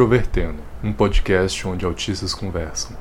Introvertendo, um podcast onde autistas conversam.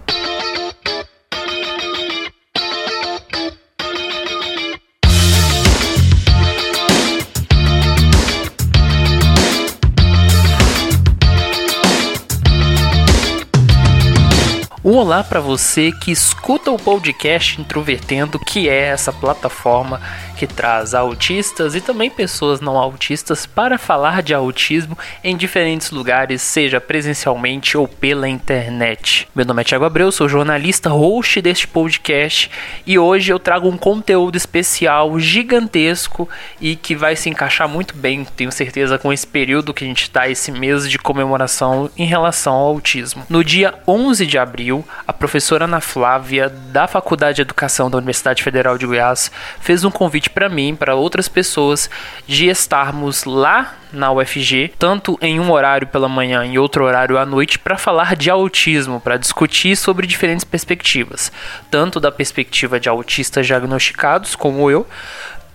Olá para você que escuta o podcast Introvertendo, que é essa plataforma que traz autistas e também pessoas não autistas para falar de autismo em diferentes lugares, seja presencialmente ou pela internet. Meu nome é Thiago Abreu, sou jornalista, host deste podcast e hoje eu trago um conteúdo especial gigantesco e que vai se encaixar muito bem, tenho certeza, com esse período que a gente está, esse mês de comemoração em relação ao autismo. No dia 11 de abril, a professora Ana Flávia, da Faculdade de Educação da Universidade Federal de Goiás, fez um convite para mim, para outras pessoas, de estarmos lá na UFG, tanto em um horário pela manhã e outro horário à noite, para falar de autismo, para discutir sobre diferentes perspectivas, tanto da perspectiva de autistas diagnosticados, como eu,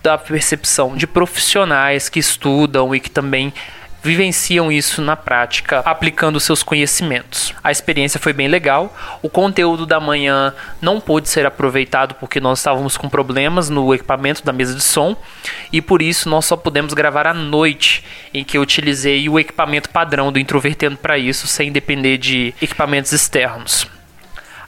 da percepção de profissionais que estudam e que também vivenciam isso na prática, aplicando seus conhecimentos. A experiência foi bem legal. O conteúdo da manhã não pôde ser aproveitado porque nós estávamos com problemas no equipamento da mesa de som e por isso nós só pudemos gravar à noite, em que eu utilizei o equipamento padrão do Introvertendo para isso, sem depender de equipamentos externos.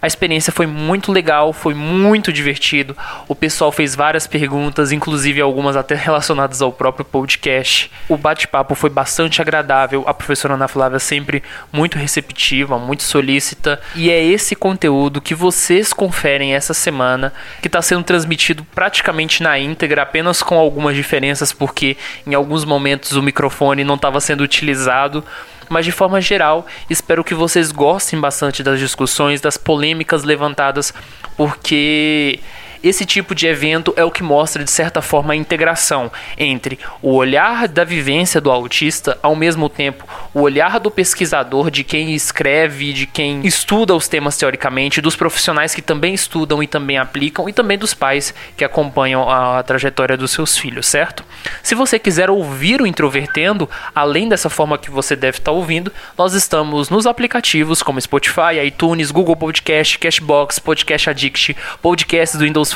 A experiência foi muito legal, foi muito divertido. O pessoal fez várias perguntas, inclusive algumas até relacionadas ao próprio podcast. O bate-papo foi bastante agradável. A professora Ana Flávia sempre muito receptiva, muito solícita. E é esse conteúdo que vocês conferem essa semana, que está sendo transmitido praticamente na íntegra, apenas com algumas diferenças, porque em alguns momentos o microfone não estava sendo utilizado mas de forma geral, espero que vocês gostem bastante das discussões, das polêmicas levantadas, porque esse tipo de evento é o que mostra, de certa forma, a integração entre o olhar da vivência do autista, ao mesmo tempo o olhar do pesquisador, de quem escreve, de quem estuda os temas teoricamente, dos profissionais que também estudam e também aplicam, e também dos pais que acompanham a trajetória dos seus filhos, certo? Se você quiser ouvir o Introvertendo, além dessa forma que você deve estar ouvindo, nós estamos nos aplicativos como Spotify, iTunes, Google Podcast, Cashbox, Podcast Addict, podcasts do Windows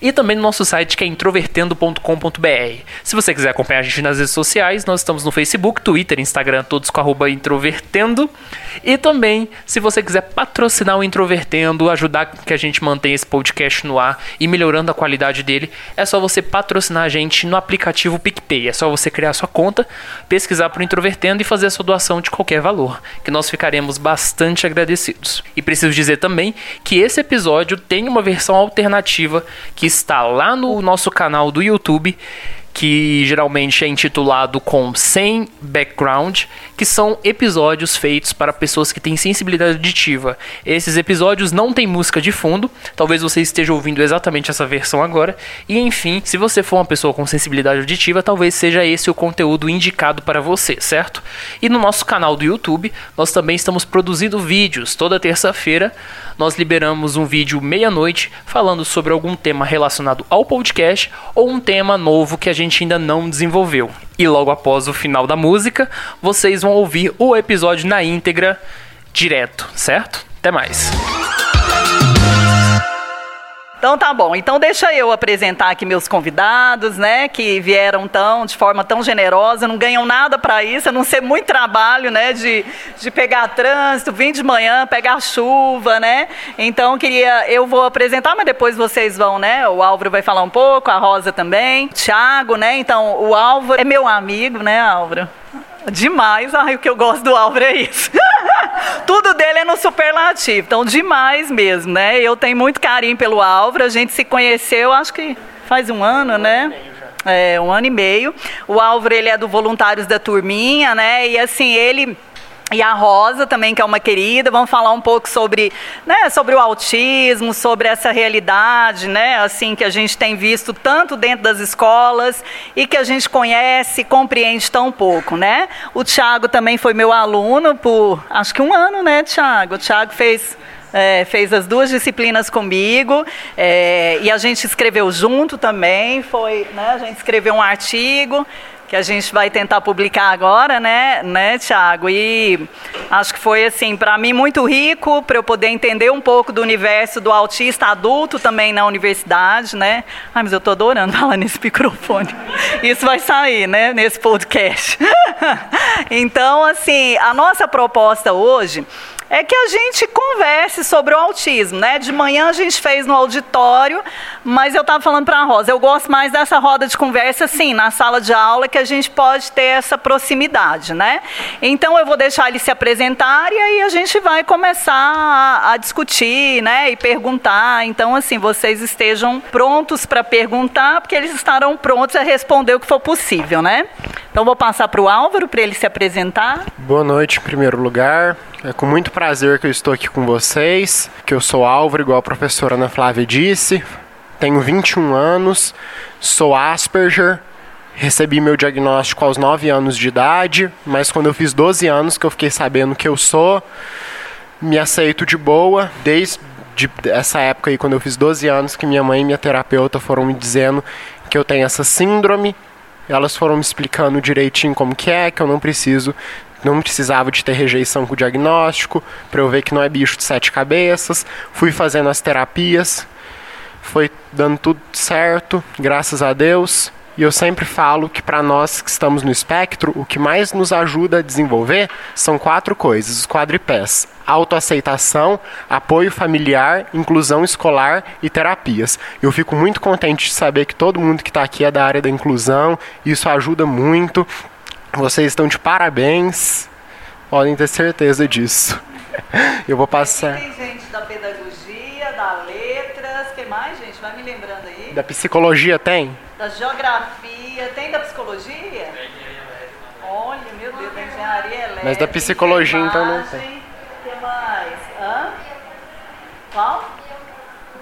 E também no nosso site que é introvertendo.com.br. Se você quiser acompanhar a gente nas redes sociais, nós estamos no Facebook, Twitter, Instagram, todos com arroba introvertendo. E também, se você quiser patrocinar o Introvertendo, ajudar que a gente mantenha esse podcast no ar e melhorando a qualidade dele, é só você patrocinar a gente no aplicativo PicPay. É só você criar sua conta, pesquisar por Introvertendo e fazer a sua doação de qualquer valor, que nós ficaremos bastante agradecidos. E preciso dizer também que esse episódio tem uma versão alternativa que está lá no nosso canal do YouTube que geralmente é intitulado com sem background, que são episódios feitos para pessoas que têm sensibilidade auditiva. Esses episódios não têm música de fundo, talvez você esteja ouvindo exatamente essa versão agora, e enfim, se você for uma pessoa com sensibilidade auditiva, talvez seja esse o conteúdo indicado para você, certo? E no nosso canal do YouTube, nós também estamos produzindo vídeos toda terça-feira. Nós liberamos um vídeo meia-noite falando sobre algum tema relacionado ao podcast ou um tema novo que a gente ainda não desenvolveu. E logo após o final da música, vocês vão ouvir o episódio na íntegra direto, certo? Até mais. Então tá bom. Então deixa eu apresentar aqui meus convidados, né, que vieram tão de forma tão generosa, não ganham nada para isso, a não ser muito trabalho, né, de, de pegar trânsito, vir de manhã, pegar chuva, né? Então queria, eu vou apresentar, mas depois vocês vão, né? O Álvaro vai falar um pouco, a Rosa também, Thiago, né? Então o Álvaro é meu amigo, né, Álvaro? Demais. Ai, o que eu gosto do Álvaro é isso. Tudo dele é no superlativo. Então, demais mesmo, né? Eu tenho muito carinho pelo Álvaro. A gente se conheceu, acho que faz um ano, né? É, um ano e meio. O Álvaro, ele é do Voluntários da Turminha, né? E assim, ele e a Rosa também, que é uma querida, vamos falar um pouco sobre, né, sobre o autismo, sobre essa realidade, né, assim que a gente tem visto tanto dentro das escolas e que a gente conhece, compreende tão pouco, né? O Tiago também foi meu aluno por, acho que um ano, né, Tiago? O Tiago fez é, fez as duas disciplinas comigo é, e a gente escreveu junto também. Foi, né, a gente escreveu um artigo que a gente vai tentar publicar agora, né, né, Tiago? E acho que foi assim para mim muito rico para eu poder entender um pouco do universo do autista adulto também na universidade, né? Ai, mas eu tô adorando falar nesse microfone. Isso vai sair, né, nesse podcast. então, assim, a nossa proposta hoje é que a gente converse sobre o autismo, né? De manhã a gente fez no auditório, mas eu estava falando para a Rosa, eu gosto mais dessa roda de conversa, assim, na sala de aula, que a gente pode ter essa proximidade, né? Então eu vou deixar ele se apresentar e aí a gente vai começar a, a discutir, né? E perguntar. Então, assim, vocês estejam prontos para perguntar, porque eles estarão prontos a responder o que for possível, né? Então vou passar para o Álvaro para ele se apresentar. Boa noite, em primeiro lugar. É com muito prazer que eu estou aqui com vocês, que eu sou Álvaro, igual a professora Ana Flávia disse, tenho 21 anos, sou Asperger, recebi meu diagnóstico aos 9 anos de idade, mas quando eu fiz 12 anos que eu fiquei sabendo que eu sou, me aceito de boa, desde essa época aí, quando eu fiz 12 anos, que minha mãe e minha terapeuta foram me dizendo que eu tenho essa síndrome, elas foram me explicando direitinho como que é, que eu não preciso não precisava de ter rejeição com o diagnóstico, para eu ver que não é bicho de sete cabeças. Fui fazendo as terapias, foi dando tudo certo, graças a Deus. E eu sempre falo que para nós que estamos no espectro, o que mais nos ajuda a desenvolver são quatro coisas, os quadripés: autoaceitação, apoio familiar, inclusão escolar e terapias. Eu fico muito contente de saber que todo mundo que está aqui é da área da inclusão, isso ajuda muito. Vocês estão de parabéns. Podem ter certeza disso. Eu vou passar. Tem gente da pedagogia, da letras, que mais, gente? Vai me lembrando aí. Da psicologia tem? Da geografia, tem da psicologia? Olha, meu Deus, da engenharia elétrica. Mas da psicologia então não tem. O que mais? Hã? Qual?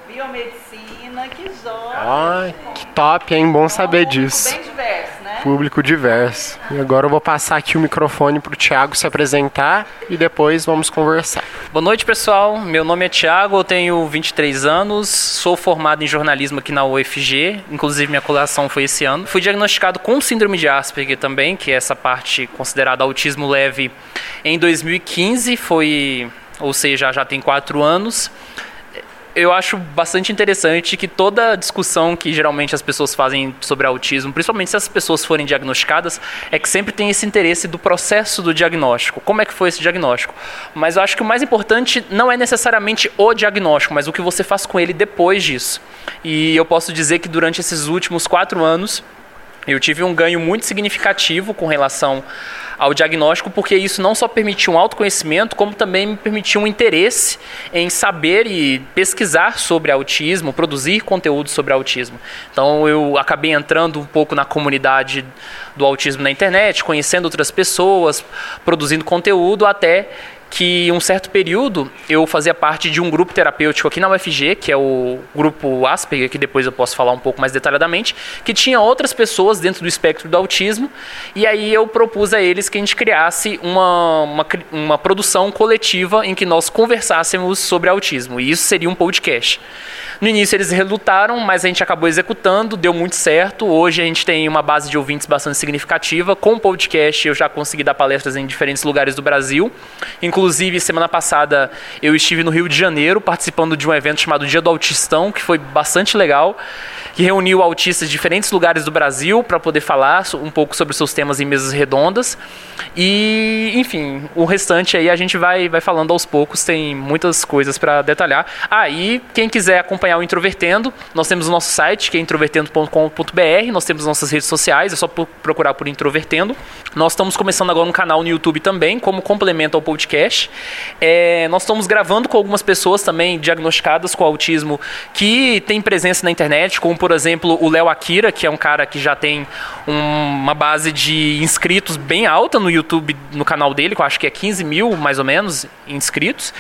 Biomedicina, que jóia. Ai, que top, hein? Bom saber disso. Bem diverso? Público diverso. E agora eu vou passar aqui o microfone para o Thiago se apresentar e depois vamos conversar. Boa noite, pessoal. Meu nome é Thiago, eu tenho 23 anos, sou formado em jornalismo aqui na UFG, inclusive minha colação foi esse ano. Fui diagnosticado com síndrome de Asperger também, que é essa parte considerada autismo leve, em 2015, foi, ou seja, já tem quatro anos eu acho bastante interessante que toda discussão que geralmente as pessoas fazem sobre autismo, principalmente se as pessoas forem diagnosticadas, é que sempre tem esse interesse do processo do diagnóstico. Como é que foi esse diagnóstico? Mas eu acho que o mais importante não é necessariamente o diagnóstico, mas o que você faz com ele depois disso. E eu posso dizer que durante esses últimos quatro anos, eu tive um ganho muito significativo com relação ao diagnóstico, porque isso não só permitiu um autoconhecimento, como também me permitiu um interesse em saber e pesquisar sobre autismo, produzir conteúdo sobre autismo. Então eu acabei entrando um pouco na comunidade do autismo na internet, conhecendo outras pessoas, produzindo conteúdo até que um certo período eu fazia parte de um grupo terapêutico aqui na UFG, que é o grupo Asperger, que depois eu posso falar um pouco mais detalhadamente, que tinha outras pessoas dentro do espectro do autismo, e aí eu propus a eles que a gente criasse uma, uma, uma produção coletiva em que nós conversássemos sobre autismo, e isso seria um podcast. No início eles relutaram, mas a gente acabou executando, deu muito certo. Hoje a gente tem uma base de ouvintes bastante significativa. Com o podcast eu já consegui dar palestras em diferentes lugares do Brasil. Inclusive, semana passada eu estive no Rio de Janeiro participando de um evento chamado Dia do Autistão, que foi bastante legal que reuniu autistas de diferentes lugares do Brasil para poder falar um pouco sobre seus temas em mesas redondas. E, enfim, o restante aí a gente vai, vai falando aos poucos, tem muitas coisas para detalhar. Ah, e quem quiser acompanhar o Introvertendo, nós temos o nosso site, que é introvertendo.com.br, nós temos nossas redes sociais, é só procurar por Introvertendo. Nós estamos começando agora um canal no YouTube também, como complemento ao podcast. É, nós estamos gravando com algumas pessoas também diagnosticadas com autismo que tem presença na internet, como por por exemplo, o Léo Akira, que é um cara que já tem um, uma base de inscritos bem alta no YouTube, no canal dele, que eu acho que é 15 mil, mais ou menos, inscritos.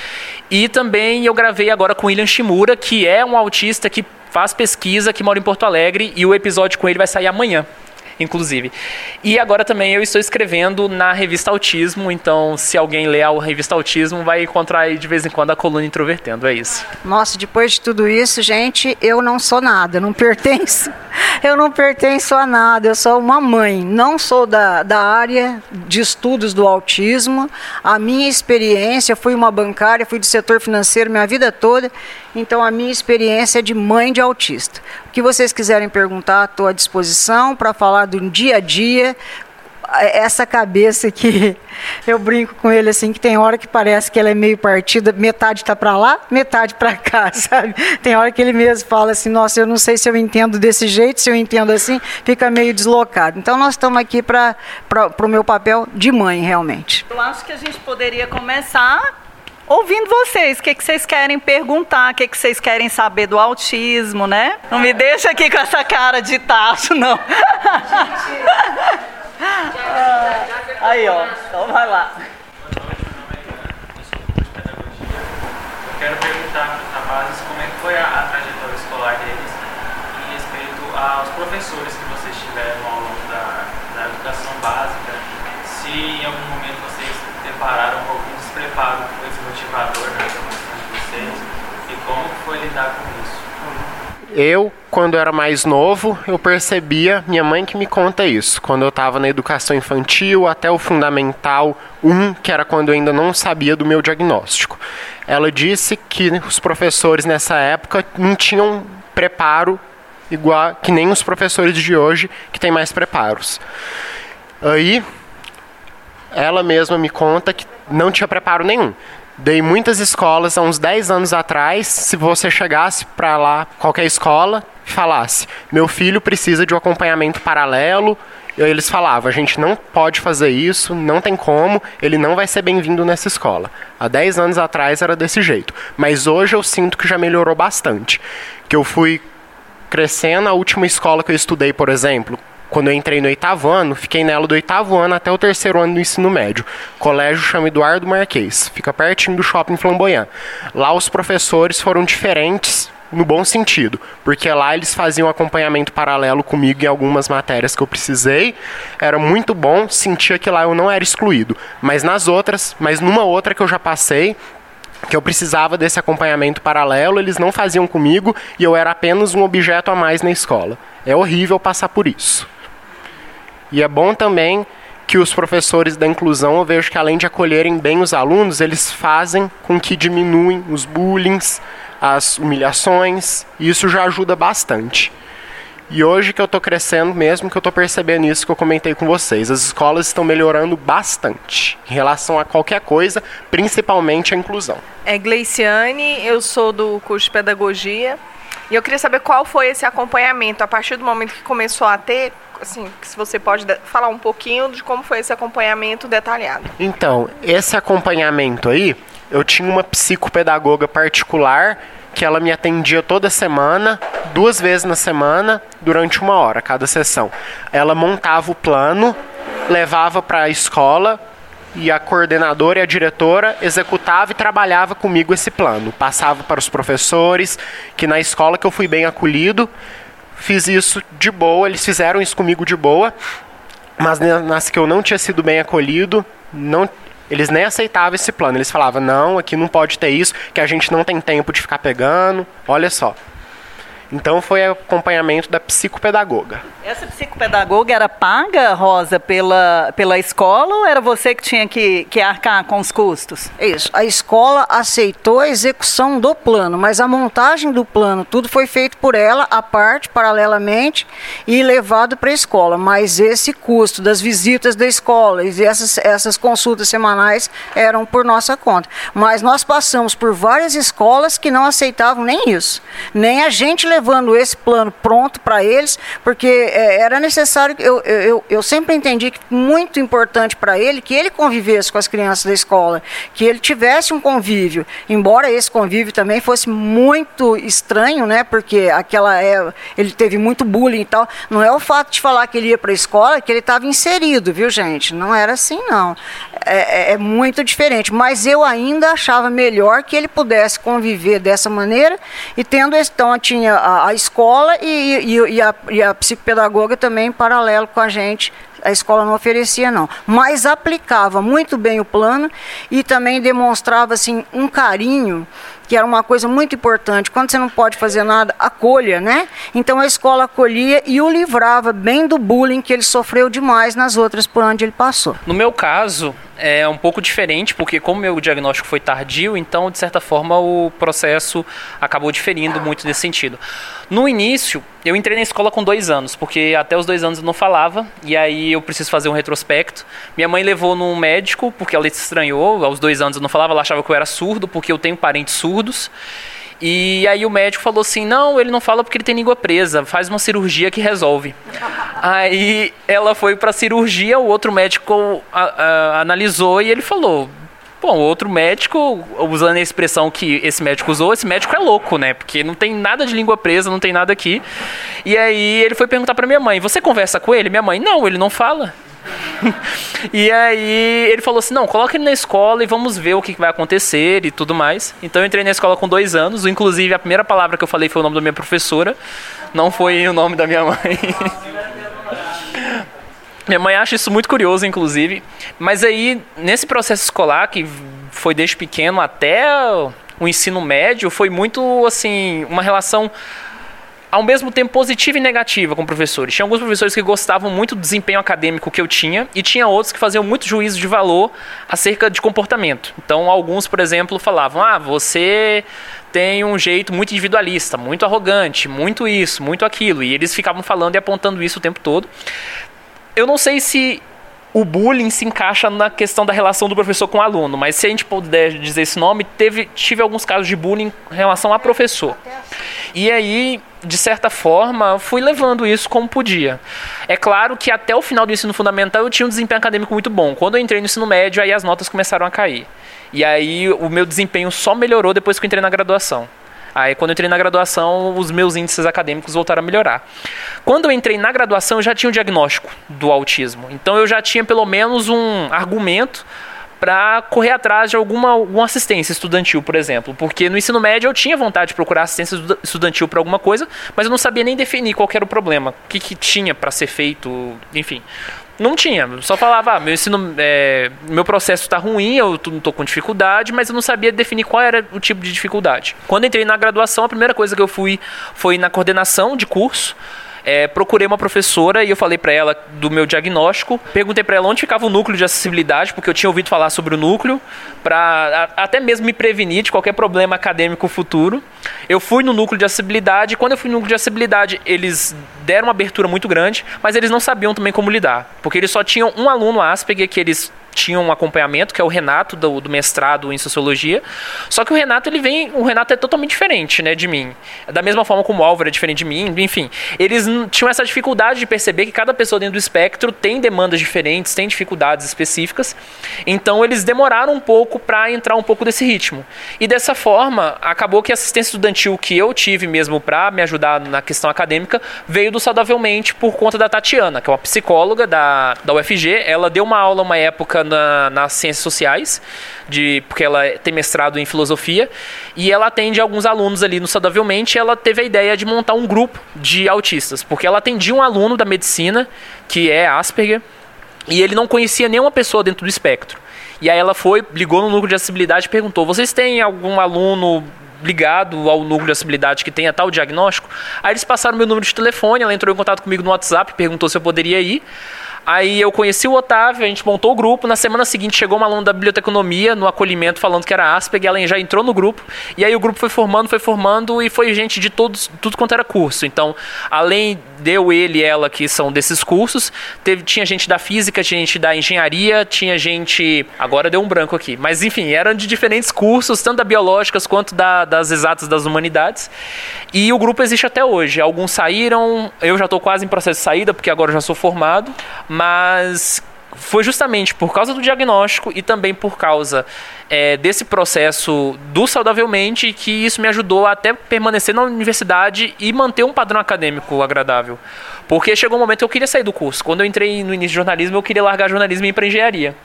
E também eu gravei agora com o William Shimura, que é um autista que faz pesquisa, que mora em Porto Alegre, e o episódio com ele vai sair amanhã. Inclusive. E agora também eu estou escrevendo na revista Autismo, então se alguém ler a revista Autismo, vai encontrar aí de vez em quando a coluna Introvertendo, é isso. Nossa, depois de tudo isso, gente, eu não sou nada, não pertenço, eu não pertenço a nada, eu sou uma mãe, não sou da, da área de estudos do autismo, a minha experiência, fui uma bancária, fui do setor financeiro minha vida toda, então a minha experiência é de mãe de autista. O que vocês quiserem perguntar, estou à disposição para falar do dia a dia, essa cabeça que eu brinco com ele assim que tem hora que parece que ela é meio partida, metade está para lá, metade para cá, sabe? Tem hora que ele mesmo fala assim, nossa, eu não sei se eu entendo desse jeito, se eu entendo assim, fica meio deslocado. Então nós estamos aqui para o meu papel de mãe, realmente. Eu acho que a gente poderia começar ouvindo vocês, o que, que vocês querem perguntar, o que, que vocês querem saber do autismo, né? Não me deixa aqui com essa cara de tacho, não. aí, ó, então vai lá. Eu quero perguntar para os como é que foi a, a trajetória escolar deles em respeito aos professores que vocês tiveram ao longo da, da educação básica, se em algum momento vocês depararam com algum despreparo desmotivador na formação de vocês e como foi lidar com isso. Eu, quando era mais novo, eu percebia, minha mãe que me conta isso, quando eu estava na educação infantil até o fundamental 1, que era quando eu ainda não sabia do meu diagnóstico. Ela disse que os professores nessa época não tinham preparo igual que nem os professores de hoje, que têm mais preparos. Aí, ela mesma me conta que não tinha preparo nenhum. Dei muitas escolas há uns 10 anos atrás. Se você chegasse para lá, qualquer escola, e falasse: meu filho precisa de um acompanhamento paralelo. E eles falavam: a gente não pode fazer isso, não tem como, ele não vai ser bem-vindo nessa escola. Há 10 anos atrás era desse jeito. Mas hoje eu sinto que já melhorou bastante. Que eu fui crescendo, a última escola que eu estudei, por exemplo, quando eu entrei no oitavo ano, fiquei nela do oitavo ano até o terceiro ano do ensino médio. Colégio chama Eduardo Marquês, fica pertinho do shopping Flamboyant. Lá os professores foram diferentes no bom sentido, porque lá eles faziam acompanhamento paralelo comigo em algumas matérias que eu precisei. Era muito bom, sentia que lá eu não era excluído. Mas nas outras, mas numa outra que eu já passei, que eu precisava desse acompanhamento paralelo, eles não faziam comigo e eu era apenas um objeto a mais na escola. É horrível passar por isso. E é bom também que os professores da inclusão, eu vejo que além de acolherem bem os alunos, eles fazem com que diminuem os bullying, as humilhações, e isso já ajuda bastante. E hoje que eu estou crescendo mesmo, que eu estou percebendo isso que eu comentei com vocês. As escolas estão melhorando bastante em relação a qualquer coisa, principalmente a inclusão. É Gleiciane, eu sou do curso de Pedagogia. E eu queria saber qual foi esse acompanhamento, a partir do momento que começou a ter, assim, se você pode falar um pouquinho de como foi esse acompanhamento detalhado. Então, esse acompanhamento aí, eu tinha uma psicopedagoga particular que ela me atendia toda semana, duas vezes na semana, durante uma hora cada sessão. Ela montava o plano, levava para a escola e a coordenadora e a diretora executava e trabalhava comigo esse plano. Passava para os professores, que na escola que eu fui bem acolhido, fiz isso de boa, eles fizeram isso comigo de boa, mas nas que eu não tinha sido bem acolhido, não eles nem aceitavam esse plano. Eles falavam: não, aqui não pode ter isso, que a gente não tem tempo de ficar pegando. Olha só. Então foi acompanhamento da psicopedagoga. Essa psicopedagoga era paga, Rosa, pela, pela escola ou era você que tinha que, que arcar com os custos? Isso. A escola aceitou a execução do plano, mas a montagem do plano, tudo foi feito por ela, a parte, paralelamente, e levado para a escola. Mas esse custo das visitas da escola e essas, essas consultas semanais eram por nossa conta. Mas nós passamos por várias escolas que não aceitavam nem isso. Nem a gente levando esse plano pronto para eles, porque é, era necessário, eu, eu, eu sempre entendi que muito importante para ele que ele convivesse com as crianças da escola, que ele tivesse um convívio, embora esse convívio também fosse muito estranho, né, porque aquela é, ele teve muito bullying e tal, não é o fato de falar que ele ia para a escola que ele estava inserido, viu gente, não era assim não, é, é muito diferente. Mas eu ainda achava melhor que ele pudesse conviver dessa maneira e tendo então tinha a, a escola e, e, e, a, e a psicopedagoga também em paralelo com a gente a escola não oferecia não, mas aplicava muito bem o plano e também demonstrava assim um carinho que era uma coisa muito importante. Quando você não pode fazer nada, acolha, né? Então a escola acolhia e o livrava bem do bullying que ele sofreu demais nas outras por onde ele passou. No meu caso, é um pouco diferente, porque como meu diagnóstico foi tardio, então, de certa forma, o processo acabou diferindo muito nesse sentido. No início, eu entrei na escola com dois anos, porque até os dois anos eu não falava, e aí eu preciso fazer um retrospecto. Minha mãe levou num médico, porque ela se estranhou, aos dois anos eu não falava, ela achava que eu era surdo, porque eu tenho parentes surdos. E aí o médico falou assim: não, ele não fala porque ele tem língua presa, faz uma cirurgia que resolve. aí ela foi para cirurgia, o outro médico a, a, analisou e ele falou: Bom, outro médico, usando a expressão que esse médico usou, esse médico é louco, né? Porque não tem nada de língua presa, não tem nada aqui. E aí ele foi perguntar para minha mãe: Você conversa com ele? Minha mãe: Não, ele não fala. e aí ele falou assim: não, coloca ele na escola e vamos ver o que vai acontecer e tudo mais. Então eu entrei na escola com dois anos, inclusive a primeira palavra que eu falei foi o nome da minha professora, não foi o nome da minha mãe. minha mãe acha isso muito curioso, inclusive. Mas aí, nesse processo escolar, que foi desde pequeno até o ensino médio, foi muito assim, uma relação ao mesmo tempo positiva e negativa com professores. Tinha alguns professores que gostavam muito do desempenho acadêmico que eu tinha e tinha outros que faziam muito juízo de valor acerca de comportamento. Então, alguns, por exemplo, falavam: "Ah, você tem um jeito muito individualista, muito arrogante, muito isso, muito aquilo", e eles ficavam falando e apontando isso o tempo todo. Eu não sei se o bullying se encaixa na questão da relação do professor com o aluno, mas se a gente puder dizer esse nome, teve, tive alguns casos de bullying em relação a professor. E aí, de certa forma, fui levando isso como podia. É claro que até o final do ensino fundamental eu tinha um desempenho acadêmico muito bom. Quando eu entrei no ensino médio, aí as notas começaram a cair. E aí o meu desempenho só melhorou depois que eu entrei na graduação. Aí, quando eu entrei na graduação, os meus índices acadêmicos voltaram a melhorar. Quando eu entrei na graduação, eu já tinha um diagnóstico do autismo. Então, eu já tinha pelo menos um argumento para correr atrás de alguma, alguma assistência estudantil, por exemplo. Porque no ensino médio eu tinha vontade de procurar assistência estudantil para alguma coisa, mas eu não sabia nem definir qual era o problema, o que, que tinha para ser feito, enfim. Não tinha, só falava, ah, meu ensino, é, meu processo está ruim, eu estou com dificuldade, mas eu não sabia definir qual era o tipo de dificuldade. Quando entrei na graduação, a primeira coisa que eu fui foi na coordenação de curso, é, procurei uma professora e eu falei para ela do meu diagnóstico. Perguntei para ela onde ficava o núcleo de acessibilidade, porque eu tinha ouvido falar sobre o núcleo, para até mesmo me prevenir de qualquer problema acadêmico futuro. Eu fui no núcleo de acessibilidade quando eu fui no núcleo de acessibilidade, eles deram uma abertura muito grande, mas eles não sabiam também como lidar, porque eles só tinham um aluno Asperger que eles tinha um acompanhamento, que é o Renato, do, do, mestrado em Sociologia. Só que o Renato, ele vem... O Renato é totalmente diferente, né, de mim. Da mesma forma como o Álvaro é diferente de mim, enfim. Eles tinham essa dificuldade de perceber que cada pessoa dentro do espectro tem demandas diferentes, tem dificuldades específicas. Então, eles demoraram um pouco para entrar um pouco desse ritmo. E dessa forma, acabou que a assistência estudantil que eu tive mesmo para me ajudar na questão acadêmica veio do Saudavelmente por conta da Tatiana, que é uma psicóloga da, da UFG. Ela deu uma aula uma época na, nas ciências sociais, de, porque ela tem mestrado em filosofia, e ela atende alguns alunos ali no Saudavelmente. Ela teve a ideia de montar um grupo de autistas, porque ela atendia um aluno da medicina, que é Asperger, e ele não conhecia nenhuma pessoa dentro do espectro. E aí ela foi, ligou no núcleo de acessibilidade e perguntou: vocês têm algum aluno ligado ao núcleo de acessibilidade que tenha tal diagnóstico? Aí eles passaram meu número de telefone, ela entrou em contato comigo no WhatsApp, perguntou se eu poderia ir. Aí eu conheci o Otávio, a gente montou o grupo. Na semana seguinte chegou uma aluna da biblioteconomia no acolhimento falando que era Asperger, ela já entrou no grupo. E aí o grupo foi formando, foi formando e foi gente de todos, tudo quanto era curso. Então, além de ele e ela que são desses cursos, teve, tinha gente da física, tinha gente da engenharia, tinha gente. Agora deu um branco aqui. Mas enfim, eram de diferentes cursos, tanto da biológicas quanto da, das exatas das humanidades. E o grupo existe até hoje. Alguns saíram, eu já estou quase em processo de saída, porque agora eu já sou formado mas foi justamente por causa do diagnóstico e também por causa é, desse processo do saudavelmente que isso me ajudou a até permanecer na universidade e manter um padrão acadêmico agradável. Porque chegou um momento que eu queria sair do curso. Quando eu entrei no início de jornalismo, eu queria largar jornalismo e ir para engenharia.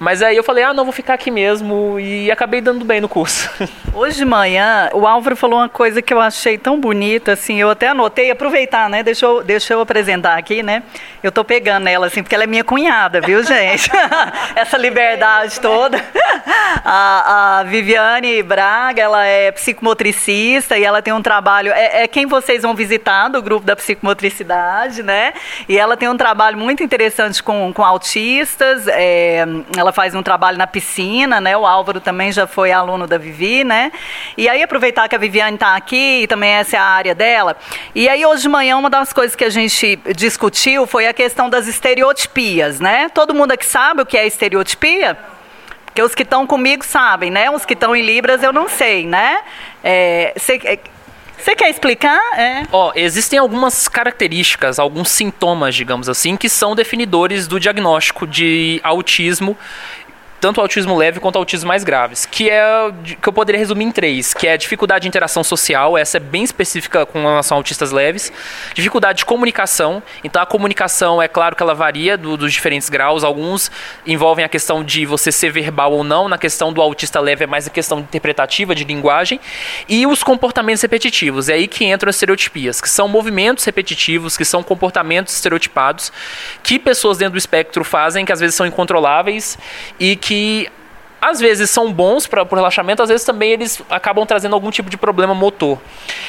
Mas aí eu falei, ah, não, vou ficar aqui mesmo e acabei dando bem no curso. Hoje de manhã, o Álvaro falou uma coisa que eu achei tão bonita, assim, eu até anotei, aproveitar, né? Deixa eu, deixa eu apresentar aqui, né? Eu tô pegando ela, assim, porque ela é minha cunhada, viu, gente? Essa liberdade toda. A, a, Viviane Braga, ela é psicomotricista e ela tem um trabalho, é, é quem vocês vão visitar do grupo da psicomotricidade, né? E ela tem um trabalho muito interessante com, com autistas, é, ela faz um trabalho na piscina, né? O Álvaro também já foi aluno da Vivi, né? E aí aproveitar que a Viviane está aqui, e também essa é a área dela. E aí hoje de manhã uma das coisas que a gente discutiu foi a questão das estereotipias, né? Todo mundo aqui sabe o que é estereotipia? Porque os que estão comigo sabem, né? Os que estão em Libras eu não sei, né? É, é você quer explicar? É. Ó, existem algumas características, alguns sintomas, digamos assim, que são definidores do diagnóstico de autismo tanto autismo leve quanto autismo mais graves, que é que eu poderia resumir em três, que é dificuldade de interação social, essa é bem específica com relação a autistas leves, dificuldade de comunicação, então a comunicação é claro que ela varia do, dos diferentes graus, alguns envolvem a questão de você ser verbal ou não, na questão do autista leve é mais a questão interpretativa de linguagem, e os comportamentos repetitivos, é aí que entram as estereotipias, que são movimentos repetitivos, que são comportamentos estereotipados, que pessoas dentro do espectro fazem, que às vezes são incontroláveis e que que às vezes são bons para o relaxamento, às vezes também eles acabam trazendo algum tipo de problema motor.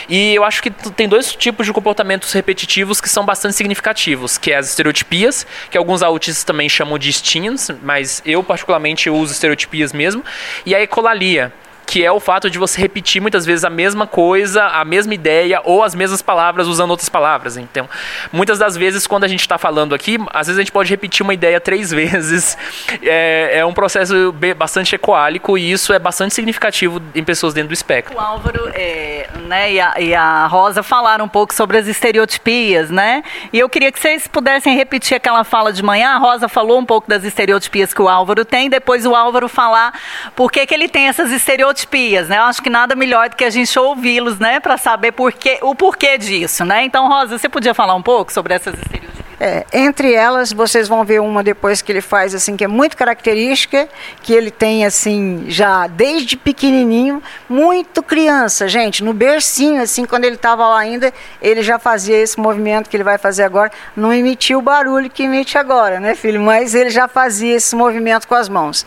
E eu acho que tem dois tipos de comportamentos repetitivos que são bastante significativos, que é as estereotipias, que alguns autistas também chamam de stints, mas eu particularmente uso estereotipias mesmo, e a ecolalia, que é o fato de você repetir muitas vezes a mesma coisa, a mesma ideia ou as mesmas palavras usando outras palavras. Então, muitas das vezes, quando a gente está falando aqui, às vezes a gente pode repetir uma ideia três vezes. É, é um processo bastante ecoálico e isso é bastante significativo em pessoas dentro do espectro. O Álvaro é, né, e, a, e a Rosa falaram um pouco sobre as estereotipias, né? E eu queria que vocês pudessem repetir aquela fala de manhã. A Rosa falou um pouco das estereotipias que o Álvaro tem, depois o Álvaro falar por que, que ele tem essas estereotipias estereotipias, né? Eu acho que nada melhor do que a gente ouvi-los, né, para saber porquê, o porquê disso, né? Então, Rosa, você podia falar um pouco sobre essas estereotipias? É, entre elas, vocês vão ver uma depois que ele faz assim que é muito característica, que ele tem assim já desde pequenininho, muito criança, gente, no bercinho assim, quando ele estava lá ainda, ele já fazia esse movimento que ele vai fazer agora, não emitia o barulho que emite agora, né, filho? Mas ele já fazia esse movimento com as mãos.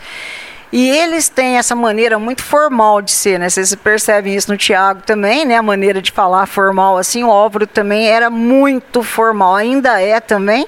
E eles têm essa maneira muito formal de ser, né? Vocês percebem isso no Tiago também, né? A maneira de falar formal assim. O Álvaro também era muito formal, ainda é também.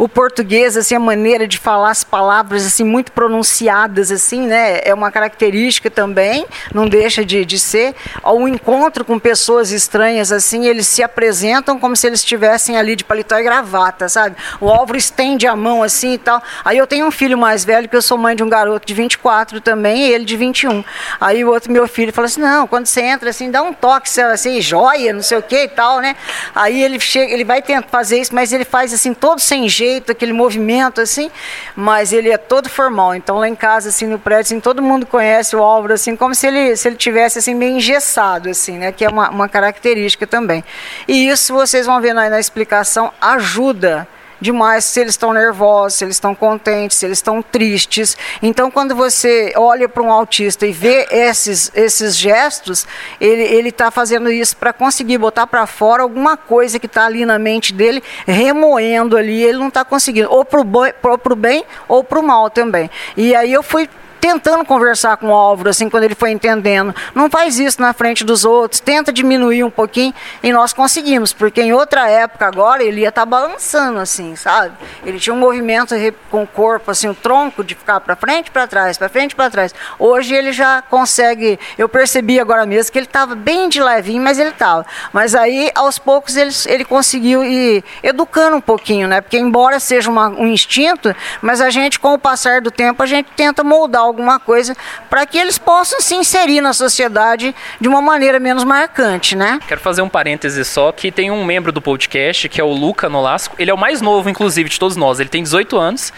O português, assim, a maneira de falar as palavras assim muito pronunciadas, assim, né? É uma característica também, não deixa de, de ser. O encontro com pessoas estranhas, assim, eles se apresentam como se eles estivessem ali de paletó e gravata, sabe? O Álvaro estende a mão assim e tal. Aí eu tenho um filho mais velho, que eu sou mãe de um garoto de 24 24 também, e ele de 21. Aí o outro meu filho falou assim: "Não, quando você entra assim, dá um toque, assim, joia, não sei o que e tal, né?" Aí ele chega, ele vai tentar fazer isso, mas ele faz assim todo sem jeito, aquele movimento assim, mas ele é todo formal. Então lá em casa assim no prédio, assim, todo mundo conhece o Álvaro assim como se ele se ele tivesse assim meio engessado assim, né, que é uma, uma característica também. E isso vocês vão ver na, na explicação ajuda demais se eles estão nervosos, se eles estão contentes, se eles estão tristes. Então, quando você olha para um autista e vê esses, esses gestos, ele está fazendo isso para conseguir botar para fora alguma coisa que está ali na mente dele, remoendo ali, ele não está conseguindo, ou para o bem ou para o mal também. E aí eu fui tentando conversar com o Álvaro, assim, quando ele foi entendendo. Não faz isso na frente dos outros, tenta diminuir um pouquinho e nós conseguimos, porque em outra época agora ele ia estar tá balançando, assim, sabe? Ele tinha um movimento com o corpo, assim, o tronco de ficar para frente, para trás, para frente, para trás. Hoje ele já consegue, eu percebi agora mesmo que ele estava bem de levinho, mas ele estava. Mas aí, aos poucos, ele, ele conseguiu ir educando um pouquinho, né? Porque embora seja uma, um instinto, mas a gente, com o passar do tempo, a gente tenta moldar alguma coisa para que eles possam se inserir na sociedade de uma maneira menos marcante, né? Quero fazer um parêntese só que tem um membro do podcast que é o Luca Nolasco. Ele é o mais novo, inclusive, de todos nós. Ele tem 18 anos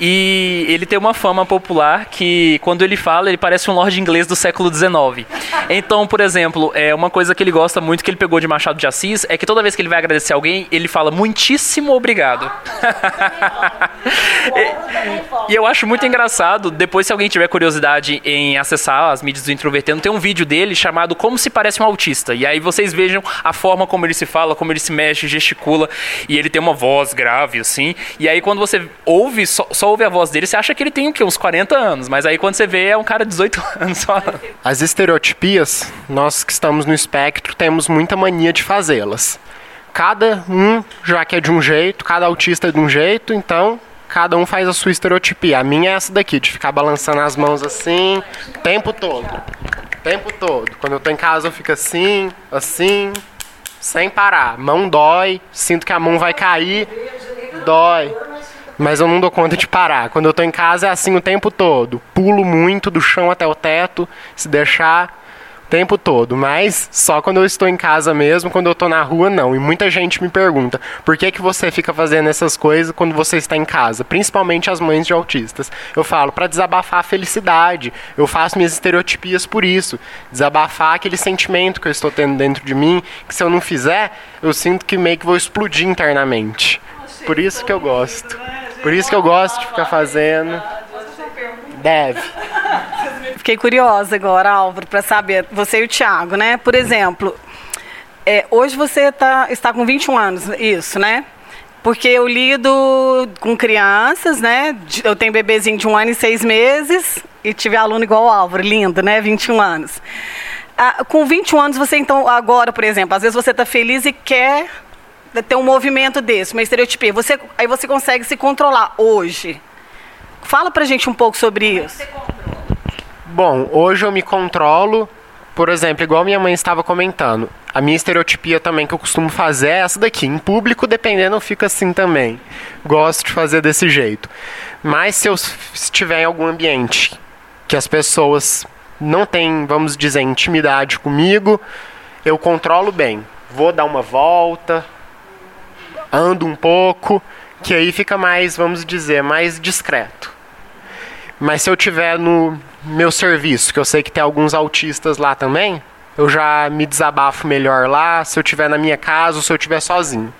e ele tem uma fama popular que quando ele fala ele parece um lord inglês do século XIX. Então, por exemplo, é uma coisa que ele gosta muito que ele pegou de Machado de Assis é que toda vez que ele vai agradecer alguém ele fala muitíssimo obrigado. e, eu acho muito engraçado. Depois, se alguém tiver curiosidade em acessar as mídias do Introvertendo, tem um vídeo dele chamado Como se parece um autista. E aí vocês vejam a forma como ele se fala, como ele se mexe, gesticula. E ele tem uma voz grave, assim. E aí quando você ouve, só, só ouve a voz dele, você acha que ele tem o quê? Uns 40 anos. Mas aí quando você vê, é um cara de 18 anos. As estereotipias, nós que estamos no espectro, temos muita mania de fazê-las. Cada um já que é de um jeito, cada autista é de um jeito, então cada um faz a sua estereotipia. A minha é essa daqui, de ficar balançando as mãos assim, tempo todo. Tempo todo. Quando eu tô em casa eu fico assim, assim, sem parar. Mão dói, sinto que a mão vai cair, dói. Mas eu não dou conta de parar. Quando eu tô em casa é assim o tempo todo. Pulo muito do chão até o teto, se deixar tempo todo. Mas só quando eu estou em casa mesmo, quando eu tô na rua, não. E muita gente me pergunta: por que, que você fica fazendo essas coisas quando você está em casa? Principalmente as mães de autistas. Eu falo para desabafar a felicidade. Eu faço minhas estereotipias por isso. Desabafar aquele sentimento que eu estou tendo dentro de mim, que se eu não fizer, eu sinto que meio que vou explodir internamente. Por isso que eu gosto. Por isso que eu gosto de ficar fazendo. Deve. Fiquei curiosa agora, Álvaro, para saber, você e o Thiago, né? Por exemplo, é, hoje você tá, está com 21 anos, isso, né? Porque eu lido com crianças, né? Eu tenho bebezinho de um ano e seis meses e tive aluno igual o Álvaro, lindo, né? 21 anos. Ah, com 21 anos, você então, agora, por exemplo, às vezes você está feliz e quer ter um movimento desse, uma estereotipia. Você, aí você consegue se controlar hoje. Fala pra gente um pouco sobre isso. Bom, hoje eu me controlo, por exemplo, igual minha mãe estava comentando. A minha estereotipia também que eu costumo fazer é essa daqui. Em público, dependendo, eu fico assim também. Gosto de fazer desse jeito. Mas se eu estiver em algum ambiente que as pessoas não têm, vamos dizer, intimidade comigo, eu controlo bem. Vou dar uma volta, ando um pouco, que aí fica mais, vamos dizer, mais discreto. Mas se eu tiver no meu serviço, que eu sei que tem alguns autistas lá também, eu já me desabafo melhor lá, se eu tiver na minha casa ou se eu estiver sozinho.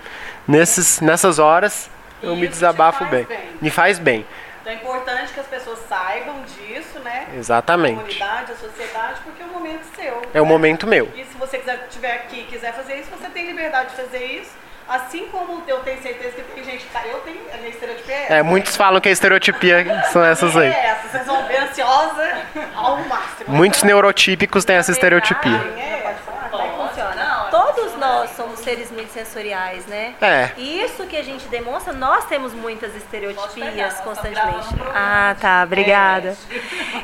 Nesses, nessas horas, eu me desabafo bem. Me faz bem. Então é importante que as pessoas saibam disso, né? Exatamente. A comunidade, a sociedade, porque é um momento seu. É o né? momento meu. E se você quiser, tiver aqui e quiser fazer isso, você tem liberdade de fazer isso. Assim como eu tenho certeza que tem gente que tá. Eu tenho. A minha estereotipia é essa. É, muitos falam que a estereotipia são essas aí. É essa. Vocês vão ver ansiosa ao máximo. Muitos neurotípicos têm essa estereotipia. É, pode falar. Como funciona? Todos nós somos seres multissensoriais, né? É. E isso que a gente demonstra, nós temos muitas estereotipias constantemente. Ah, tá, obrigada.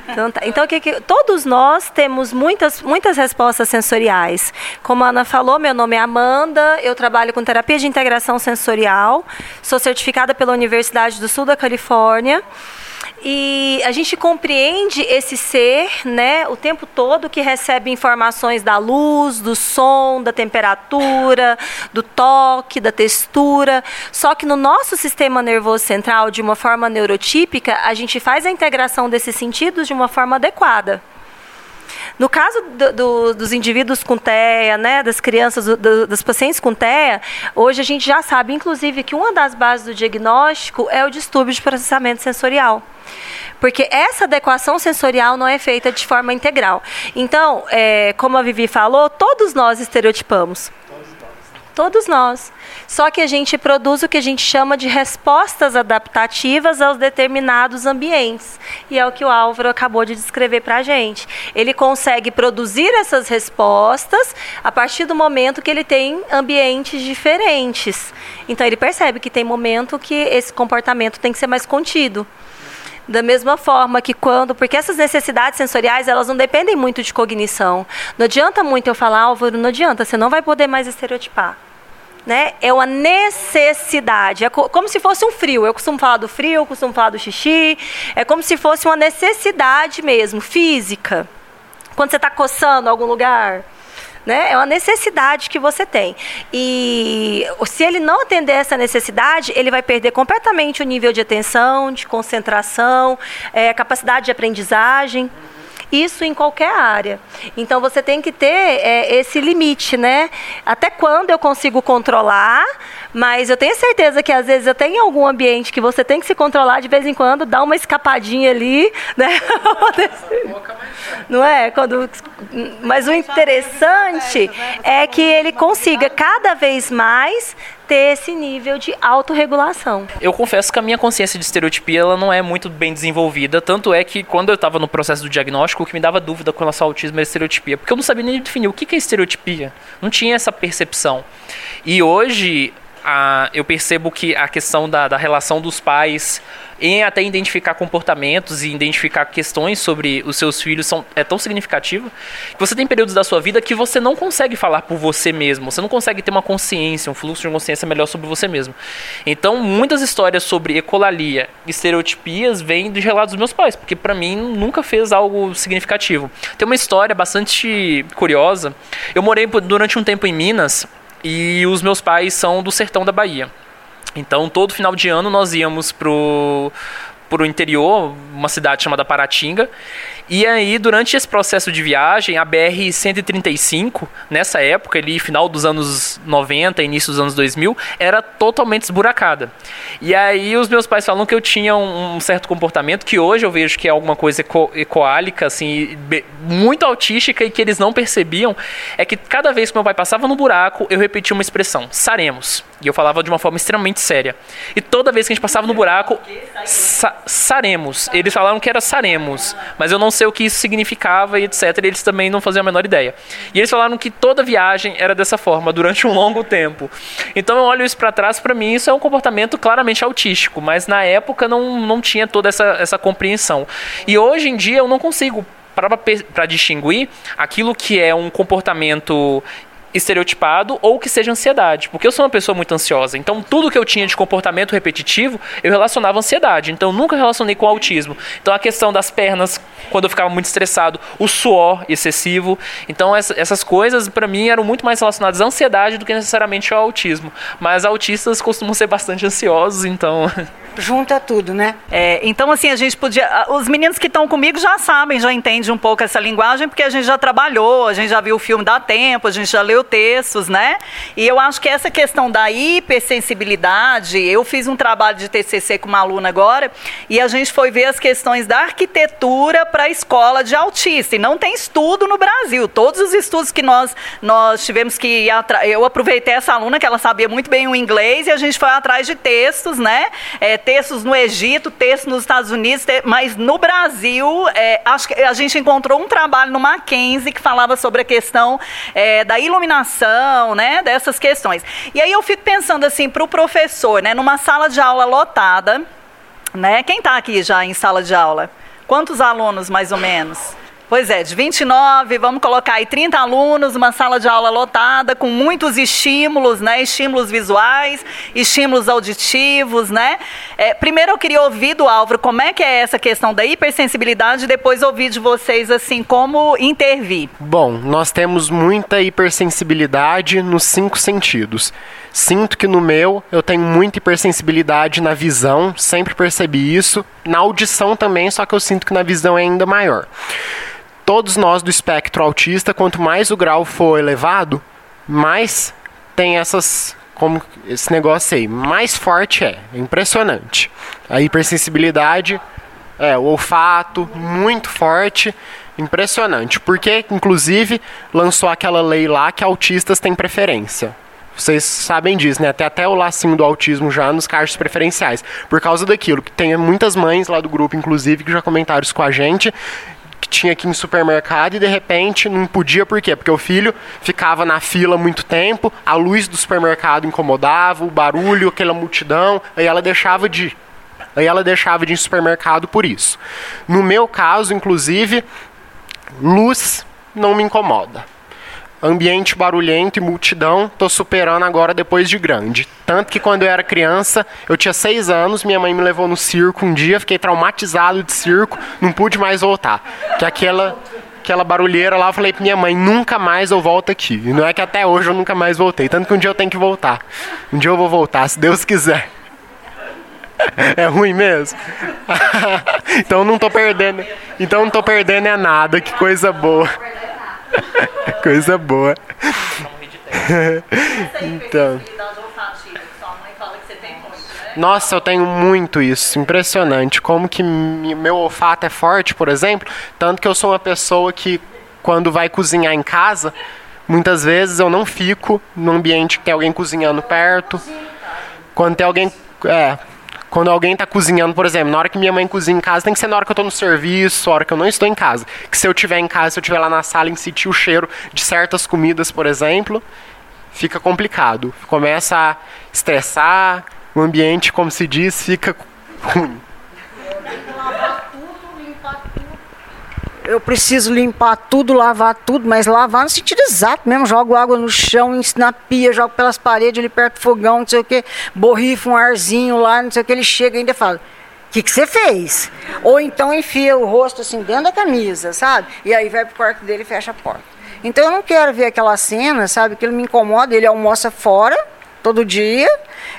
Então, tá. então o que que- todos nós temos muitas, muitas respostas sensoriais. Como a Ana falou, meu nome é Amanda, eu trabalho com terapia de integração sensorial, sou certificada pela Universidade do Sul da Califórnia. E a gente compreende esse ser, né, o tempo todo que recebe informações da luz, do som, da temperatura, do toque, da textura. Só que no nosso sistema nervoso central, de uma forma neurotípica, a gente faz a integração desses sentidos de uma forma adequada. No caso do- do- dos indivíduos com TEA, né, das crianças, do- das pacientes com TEA, hoje a gente já sabe, inclusive, que uma das bases do diagnóstico é o distúrbio de processamento sensorial. Porque essa adequação sensorial não é feita de forma integral. Então, é, como a Vivi falou, todos nós estereotipamos. Todos nós. Só que a gente produz o que a gente chama de respostas adaptativas aos determinados ambientes. E é o que o Álvaro acabou de descrever para a gente. Ele consegue produzir essas respostas a partir do momento que ele tem ambientes diferentes. Então ele percebe que tem momento que esse comportamento tem que ser mais contido. Da mesma forma que quando, porque essas necessidades sensoriais, elas não dependem muito de cognição. Não adianta muito eu falar, Álvaro, não adianta, você não vai poder mais estereotipar. né? É uma necessidade. É co como se fosse um frio. Eu costumo falar do frio, eu costumo falar do xixi. É como se fosse uma necessidade mesmo, física. Quando você está coçando algum lugar, né? É uma necessidade que você tem. E se ele não atender essa necessidade, ele vai perder completamente o nível de atenção, de concentração, é, capacidade de aprendizagem. Isso em qualquer área. Então você tem que ter é, esse limite, né? Até quando eu consigo controlar, mas eu tenho certeza que às vezes até em algum ambiente que você tem que se controlar de vez em quando, dá uma escapadinha ali, né? Não é? Quando, mas o interessante é que ele consiga cada vez mais ter esse nível de autorregulação. Eu confesso que a minha consciência de estereotipia ela não é muito bem desenvolvida, tanto é que quando eu estava no processo do diagnóstico, o que me dava dúvida com relação ao autismo era estereotipia, porque eu não sabia nem definir o que é estereotipia, não tinha essa percepção. E hoje a, eu percebo que a questão da, da relação dos pais em até identificar comportamentos e identificar questões sobre os seus filhos são, é tão significativo que você tem períodos da sua vida que você não consegue falar por você mesmo, você não consegue ter uma consciência, um fluxo de consciência melhor sobre você mesmo. Então, muitas histórias sobre ecolalia, estereotipias, vêm dos relatos dos meus pais, porque para mim nunca fez algo significativo. Tem uma história bastante curiosa. Eu morei durante um tempo em Minas e os meus pais são do sertão da Bahia. Então, todo final de ano nós íamos pro para o interior, uma cidade chamada Paratinga. E aí, durante esse processo de viagem, a BR-135, nessa época, ali, final dos anos 90, início dos anos 2000, era totalmente esburacada. E aí, os meus pais falam que eu tinha um, certo comportamento que hoje eu vejo que é alguma coisa eco, ecoálica, assim, muito autística e que eles não percebiam. É que cada vez que meu pai passava no buraco, eu repetia uma expressão: saremos. E eu falava de uma forma extremamente séria. E toda vez que a gente passava no buraco, sa saremos. Eles falaram que era saremos, mas eu não sei o que isso significava e etc. E eles também não faziam a menor ideia. E eles falaram que toda viagem era dessa forma, durante um longo tempo. Então eu olho isso para trás, para mim isso é um comportamento claramente autístico, mas na época não, não tinha toda essa, essa compreensão. E hoje em dia eu não consigo para distinguir aquilo que é um comportamento estereotipado ou que seja ansiedade. Porque eu sou uma pessoa muito ansiosa. Então, tudo que eu tinha de comportamento repetitivo, eu relacionava ansiedade. Então, nunca relacionei com autismo. Então, a questão das pernas, quando eu ficava muito estressado, o suor excessivo. Então, essas coisas, para mim, eram muito mais relacionadas à ansiedade do que necessariamente ao autismo. Mas autistas costumam ser bastante ansiosos, então. Junta tudo, né? É, então, assim, a gente podia. Os meninos que estão comigo já sabem, já entendem um pouco essa linguagem, porque a gente já trabalhou, a gente já viu o filme Dá Tempo, a gente já leu textos, né? E eu acho que essa questão da hipersensibilidade, eu fiz um trabalho de TCC com uma aluna agora, e a gente foi ver as questões da arquitetura para a escola de autista. E não tem estudo no Brasil. Todos os estudos que nós, nós tivemos que ir atrás. Eu aproveitei essa aluna, que ela sabia muito bem o inglês, e a gente foi atrás de textos, né? É, textos no Egito, textos nos Estados Unidos, mas no Brasil, é, acho que a gente encontrou um trabalho no Mackenzie que falava sobre a questão é, da iluminação, né, dessas questões. E aí eu fico pensando assim, para o professor, né, numa sala de aula lotada, né, quem está aqui já em sala de aula? Quantos alunos, mais ou menos? Pois é, de 29, vamos colocar aí 30 alunos, uma sala de aula lotada, com muitos estímulos, né? Estímulos visuais, estímulos auditivos, né? É, primeiro eu queria ouvir do Álvaro como é que é essa questão da hipersensibilidade, depois ouvir de vocês, assim, como intervir. Bom, nós temos muita hipersensibilidade nos cinco sentidos. Sinto que no meu eu tenho muita hipersensibilidade na visão, sempre percebi isso. Na audição também, só que eu sinto que na visão é ainda maior todos nós do espectro autista, quanto mais o grau for elevado, mais tem essas como esse negócio aí, mais forte é, é impressionante. A hipersensibilidade, é, o olfato muito forte, impressionante. Porque inclusive lançou aquela lei lá que autistas têm preferência. Vocês sabem disso, né? Até até o lacinho do autismo já nos cargos preferenciais. Por causa daquilo, que tem muitas mães lá do grupo, inclusive, que já comentaram isso com a gente, que tinha aqui em supermercado e de repente não podia, por quê? Porque o filho ficava na fila muito tempo, a luz do supermercado incomodava, o barulho, aquela multidão, aí ela deixava de ir. Aí ela deixava de ir supermercado por isso. No meu caso, inclusive, luz não me incomoda. Ambiente barulhento e multidão, tô superando agora depois de grande. Tanto que quando eu era criança, eu tinha seis anos, minha mãe me levou no circo um dia, fiquei traumatizado de circo, não pude mais voltar. Que aquela aquela barulheira lá, eu falei pra minha mãe, nunca mais eu volto aqui. E não é que até hoje eu nunca mais voltei, tanto que um dia eu tenho que voltar. Um dia eu vou voltar, se Deus quiser. É ruim mesmo? então não tô perdendo. Então não tô perdendo é nada, que coisa boa. coisa boa. então. Nossa, eu tenho muito isso, impressionante. Como que meu olfato é forte, por exemplo, tanto que eu sou uma pessoa que quando vai cozinhar em casa, muitas vezes eu não fico no ambiente que tem alguém cozinhando perto. Quando tem alguém, é, quando alguém está cozinhando, por exemplo, na hora que minha mãe cozinha em casa, tem que ser na hora que eu estou no serviço, na hora que eu não estou em casa. Que se eu estiver em casa, se eu estiver lá na sala e sentir o cheiro de certas comidas, por exemplo, fica complicado. Começa a estressar, o ambiente, como se diz, fica ruim. Eu preciso limpar tudo, lavar tudo, mas lavar no sentido exato mesmo. Jogo água no chão, na pia, jogo pelas paredes ali perto do fogão, não sei o que, borrifa um arzinho lá, não sei o que. Ele chega e ainda fala: O que, que você fez? Ou então enfia o rosto assim dentro da camisa, sabe? E aí vai pro quarto dele e fecha a porta. Então eu não quero ver aquela cena, sabe? Que ele me incomoda, ele almoça fora todo dia.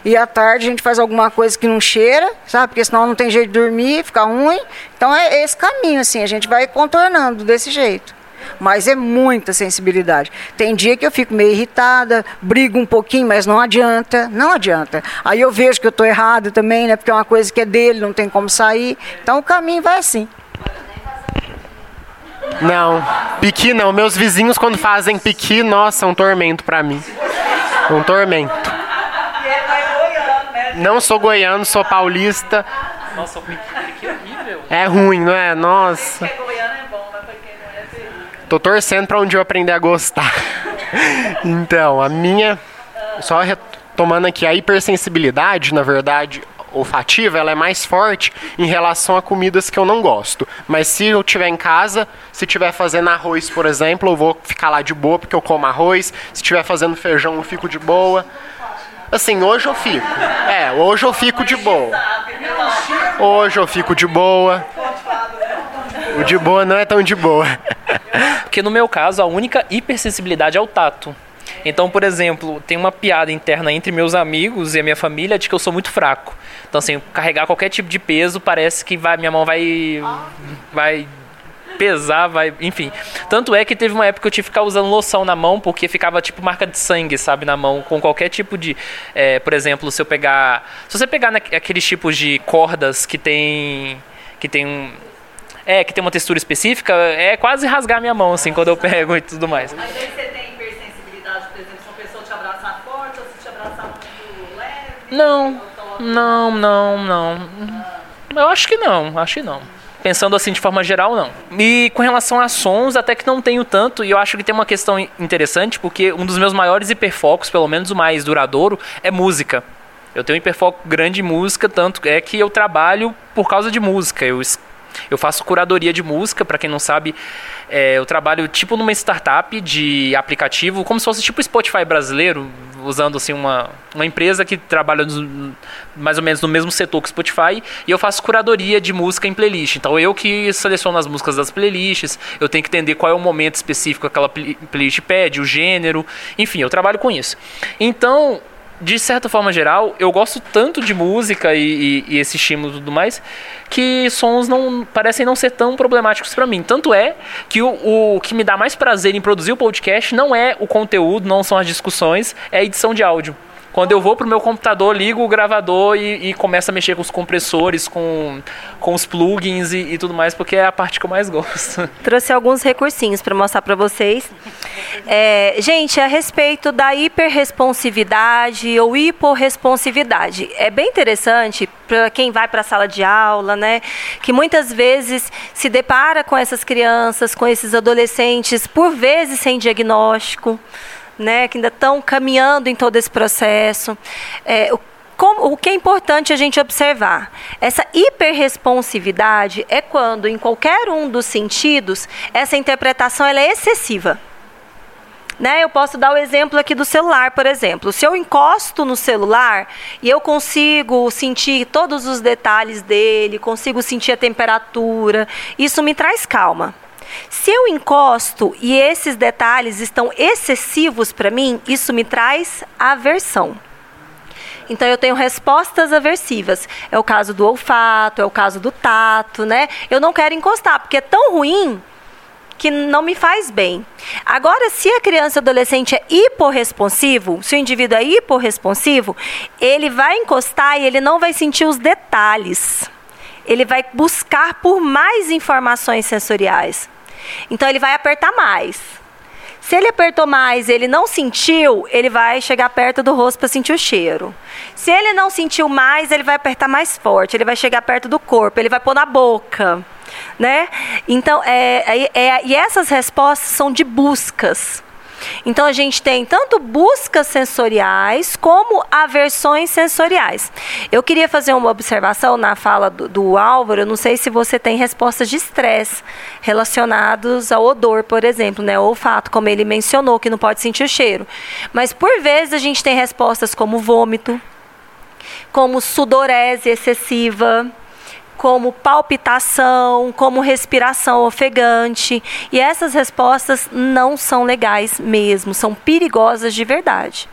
E à tarde a gente faz alguma coisa que não cheira, sabe? Porque senão não tem jeito de dormir, fica ruim. Então é esse caminho, assim, a gente vai contornando desse jeito. Mas é muita sensibilidade. Tem dia que eu fico meio irritada, brigo um pouquinho, mas não adianta, não adianta. Aí eu vejo que eu estou errado também, né? Porque é uma coisa que é dele, não tem como sair. Então o caminho vai assim. Não, piqui não. Meus vizinhos quando fazem piqui, nossa, é um tormento para mim. Um tormento. Não sou goiano, sou paulista. Nossa, o piqui é horrível. É ruim, não é? Nossa. Tô torcendo pra um dia eu aprender a gostar. Então, a minha. Só retomando aqui, a hipersensibilidade, na verdade, olfativa, ela é mais forte em relação a comidas que eu não gosto. Mas se eu estiver em casa, se estiver fazendo arroz, por exemplo, eu vou ficar lá de boa porque eu como arroz. Se estiver fazendo feijão, eu fico de boa. Assim, hoje eu fico. É, hoje eu fico de boa. Hoje eu fico de boa. O de boa não é tão de boa. Porque no meu caso, a única hipersensibilidade é o tato. Então, por exemplo, tem uma piada interna entre meus amigos e a minha família de que eu sou muito fraco. Então, assim, carregar qualquer tipo de peso parece que vai, minha mão vai. vai pesar, vai, enfim. Tanto é que teve uma época que eu tive que ficar usando loção na mão, porque ficava tipo marca de sangue, sabe, na mão, com qualquer tipo de. É, por exemplo, se eu pegar. Se você pegar aqueles tipos de cordas que tem. que tem um. É, que tem uma textura específica, é quase rasgar minha mão, assim, quando eu pego e tudo mais. Mas aí você tem hipersensibilidade, por exemplo, se uma pessoa te abraçar forte ou se te abraçar muito leve? Não, não, não, não. Eu acho que não, acho que não pensando assim de forma geral, não. E com relação a sons, até que não tenho tanto, e eu acho que tem uma questão interessante, porque um dos meus maiores hiperfocos, pelo menos o mais duradouro, é música. Eu tenho um hiperfoco grande em música, tanto é que eu trabalho por causa de música. Eu eu faço curadoria de música, para quem não sabe, é, eu trabalho tipo numa startup de aplicativo, como se fosse tipo Spotify brasileiro, usando assim uma, uma empresa que trabalha mais ou menos no mesmo setor que Spotify, e eu faço curadoria de música em playlist. Então eu que seleciono as músicas das playlists, eu tenho que entender qual é o momento específico que aquela playlist pede, o gênero, enfim, eu trabalho com isso. Então, de certa forma geral, eu gosto tanto de música e, e, e esse estímulo e tudo mais, que sons não parecem não ser tão problemáticos para mim. Tanto é que o, o que me dá mais prazer em produzir o podcast não é o conteúdo, não são as discussões, é a edição de áudio. Quando eu vou pro meu computador, ligo o gravador e, e começo a mexer com os compressores, com, com os plugins e, e, tudo mais, porque é a parte que eu mais gosto. Trouxe alguns recursinhos para mostrar para vocês. É, gente, a respeito da hiperresponsividade ou hiporresponsividade. É bem interessante para quem vai para a sala de aula, né? Que muitas vezes se depara com essas crianças, com esses adolescentes, por vezes sem diagnóstico né, que ainda estão caminhando em todo esse processo. É, o, como, o que é importante a gente observar? Essa hiperresponsividade é quando, em qualquer um dos sentidos, essa interpretação ela é excessiva. Né? Eu posso dar o exemplo aqui do celular, por exemplo. Se eu encosto no celular e eu consigo sentir todos os detalhes dele, consigo sentir a temperatura, isso me traz calma. Se eu encosto e esses detalhes estão excessivos para mim, isso me traz aversão. Então eu tenho respostas aversivas. É o caso do olfato, é o caso do tato, né? Eu não quero encostar porque é tão ruim que não me faz bem. Agora, se a criança ou adolescente é hiporresponsivo, se o indivíduo é hiporresponsivo, ele vai encostar e ele não vai sentir os detalhes. Ele vai buscar por mais informações sensoriais. Então ele vai apertar mais. Se ele apertou mais, ele não sentiu, ele vai chegar perto do rosto para sentir o cheiro. Se ele não sentiu mais, ele vai apertar mais forte, ele vai chegar perto do corpo, ele vai pôr na boca, né? Então, é, é, é e essas respostas são de buscas. Então a gente tem tanto buscas sensoriais como aversões sensoriais. Eu queria fazer uma observação na fala do, do Álvaro, eu não sei se você tem respostas de estresse relacionados ao odor, por exemplo, né, o olfato, como ele mencionou, que não pode sentir o cheiro. Mas por vezes a gente tem respostas como vômito, como sudorese excessiva, como palpitação, como respiração ofegante. E essas respostas não são legais mesmo, são perigosas de verdade.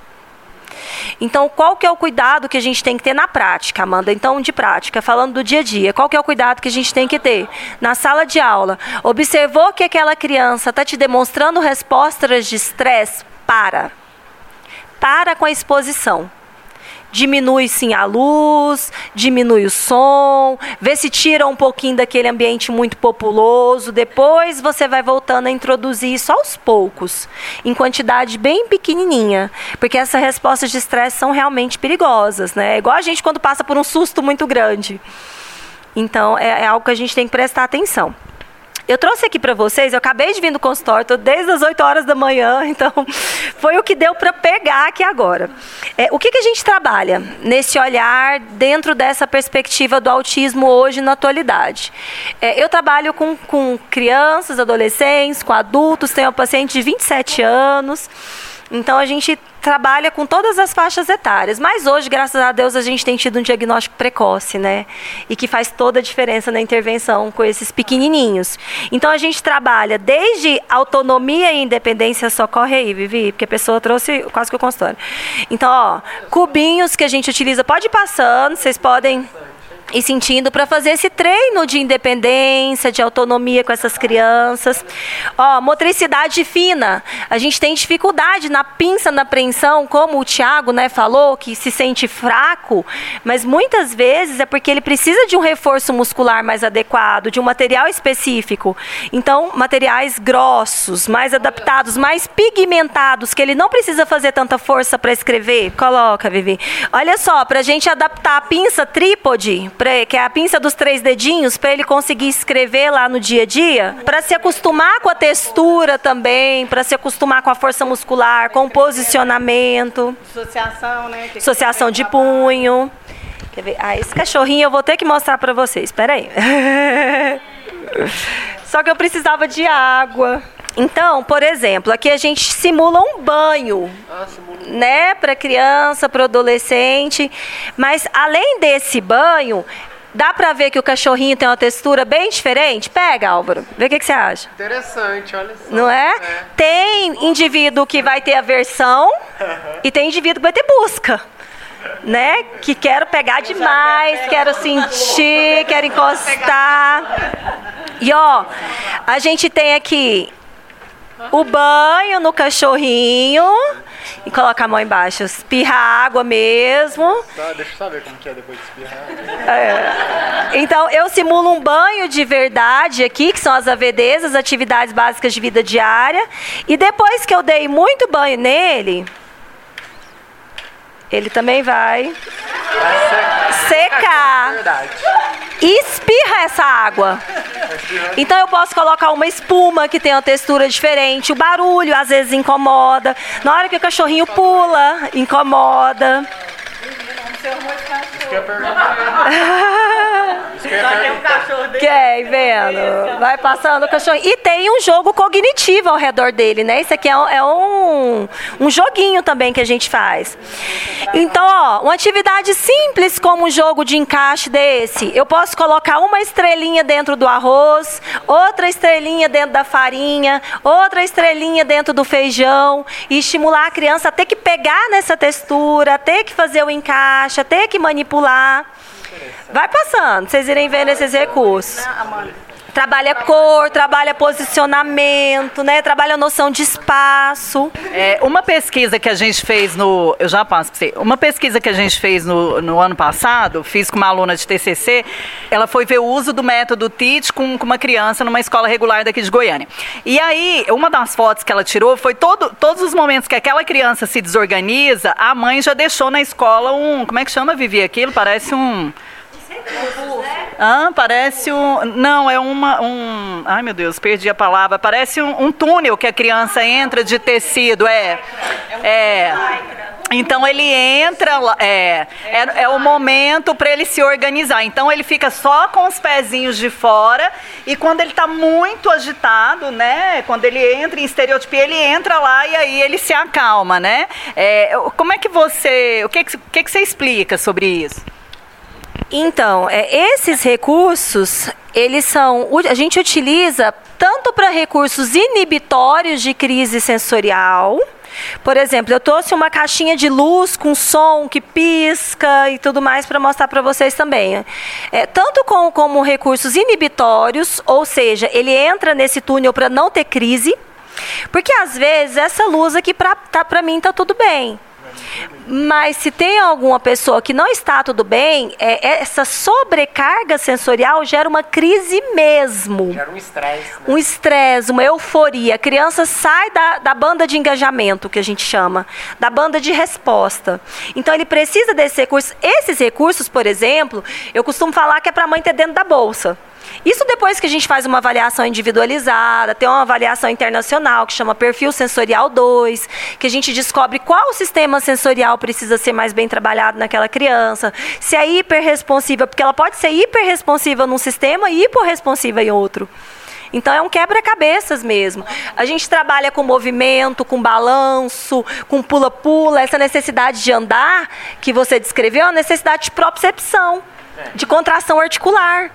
Então, qual que é o cuidado que a gente tem que ter na prática, Amanda? Então, de prática, falando do dia a dia, qual que é o cuidado que a gente tem que ter? Na sala de aula, observou que aquela criança está te demonstrando respostas de estresse? Para. Para com a exposição diminui sim a luz, diminui o som, vê se tira um pouquinho daquele ambiente muito populoso. Depois você vai voltando a introduzir isso aos poucos, em quantidade bem pequenininha, porque essas respostas de estresse são realmente perigosas, né? É igual a gente quando passa por um susto muito grande. Então é, é algo que a gente tem que prestar atenção. Eu trouxe aqui para vocês, eu acabei de vir do consultório, estou desde as 8 horas da manhã, então foi o que deu para pegar aqui agora. É, o que, que a gente trabalha nesse olhar dentro dessa perspectiva do autismo hoje na atualidade? É, eu trabalho com, com crianças, adolescentes, com adultos, tenho uma paciente de 27 anos. Então a gente trabalha com todas as faixas etárias, mas hoje, graças a Deus, a gente tem tido um diagnóstico precoce, né? E que faz toda a diferença na intervenção com esses pequenininhos. Então a gente trabalha desde autonomia e independência, socorre aí, Vivi, porque a pessoa trouxe quase que o consultório. Então, ó, cubinhos que a gente utiliza, pode ir passando, vocês podem e sentindo para fazer esse treino de independência, de autonomia com essas crianças. Ó, motricidade fina. A gente tem dificuldade na pinça, na apreensão, como o Tiago né, falou, que se sente fraco, mas muitas vezes é porque ele precisa de um reforço muscular mais adequado, de um material específico. Então, materiais grossos, mais adaptados, mais pigmentados, que ele não precisa fazer tanta força para escrever. Coloca, Vivi. Olha só, para a gente adaptar a pinça trípode, que é a pinça dos três dedinhos, para ele conseguir escrever lá no dia a dia, para se acostumar com a textura também, para se acostumar com a força muscular, com o posicionamento. Associação, né? Associação de punho. Quer ver? Ah, esse cachorrinho eu vou ter que mostrar para vocês. Espera aí. Só que eu precisava de água. Então, por exemplo, aqui a gente simula um banho, ah, né, para criança, para adolescente. Mas além desse banho, dá para ver que o cachorrinho tem uma textura bem diferente? Pega, Álvaro. Vê o que, que você acha. Interessante, olha só. Não é? é. Tem indivíduo que vai ter aversão e tem indivíduo que vai ter busca né? Que quero pegar demais, quero sentir, quero encostar. E ó, a gente tem aqui o banho no cachorrinho e coloca a mão embaixo. Espirrar água mesmo. Tá, deixa eu saber como que é depois de espirrar. É. Então, eu simulo um banho de verdade aqui, que são as AVDs, as atividades básicas de vida diária. E depois que eu dei muito banho nele, ele também vai secar. E espirra essa água. Então eu posso colocar uma espuma que tem uma textura diferente. O barulho às vezes incomoda. Na hora que o cachorrinho pula, incomoda. Quem vendo? Vai passando o cachorro. E tem um jogo cognitivo ao redor dele, né? Isso aqui é um, é um, um joguinho também que a gente faz. Então, ó, uma atividade simples como um jogo de encaixe desse. Eu posso colocar uma estrelinha dentro do arroz, outra estrelinha dentro da farinha, outra estrelinha dentro do feijão e estimular a criança a ter que pegar nessa textura, a ter que fazer o encaixe, a ter que manipular. Vai passando, vocês irem vendo esses recursos. Trabalha cor, trabalha posicionamento, né? Trabalha noção de espaço. É, uma pesquisa que a gente fez no. Eu já passo para você. Uma pesquisa que a gente fez no, no ano passado, fiz com uma aluna de TCC, ela foi ver o uso do método TIT com, com uma criança numa escola regular daqui de Goiânia. E aí, uma das fotos que ela tirou foi todo, todos os momentos que aquela criança se desorganiza, a mãe já deixou na escola um. Como é que chama, Vivi, aquilo? Parece um. Ah, parece um. Não, é uma. Um, ai, meu Deus, perdi a palavra. Parece um, um túnel que a criança entra de tecido. É. É. Então ele entra, é, é, é o momento para ele se organizar. Então ele fica só com os pezinhos de fora e quando ele está muito agitado, né? Quando ele entra em estereotipia, ele entra lá e aí ele se acalma, né? É, como é que você, o que, que, que, que você explica sobre isso? Então, é, esses recursos, eles são, a gente utiliza tanto para recursos inibitórios de crise sensorial, por exemplo, eu trouxe uma caixinha de luz com som que pisca e tudo mais para mostrar para vocês também. É, tanto com, como recursos inibitórios, ou seja, ele entra nesse túnel para não ter crise, porque às vezes essa luz aqui para tá, mim está tudo bem. Mas se tem alguma pessoa que não está tudo bem, é, é, essa sobrecarga sensorial gera uma crise mesmo. Gera um estresse. Né? Um estresse, uma euforia. A criança sai da, da banda de engajamento, que a gente chama, da banda de resposta. Então ele precisa desses recursos. Esses recursos, por exemplo, eu costumo falar que é para a mãe ter dentro da bolsa. Isso depois que a gente faz uma avaliação individualizada, tem uma avaliação internacional que chama Perfil Sensorial 2, que a gente descobre qual sistema sensorial precisa ser mais bem trabalhado naquela criança, se é hiperresponsiva, porque ela pode ser hiperresponsiva num sistema e hiporresponsiva em outro. Então é um quebra-cabeças mesmo. A gente trabalha com movimento, com balanço, com pula-pula, essa necessidade de andar que você descreveu, é uma necessidade de propriocepção, de contração articular.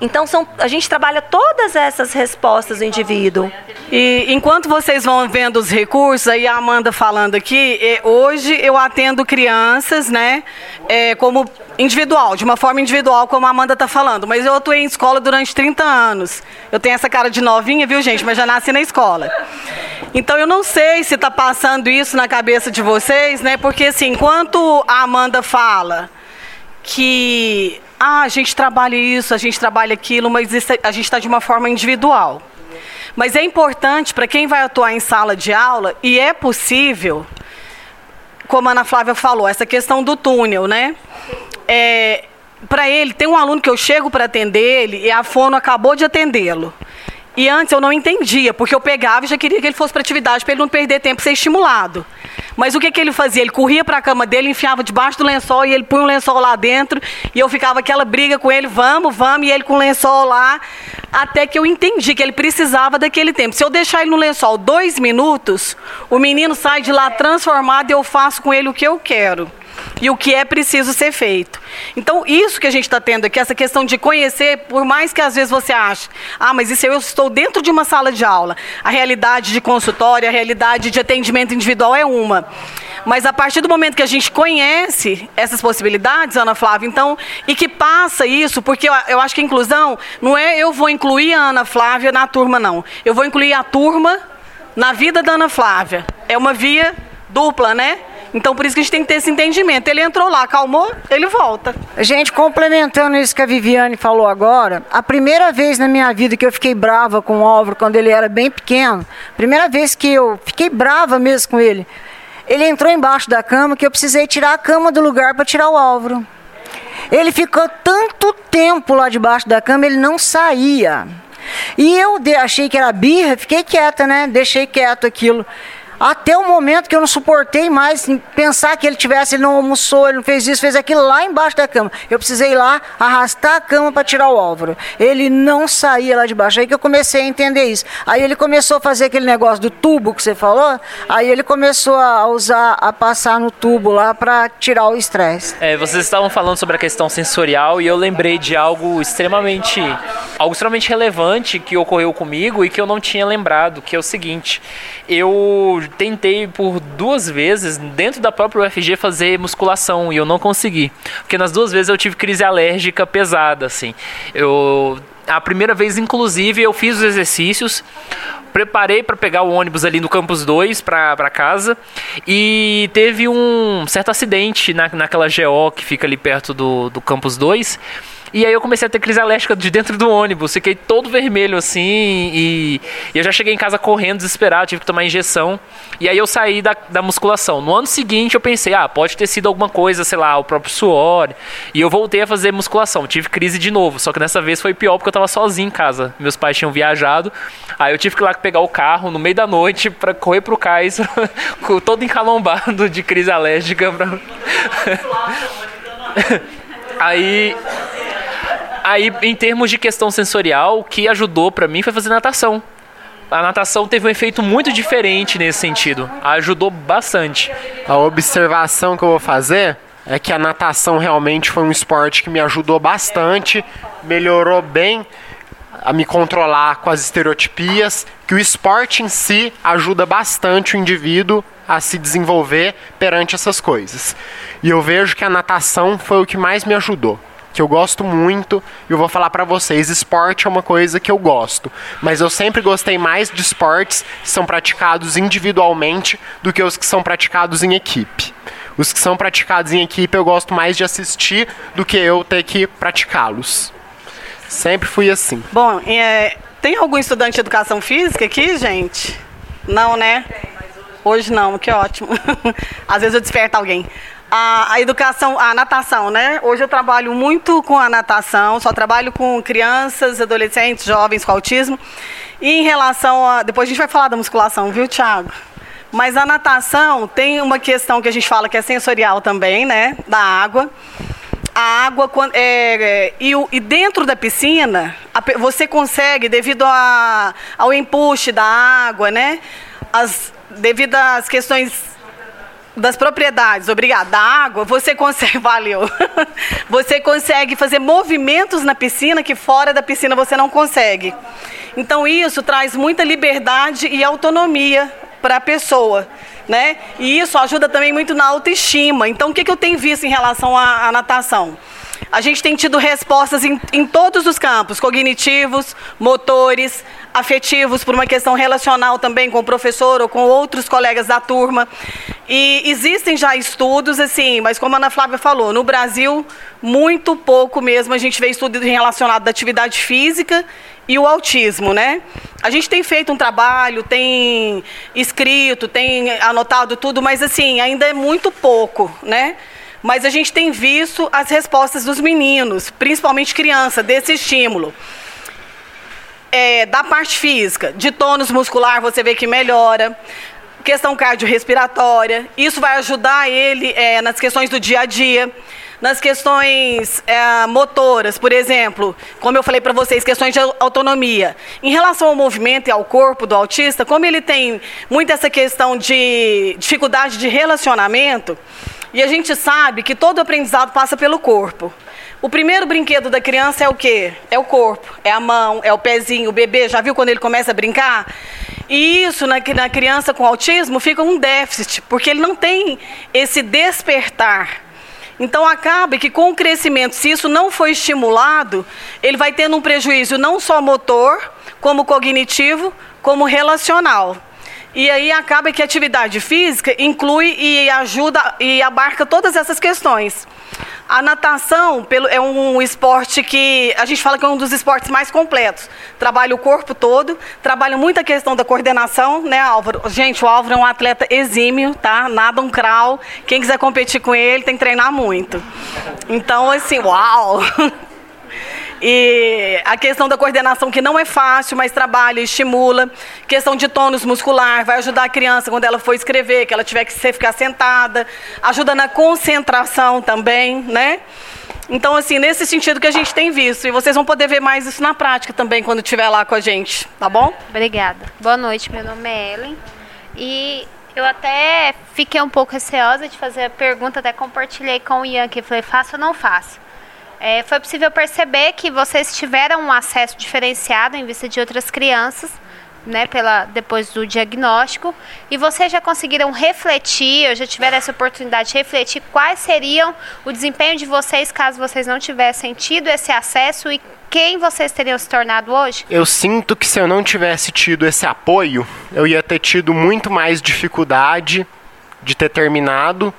Então são, a gente trabalha todas essas respostas do indivíduo. E enquanto vocês vão vendo os recursos, aí a Amanda falando aqui, hoje eu atendo crianças, né, é, como individual, de uma forma individual, como a Amanda está falando. Mas eu atuei em escola durante 30 anos. Eu tenho essa cara de novinha, viu, gente? Mas já nasci na escola. Então eu não sei se está passando isso na cabeça de vocês, né? Porque assim, enquanto a Amanda fala que ah, a gente trabalha isso, a gente trabalha aquilo, mas isso, a gente está de uma forma individual. Mas é importante para quem vai atuar em sala de aula, e é possível, como a Ana Flávia falou, essa questão do túnel, né? É, para ele, tem um aluno que eu chego para atender ele e a fono acabou de atendê-lo. E antes eu não entendia, porque eu pegava e já queria que ele fosse para atividade para ele não perder tempo ser estimulado. Mas o que, que ele fazia? Ele corria para a cama dele, enfiava debaixo do lençol e ele punha o lençol lá dentro. E eu ficava aquela briga com ele, vamos, vamos, e ele com o lençol lá. Até que eu entendi que ele precisava daquele tempo. Se eu deixar ele no lençol dois minutos, o menino sai de lá transformado e eu faço com ele o que eu quero e o que é preciso ser feito. Então, isso que a gente está tendo aqui, essa questão de conhecer, por mais que às vezes você ache, ah, mas isso eu estou dentro de uma sala de aula. A realidade de consultório, a realidade de atendimento individual é uma. Mas a partir do momento que a gente conhece essas possibilidades, Ana Flávia, então, e que passa isso, porque eu, eu acho que inclusão não é eu vou incluir a Ana Flávia na turma, não. Eu vou incluir a turma na vida da Ana Flávia. É uma via dupla, né? Então, por isso que a gente tem que ter esse entendimento. Ele entrou lá, acalmou, ele volta. Gente, complementando isso que a Viviane falou agora, a primeira vez na minha vida que eu fiquei brava com o Álvaro quando ele era bem pequeno, primeira vez que eu fiquei brava mesmo com ele, ele entrou embaixo da cama que eu precisei tirar a cama do lugar para tirar o Álvaro. Ele ficou tanto tempo lá debaixo da cama, ele não saía. E eu achei que era birra, fiquei quieta, né? Deixei quieto aquilo. Até o momento que eu não suportei mais pensar que ele tivesse, ele não almoçou, ele não fez isso, fez aquilo lá embaixo da cama. Eu precisei ir lá arrastar a cama para tirar o Álvaro. Ele não saía lá de baixo. Aí que eu comecei a entender isso. Aí ele começou a fazer aquele negócio do tubo que você falou. Aí ele começou a usar, a passar no tubo lá para tirar o estresse. É, vocês estavam falando sobre a questão sensorial e eu lembrei de algo extremamente, algo extremamente relevante que ocorreu comigo e que eu não tinha lembrado, que é o seguinte: eu tentei por duas vezes dentro da própria UFG fazer musculação e eu não consegui, porque nas duas vezes eu tive crise alérgica pesada, assim. Eu a primeira vez, inclusive, eu fiz os exercícios, preparei para pegar o ônibus ali no Campus 2 para casa e teve um certo acidente na, naquela GO que fica ali perto do, do Campus 2 e aí eu comecei a ter crise alérgica de dentro do ônibus, fiquei todo vermelho assim e, e eu já cheguei em casa correndo, desesperado, tive que tomar injeção. E aí eu saí da, da musculação. No ano seguinte eu pensei, ah, pode ter sido alguma coisa, sei lá, o próprio suor. E eu voltei a fazer musculação, tive crise de novo, só que dessa vez foi pior porque eu tava sozinho em casa. Meus pais tinham viajado, aí eu tive que ir lá pegar o carro no meio da noite para correr pro cais, todo encalombado de crise alérgica. Pra... aí aí, em termos de questão sensorial, o que ajudou para mim foi fazer natação. A natação teve um efeito muito diferente nesse sentido. Ajudou bastante. A observação que eu vou fazer é que a natação realmente foi um esporte que me ajudou bastante, melhorou bem a me controlar com as estereotipias, que o esporte em si ajuda bastante o indivíduo a se desenvolver perante essas coisas. E eu vejo que a natação foi o que mais me ajudou que eu gosto muito e eu vou falar para vocês, esporte é uma coisa que eu gosto, mas eu sempre gostei mais de esportes que são praticados individualmente do que os que são praticados em equipe. Os que são praticados em equipe eu gosto mais de assistir do que eu ter que praticá-los. Sempre fui assim. Bom, é, tem algum estudante de educação física aqui, gente? Não, né? Hoje não, que ótimo. Às vezes eu desperto alguém a, a, educação, a natação, né? Hoje eu trabalho muito com a natação, só trabalho com crianças, adolescentes, jovens com autismo. E em relação a. Depois a gente vai falar da musculação, viu, Thiago? Mas a natação tem uma questão que a gente fala que é sensorial também, né? Da água. A água, é, é, e, e, dentro da piscina, você consegue, devido a, ao empuxo da água, né? As, devido às questões das propriedades, obrigada, da água, você consegue, valeu. Você consegue fazer movimentos na piscina que fora da piscina você não consegue. Então isso traz muita liberdade e autonomia para a pessoa, né? E isso ajuda também muito na autoestima. Então o que, que eu tenho visto em relação à, à natação? A gente tem tido respostas em, em todos os campos, cognitivos, motores, afetivos, por uma questão relacional também com o professor ou com outros colegas da turma. E existem já estudos, assim, mas como a Ana Flávia falou, no Brasil, muito pouco mesmo a gente vê estudos relacionados à atividade física e o autismo, né? A gente tem feito um trabalho, tem escrito, tem anotado tudo, mas assim, ainda é muito pouco, né? Mas a gente tem visto as respostas dos meninos, principalmente criança, desse estímulo. É, da parte física, de tônus muscular, você vê que melhora. Questão cardiorrespiratória, isso vai ajudar ele é, nas questões do dia a dia. Nas questões é, motoras, por exemplo, como eu falei para vocês, questões de autonomia. Em relação ao movimento e ao corpo do autista, como ele tem muito essa questão de dificuldade de relacionamento, e a gente sabe que todo aprendizado passa pelo corpo. O primeiro brinquedo da criança é o quê? É o corpo, é a mão, é o pezinho, o bebê. Já viu quando ele começa a brincar? E isso na, na criança com autismo fica um déficit, porque ele não tem esse despertar. Então acaba que com o crescimento, se isso não for estimulado, ele vai tendo um prejuízo não só motor, como cognitivo, como relacional. E aí acaba que a atividade física inclui e ajuda e abarca todas essas questões. A natação é um esporte que a gente fala que é um dos esportes mais completos. Trabalha o corpo todo, trabalha muito a questão da coordenação, né, Álvaro? Gente, o Álvaro é um atleta exímio, tá? Nada um crawl. Quem quiser competir com ele tem que treinar muito. Então, assim, uau! E a questão da coordenação, que não é fácil, mas trabalha, estimula. Questão de tônus muscular, vai ajudar a criança quando ela for escrever, que ela tiver que ficar sentada. Ajuda na concentração também, né? Então, assim, nesse sentido que a gente tem visto. E vocês vão poder ver mais isso na prática também quando estiver lá com a gente, tá bom? Obrigada. Boa noite, meu nome é Ellen. E eu até fiquei um pouco receosa de fazer a pergunta, até compartilhei com o Ian que falei, faço ou não faço? É, foi possível perceber que vocês tiveram um acesso diferenciado em vista de outras crianças, né, pela, depois do diagnóstico, e vocês já conseguiram refletir, ou já tiveram essa oportunidade de refletir quais seriam o desempenho de vocês caso vocês não tivessem tido esse acesso e quem vocês teriam se tornado hoje? Eu sinto que se eu não tivesse tido esse apoio, eu ia ter tido muito mais dificuldade de ter terminado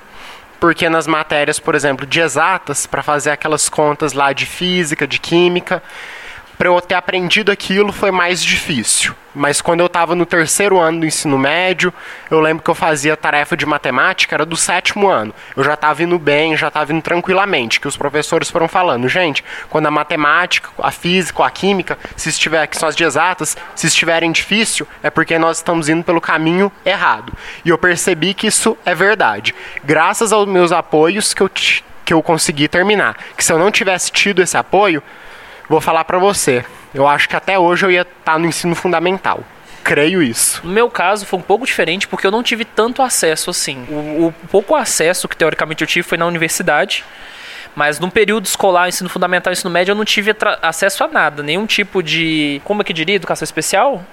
porque nas matérias, por exemplo, de exatas, para fazer aquelas contas lá de física, de química, para eu ter aprendido aquilo foi mais difícil. Mas quando eu estava no terceiro ano do ensino médio, eu lembro que eu fazia tarefa de matemática, era do sétimo ano. Eu já estava indo bem, já estava indo tranquilamente, que os professores foram falando, gente, quando a matemática, a física, a química, se estiver, que são as de exatas, se estiverem difícil, é porque nós estamos indo pelo caminho errado. E eu percebi que isso é verdade. Graças aos meus apoios que eu, que eu consegui terminar. Que se eu não tivesse tido esse apoio, Vou falar para você. Eu acho que até hoje eu ia estar tá no ensino fundamental. Creio isso. No meu caso foi um pouco diferente porque eu não tive tanto acesso assim. O, o pouco acesso que teoricamente eu tive foi na universidade. Mas no período escolar, ensino fundamental, ensino médio, eu não tive acesso a nada, nenhum tipo de, como é que diria, educação especial?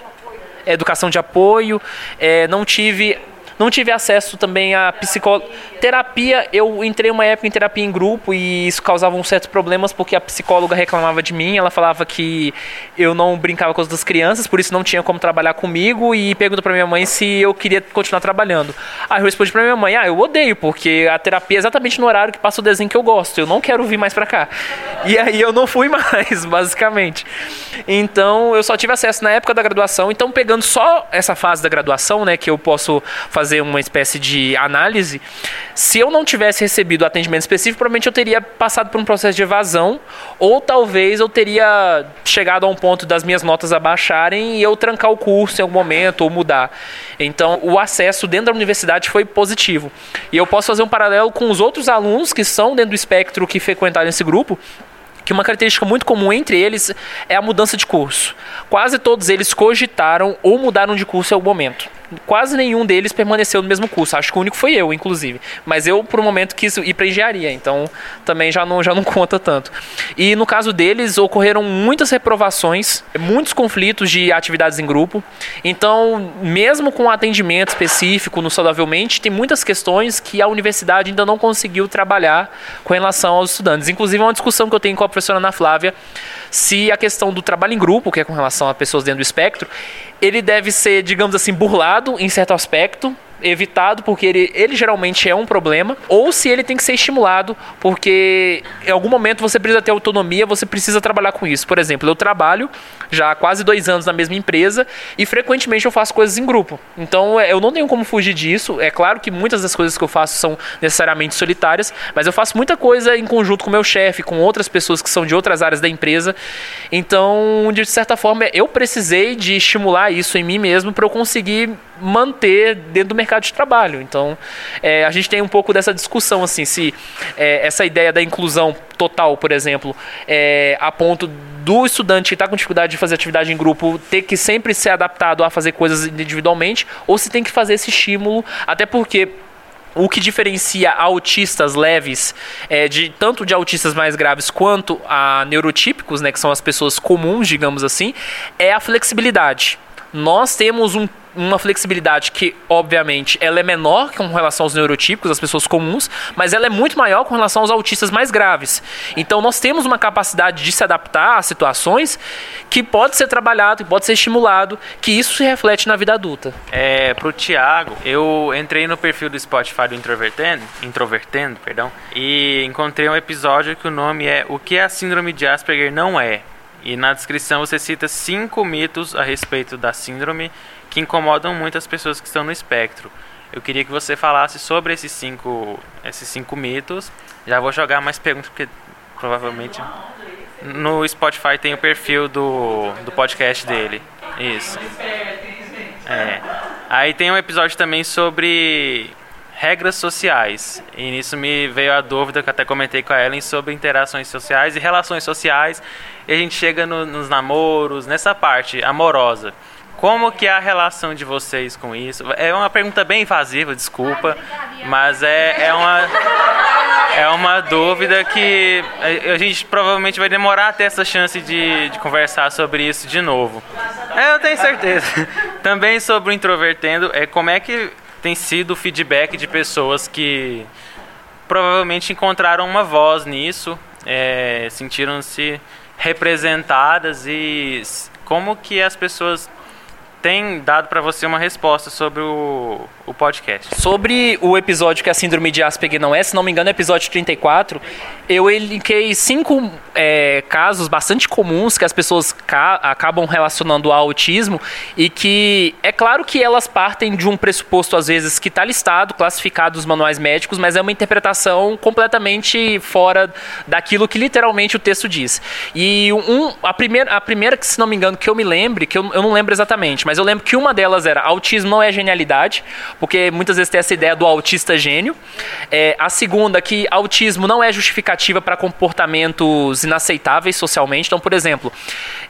Educação de apoio, é, não tive não tive acesso também a psicólogo. Terapia, eu entrei uma época em terapia em grupo e isso causava uns certos problemas porque a psicóloga reclamava de mim. Ela falava que eu não brincava com as das crianças, por isso não tinha como trabalhar comigo e perguntou para minha mãe se eu queria continuar trabalhando. Aí eu respondi para minha mãe: "Ah, eu odeio, porque a terapia é exatamente no horário que passa o desenho que eu gosto. Eu não quero vir mais para cá". E aí eu não fui mais, basicamente. Então, eu só tive acesso na época da graduação. Então, pegando só essa fase da graduação, né, que eu posso fazer fazer uma espécie de análise, se eu não tivesse recebido atendimento específico, provavelmente eu teria passado por um processo de evasão, ou talvez eu teria chegado a um ponto das minhas notas abaixarem e eu trancar o curso em algum momento ou mudar. Então, o acesso dentro da universidade foi positivo. E eu posso fazer um paralelo com os outros alunos que são dentro do espectro que frequentaram esse grupo, que uma característica muito comum entre eles é a mudança de curso. Quase todos eles cogitaram ou mudaram de curso em algum momento quase nenhum deles permaneceu no mesmo curso. Acho que o único foi eu, inclusive. Mas eu, por um momento, quis ir para engenharia, então também já não, já não conta tanto. E no caso deles, ocorreram muitas reprovações, muitos conflitos de atividades em grupo. Então, mesmo com atendimento específico no Saudavelmente, tem muitas questões que a universidade ainda não conseguiu trabalhar com relação aos estudantes. Inclusive, é uma discussão que eu tenho com a professora Ana Flávia se a questão do trabalho em grupo, que é com relação a pessoas dentro do espectro, ele deve ser, digamos assim, burlado em certo aspecto, evitado porque ele, ele geralmente é um problema, ou se ele tem que ser estimulado, porque em algum momento você precisa ter autonomia, você precisa trabalhar com isso. Por exemplo, eu trabalho já há quase dois anos na mesma empresa e frequentemente eu faço coisas em grupo. Então é, eu não tenho como fugir disso. É claro que muitas das coisas que eu faço são necessariamente solitárias, mas eu faço muita coisa em conjunto com meu chefe, com outras pessoas que são de outras áreas da empresa. Então, de certa forma, eu precisei de estimular isso em mim mesmo para eu conseguir manter dentro do mercado de trabalho. Então, é, a gente tem um pouco dessa discussão, assim, se é, essa ideia da inclusão total, por exemplo, é, a ponto do estudante que está com dificuldade de fazer atividade em grupo ter que sempre ser adaptado a fazer coisas individualmente, ou se tem que fazer esse estímulo, até porque o que diferencia autistas leves é, de tanto de autistas mais graves quanto a neurotípicos, né, que são as pessoas comuns, digamos assim, é a flexibilidade. Nós temos um uma flexibilidade que, obviamente, ela é menor com relação aos neurotípicos, as pessoas comuns, mas ela é muito maior com relação aos autistas mais graves. Então, nós temos uma capacidade de se adaptar a situações que pode ser trabalhado, que pode ser estimulado, que isso se reflete na vida adulta. É, pro Thiago, eu entrei no perfil do Spotify do Introvertendo, Introvertendo, perdão, e encontrei um episódio que o nome é O que a síndrome de Asperger não é. E na descrição você cita cinco mitos a respeito da síndrome que incomodam muitas pessoas que estão no espectro. Eu queria que você falasse sobre esses cinco, esses cinco mitos. Já vou jogar mais perguntas, porque provavelmente. No Spotify tem o perfil do, do podcast dele. Isso. É. Aí tem um episódio também sobre regras sociais. E nisso me veio a dúvida que até comentei com a Ellen sobre interações sociais e relações sociais. E a gente chega no, nos namoros, nessa parte amorosa. Como que é a relação de vocês com isso? É uma pergunta bem invasiva, desculpa, mas é, é, uma, é uma dúvida que a gente provavelmente vai demorar até essa chance de, de conversar sobre isso de novo. É, eu tenho certeza. Também sobre o introvertendo, é como é que tem sido o feedback de pessoas que provavelmente encontraram uma voz nisso, é, sentiram-se representadas e como que as pessoas tem dado para você uma resposta sobre o, o podcast. Sobre o episódio que a síndrome de Asperger não é, se não me engano, é episódio 34, eu elenquei cinco é, casos bastante comuns que as pessoas acabam relacionando ao autismo e que é claro que elas partem de um pressuposto, às vezes, que está listado, classificado nos manuais médicos, mas é uma interpretação completamente fora daquilo que literalmente o texto diz. E um, a, primeira, a primeira, que se não me engano, que eu me lembre, que eu, eu não lembro exatamente, mas eu lembro que uma delas era autismo não é genialidade, porque muitas vezes tem essa ideia do autista gênio. É, a segunda, que autismo não é justificativa para comportamentos inaceitáveis socialmente. Então, por exemplo,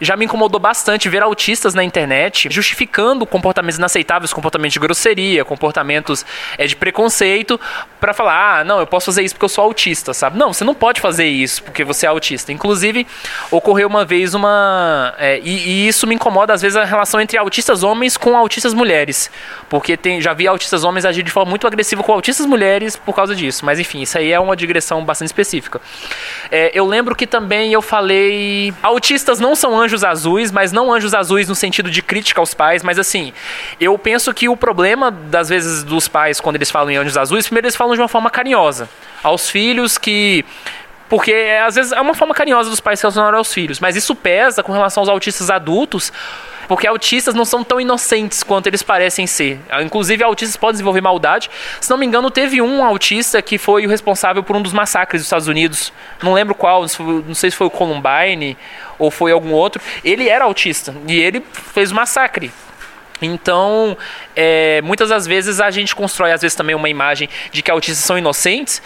já me incomodou bastante ver autistas na internet justificando comportamentos inaceitáveis, comportamentos de grosseria, comportamentos é, de preconceito, para falar, ah, não, eu posso fazer isso porque eu sou autista, sabe? Não, você não pode fazer isso porque você é autista. Inclusive, ocorreu uma vez uma. É, e, e isso me incomoda, às vezes, a relação entre autistas homens com autistas mulheres. Porque tem, já vi autistas homens agir de forma muito agressiva com autistas mulheres por causa disso. Mas enfim, isso aí é uma digressão bastante específica. É, eu lembro que também eu falei. Autistas não são anjos azuis, mas não anjos azuis no sentido de crítica aos pais, mas assim, eu penso que o problema, das vezes, dos pais, quando eles falam em anjos azuis, primeiro eles falam de uma forma carinhosa. Aos filhos que porque às vezes é uma forma carinhosa dos pais se relacionar aos filhos, mas isso pesa com relação aos autistas adultos, porque autistas não são tão inocentes quanto eles parecem ser. Inclusive, autistas podem desenvolver maldade. Se não me engano, teve um autista que foi o responsável por um dos massacres dos Estados Unidos. Não lembro qual, não sei se foi o Columbine ou foi algum outro. Ele era autista e ele fez o massacre. Então, é, muitas das vezes a gente constrói, às vezes, também uma imagem de que autistas são inocentes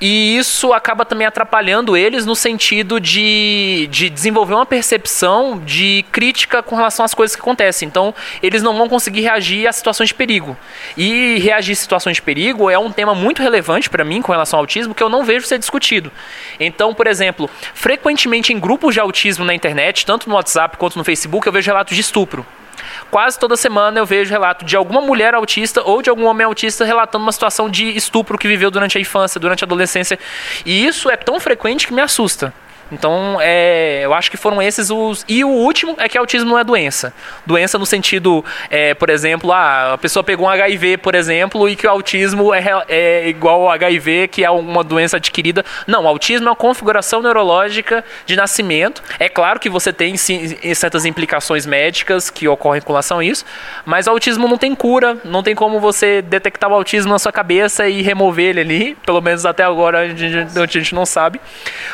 e isso acaba também atrapalhando eles no sentido de, de desenvolver uma percepção de crítica com relação às coisas que acontecem. Então, eles não vão conseguir reagir a situações de perigo. E reagir a situações de perigo é um tema muito relevante para mim com relação ao autismo que eu não vejo ser discutido. Então, por exemplo, frequentemente em grupos de autismo na internet, tanto no WhatsApp quanto no Facebook, eu vejo relatos de estupro. Quase toda semana eu vejo relato de alguma mulher autista ou de algum homem autista relatando uma situação de estupro que viveu durante a infância, durante a adolescência. E isso é tão frequente que me assusta. Então, é, eu acho que foram esses os. E o último é que autismo não é doença. Doença no sentido, é, por exemplo, ah, a pessoa pegou um HIV, por exemplo, e que o autismo é, é igual ao HIV, que é uma doença adquirida. Não, o autismo é uma configuração neurológica de nascimento. É claro que você tem sim, certas implicações médicas que ocorrem com relação a isso, mas o autismo não tem cura, não tem como você detectar o autismo na sua cabeça e remover ele ali, pelo menos até agora a gente, a gente não sabe.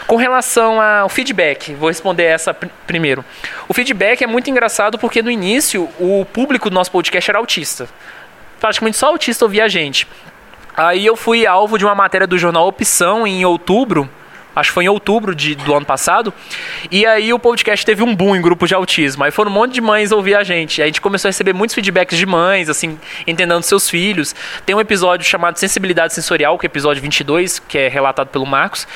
Com relação ao feedback. Vou responder essa pr primeiro. O feedback é muito engraçado porque no início o público do nosso podcast era autista. Praticamente só autista ouvia a gente. Aí eu fui alvo de uma matéria do jornal Opção em outubro acho que foi em outubro de, do ano passado. E aí o podcast teve um boom em grupos de autismo. Aí foram um monte de mães ouvir a gente. Aí a gente começou a receber muitos feedbacks de mães, assim, entendendo seus filhos. Tem um episódio chamado Sensibilidade Sensorial, que é o episódio 22, que é relatado pelo Marcos,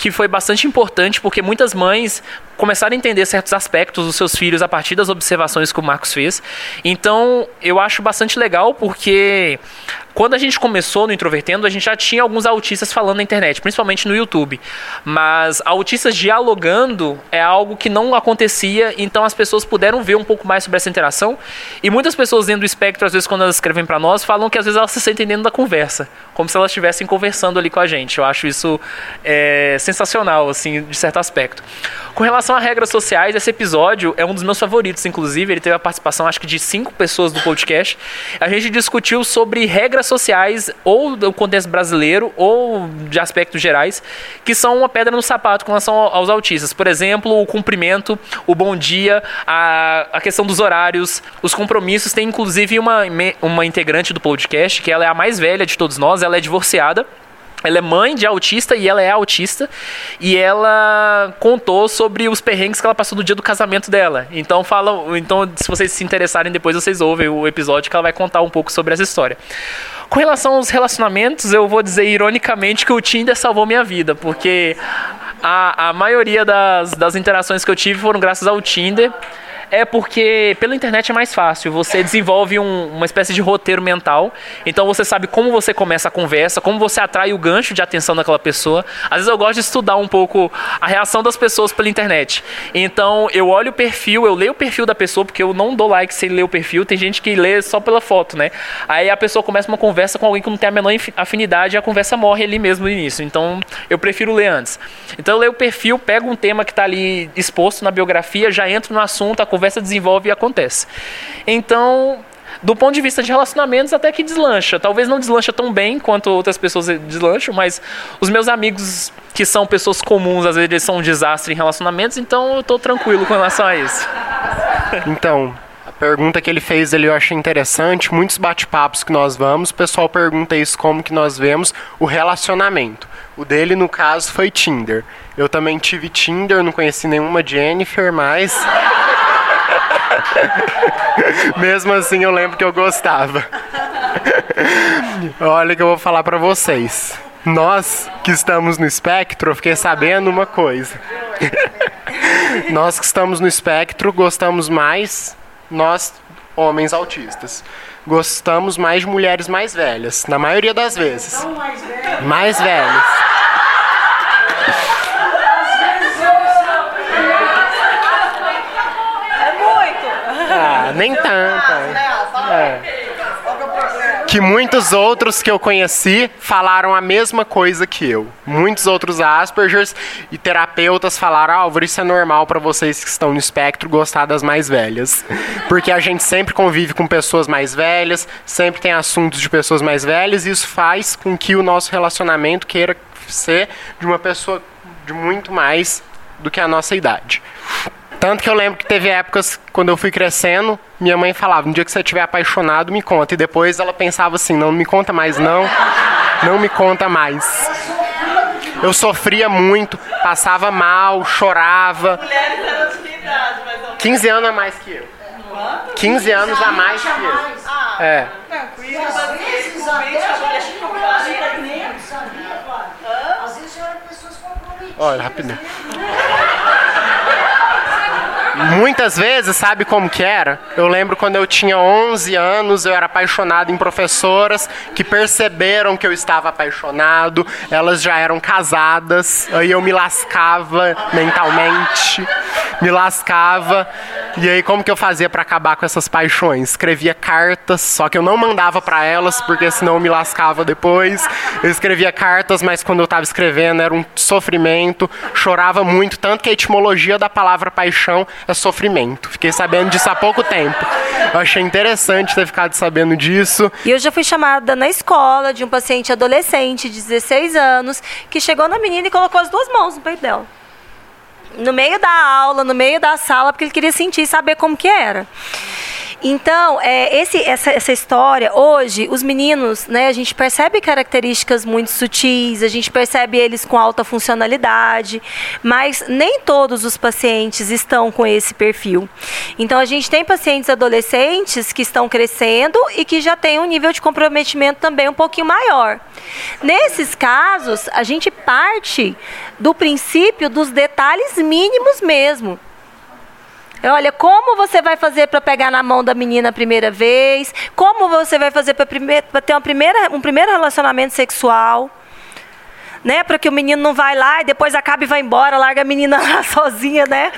que foi bastante importante porque muitas mães começaram a entender certos aspectos dos seus filhos a partir das observações que o Marcos fez. Então, eu acho bastante legal porque quando a gente começou no Introvertendo, a gente já tinha alguns autistas falando na internet, principalmente no YouTube. Mas autistas dialogando é algo que não acontecia, então as pessoas puderam ver um pouco mais sobre essa interação. E muitas pessoas dentro do espectro, às vezes, quando elas escrevem para nós, falam que às vezes elas se sentem dentro da conversa, como se elas estivessem conversando ali com a gente. Eu acho isso é, sensacional, assim, de certo aspecto. Com relação a regras sociais, esse episódio é um dos meus favoritos, inclusive. Ele teve a participação, acho que, de cinco pessoas do podcast. A gente discutiu sobre regras sociais, ou do contexto brasileiro, ou de aspectos gerais, que são uma pedra no sapato com relação aos autistas. Por exemplo, o cumprimento, o bom dia, a, a questão dos horários, os compromissos. Tem, inclusive, uma, uma integrante do podcast, que ela é a mais velha de todos nós, ela é divorciada. Ela é mãe de autista e ela é autista. E ela contou sobre os perrengues que ela passou no dia do casamento dela. Então fala, então se vocês se interessarem depois vocês ouvem o episódio que ela vai contar um pouco sobre essa história. Com relação aos relacionamentos, eu vou dizer ironicamente que o Tinder salvou minha vida, porque a, a maioria das, das interações que eu tive foram graças ao Tinder. É porque pela internet é mais fácil. Você desenvolve um, uma espécie de roteiro mental. Então você sabe como você começa a conversa, como você atrai o gancho de atenção daquela pessoa. Às vezes eu gosto de estudar um pouco a reação das pessoas pela internet. Então eu olho o perfil, eu leio o perfil da pessoa, porque eu não dou like sem ler o perfil. Tem gente que lê só pela foto, né? Aí a pessoa começa uma conversa com alguém que não tem a menor afinidade e a conversa morre ali mesmo no início. Então eu prefiro ler antes. Então eu leio o perfil, pego um tema que está ali exposto na biografia, já entro no assunto, a conversa desenvolve e acontece. Então, do ponto de vista de relacionamentos, até que deslancha. Talvez não deslancha tão bem quanto outras pessoas deslancham, mas os meus amigos que são pessoas comuns, às vezes são um desastre em relacionamentos, então eu estou tranquilo com relação a isso. Então, a pergunta que ele fez ali eu achei interessante. Muitos bate-papos que nós vamos, o pessoal pergunta isso como que nós vemos o relacionamento. O dele, no caso, foi Tinder. Eu também tive Tinder, não conheci nenhuma Jennifer, mas Mesmo assim, eu lembro que eu gostava. Olha que eu vou falar para vocês. Nós que estamos no espectro, eu fiquei sabendo uma coisa. nós que estamos no espectro gostamos mais, nós homens autistas, gostamos mais de mulheres mais velhas, na maioria das vezes. Mais velhas. Nem tanta. É. Que muitos outros que eu conheci falaram a mesma coisa que eu. Muitos outros Aspergers e terapeutas falaram: Álvaro, isso é normal para vocês que estão no espectro gostar das mais velhas. Porque a gente sempre convive com pessoas mais velhas, sempre tem assuntos de pessoas mais velhas, e isso faz com que o nosso relacionamento queira ser de uma pessoa de muito mais do que a nossa idade. Tanto que eu lembro que teve épocas, quando eu fui crescendo, minha mãe falava, no dia que você estiver apaixonado, me conta. E depois ela pensava assim, não, não me conta mais não, não me conta mais. Eu sofria muito, passava mal, chorava. Mulheres eram de que idade, mais ou menos? 15 anos a mais que eu. 15 anos a mais que eu. É. Olha, rapidinho. Muitas vezes, sabe como que era? Eu lembro quando eu tinha 11 anos, eu era apaixonado em professoras que perceberam que eu estava apaixonado, elas já eram casadas, aí eu me lascava mentalmente, me lascava. E aí como que eu fazia para acabar com essas paixões? Escrevia cartas, só que eu não mandava para elas, porque senão eu me lascava depois. Eu escrevia cartas, mas quando eu estava escrevendo era um sofrimento, chorava muito, tanto que a etimologia da palavra paixão é sofrimento. Fiquei sabendo disso há pouco tempo. Eu achei interessante ter ficado sabendo disso. E eu já fui chamada na escola de um paciente adolescente de 16 anos que chegou na menina e colocou as duas mãos no peito dela. No meio da aula, no meio da sala, porque ele queria sentir e saber como que era. Então, é, esse, essa, essa história, hoje, os meninos, né, a gente percebe características muito sutis, a gente percebe eles com alta funcionalidade, mas nem todos os pacientes estão com esse perfil. Então, a gente tem pacientes adolescentes que estão crescendo e que já têm um nível de comprometimento também um pouquinho maior. Nesses casos, a gente parte do princípio dos detalhes mínimos mesmo. Olha, como você vai fazer para pegar na mão da menina a primeira vez? Como você vai fazer para ter uma primeira, um primeiro relacionamento sexual? Né? Para que o menino não vai lá e depois acaba e vai embora, larga a menina lá sozinha, né?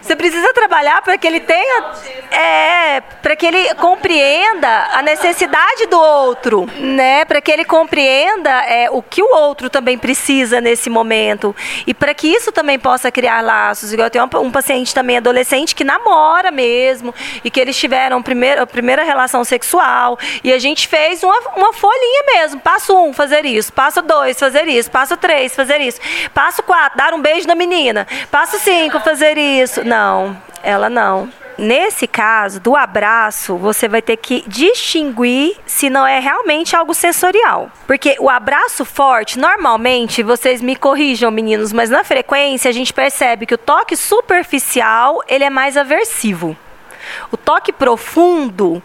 Você precisa trabalhar para que ele tenha, é, para que ele compreenda a necessidade do outro, né? Para que ele compreenda é, o que o outro também precisa nesse momento e para que isso também possa criar laços. Igual eu tenho um, paciente também adolescente que namora mesmo e que eles tiveram primeira, a primeira relação sexual e a gente fez uma, uma folhinha mesmo. Passo um, fazer isso. Passo dois, fazer isso. Passo três, fazer isso. Passo quatro, dar um beijo na menina. Passo cinco, fazer isso. Não, ela não. Nesse caso, do abraço, você vai ter que distinguir se não é realmente algo sensorial. Porque o abraço forte, normalmente, vocês me corrijam, meninos, mas na frequência a gente percebe que o toque superficial, ele é mais aversivo. O toque profundo,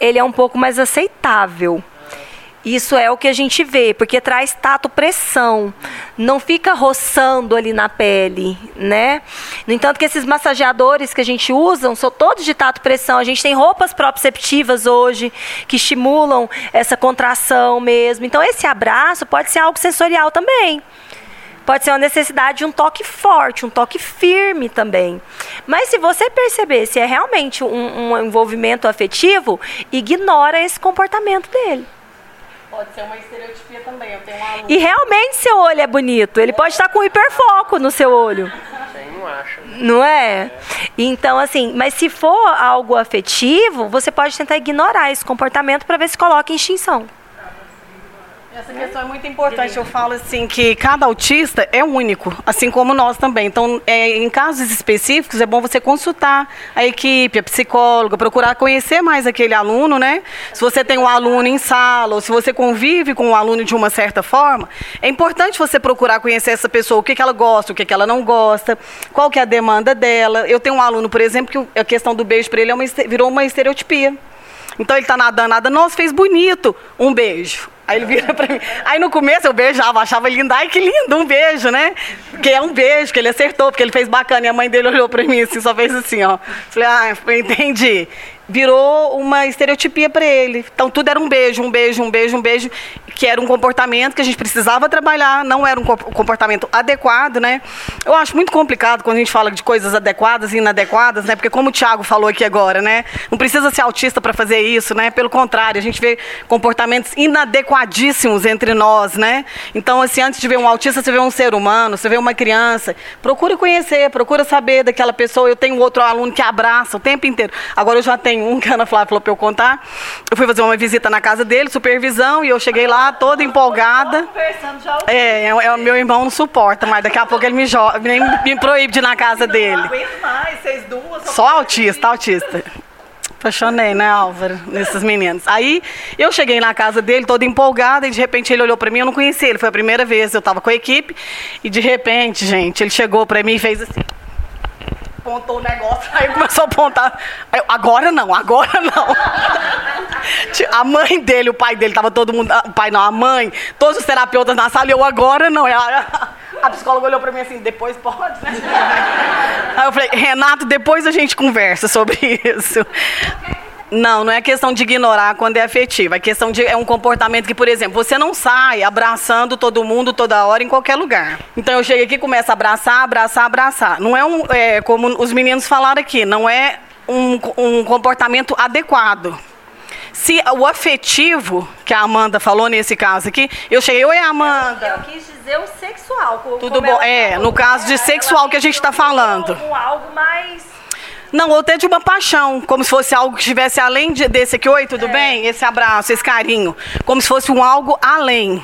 ele é um pouco mais aceitável. Isso é o que a gente vê, porque traz tato pressão, não fica roçando ali na pele, né? No entanto que esses massageadores que a gente usa são todos de tato pressão. A gente tem roupas proprioceptivas hoje que estimulam essa contração mesmo. Então esse abraço pode ser algo sensorial também. Pode ser uma necessidade de um toque forte, um toque firme também. Mas se você perceber se é realmente um, um envolvimento afetivo, ignora esse comportamento dele. Pode ser uma estereotipia também. Eu tenho uma E realmente seu olho é bonito. Ele pode estar com hiperfoco no seu olho. Quem não acha? Não é? Então, assim, mas se for algo afetivo, você pode tentar ignorar esse comportamento para ver se coloca em extinção. Essa questão é muito importante. Eu falo assim que cada autista é único, assim como nós também. Então, é, em casos específicos, é bom você consultar a equipe, a psicóloga, procurar conhecer mais aquele aluno, né? Se você tem um aluno em sala, ou se você convive com um aluno de uma certa forma, é importante você procurar conhecer essa pessoa, o que, que ela gosta, o que, que ela não gosta, qual que é a demanda dela. Eu tenho um aluno, por exemplo, que a questão do beijo para ele é uma, virou uma estereotipia. Então ele está nadando, nadando, nossa, fez bonito, um beijo. Aí ele vira pra mim. Aí no começo eu beijava, achava lindo. Ai, que lindo, um beijo, né? Porque é um beijo, que ele acertou, porque ele fez bacana. E a mãe dele olhou pra mim assim, só fez assim, ó. Falei, ah, entendi. Virou uma estereotipia para ele. Então tudo era um beijo, um beijo, um beijo, um beijo, que era um comportamento que a gente precisava trabalhar, não era um comportamento adequado, né? Eu acho muito complicado quando a gente fala de coisas adequadas e inadequadas, né? Porque como o Thiago falou aqui agora, né? Não precisa ser autista para fazer isso, né? Pelo contrário, a gente vê comportamentos inadequadíssimos entre nós, né? Então, assim, antes de ver um autista, você vê um ser humano, você vê uma criança. Procure conhecer, procura saber daquela pessoa. Eu tenho outro aluno que abraça o tempo inteiro. Agora eu já tenho um que a Ana Flávia falou para eu contar. Eu fui fazer uma visita na casa dele, supervisão, e eu cheguei lá toda empolgada. É, é, é, meu irmão não suporta, mas daqui a pouco ele me, joga, me, me proíbe de ir na casa dele. Não aguento mais, vocês duas. Só autista, autista. Apaixonei, né, Álvaro, nesses meninos. Aí eu cheguei na casa dele toda empolgada e de repente ele olhou para mim, eu não conhecia ele, foi a primeira vez, eu estava com a equipe e de repente, gente, ele chegou para mim e fez assim apontou o negócio, aí começou a apontar. Eu, agora não, agora não. a mãe dele, o pai dele, tava todo mundo. O pai não, a mãe, todos os terapeutas na sala, e eu agora não. A, a psicóloga olhou pra mim assim, depois pode, né? Aí eu falei, Renato, depois a gente conversa sobre isso. Não, não é questão de ignorar quando é afetivo. É questão de é um comportamento que, por exemplo, você não sai abraçando todo mundo toda hora em qualquer lugar. Então eu chego aqui e começo a abraçar, abraçar, abraçar. Não é um, é, como os meninos falaram aqui, não é um, um comportamento adequado. Se o afetivo, que a Amanda falou nesse caso aqui, eu cheguei, oi Amanda. Eu, eu quis dizer o sexual. Tudo bom? É, no caso de sexual que a gente está falando. Com algo mais não, ou até de uma paixão, como se fosse algo que estivesse além de, desse aqui, oi, tudo é. bem? Esse abraço, esse carinho. Como se fosse um algo além.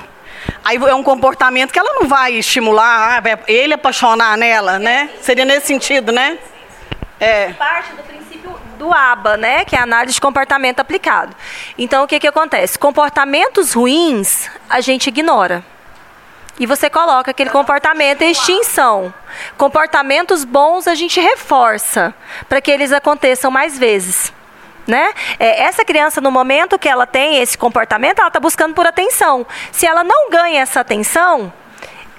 Aí é um comportamento que ela não vai estimular, ah, ele apaixonar nela, né? Seria nesse sentido, né? É. Parte do princípio do ABA, né? Que é a análise de comportamento aplicado. Então, o que, que acontece? Comportamentos ruins a gente ignora e você coloca aquele comportamento em extinção. Comportamentos bons a gente reforça para que eles aconteçam mais vezes. Né? É, essa criança, no momento que ela tem esse comportamento, ela está buscando por atenção. Se ela não ganha essa atenção,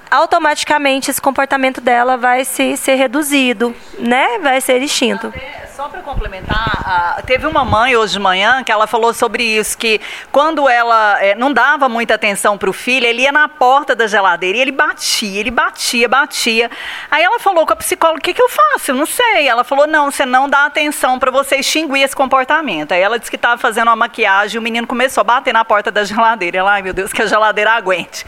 automaticamente esse comportamento dela vai se, ser reduzido, né? vai ser extinto. Só para complementar, teve uma mãe hoje de manhã que ela falou sobre isso, que quando ela eh, não dava muita atenção para o filho, ele ia na porta da geladeira e ele batia, ele batia, batia. Aí ela falou com a psicóloga, o que, que eu faço? Eu não sei. Ela falou, não, você não dá atenção para você extinguir esse comportamento. Aí ela disse que estava fazendo uma maquiagem e o menino começou a bater na porta da geladeira. Ela, ai meu Deus, que a geladeira aguente.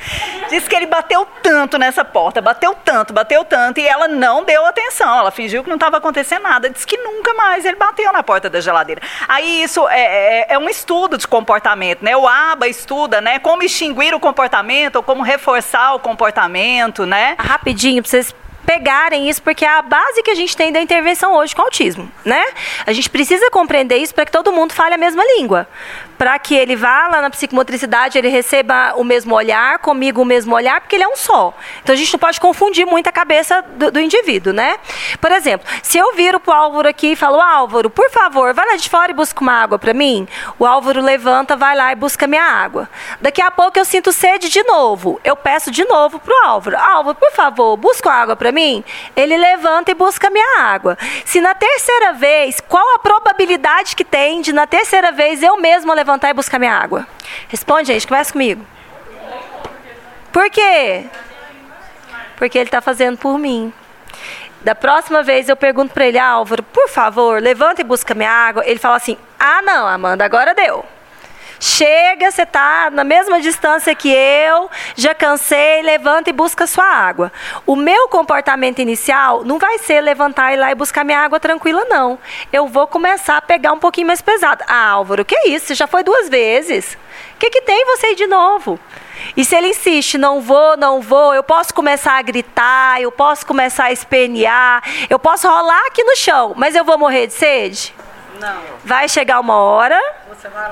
Disse que ele bateu tanto nessa porta, bateu tanto, bateu tanto, e ela não deu atenção. Ela fingiu que não estava acontecendo nada. Disse que nunca mais ele bateu na porta da geladeira. Aí isso é, é, é um estudo de comportamento, né? O ABA estuda, né? Como extinguir o comportamento ou como reforçar o comportamento, né? Rapidinho, pra vocês pegarem isso, porque é a base que a gente tem da intervenção hoje com o autismo, né? A gente precisa compreender isso para que todo mundo fale a mesma língua para que ele vá lá na psicomotricidade, ele receba o mesmo olhar, comigo o mesmo olhar, porque ele é um só. Então a gente não pode confundir muito a cabeça do, do indivíduo, né? Por exemplo, se eu viro pro Álvaro aqui e falo, Álvaro, por favor, vai lá de fora e busca uma água para mim, o Álvaro levanta, vai lá e busca minha água. Daqui a pouco eu sinto sede de novo, eu peço de novo pro Álvaro, Álvaro, por favor, busca água para mim. Ele levanta e busca minha água. Se na terceira vez, qual a probabilidade que tem de na terceira vez eu mesma levantar e buscar minha água? Responde, gente, conversa comigo. Por quê? Porque ele está fazendo por mim. Da próxima vez eu pergunto para ele, Álvaro, por favor, levanta e busca minha água. Ele fala assim: Ah, não, Amanda, agora deu. Chega, você está na mesma distância que eu, já cansei, levanta e busca sua água. O meu comportamento inicial não vai ser levantar e ir lá e buscar minha água tranquila, não. Eu vou começar a pegar um pouquinho mais pesado. Ah, Álvaro, que é isso? Você já foi duas vezes. O que, que tem você ir de novo? E se ele insiste, não vou, não vou, eu posso começar a gritar, eu posso começar a espernear, eu posso rolar aqui no chão, mas eu vou morrer de sede? Não. Vai chegar uma hora,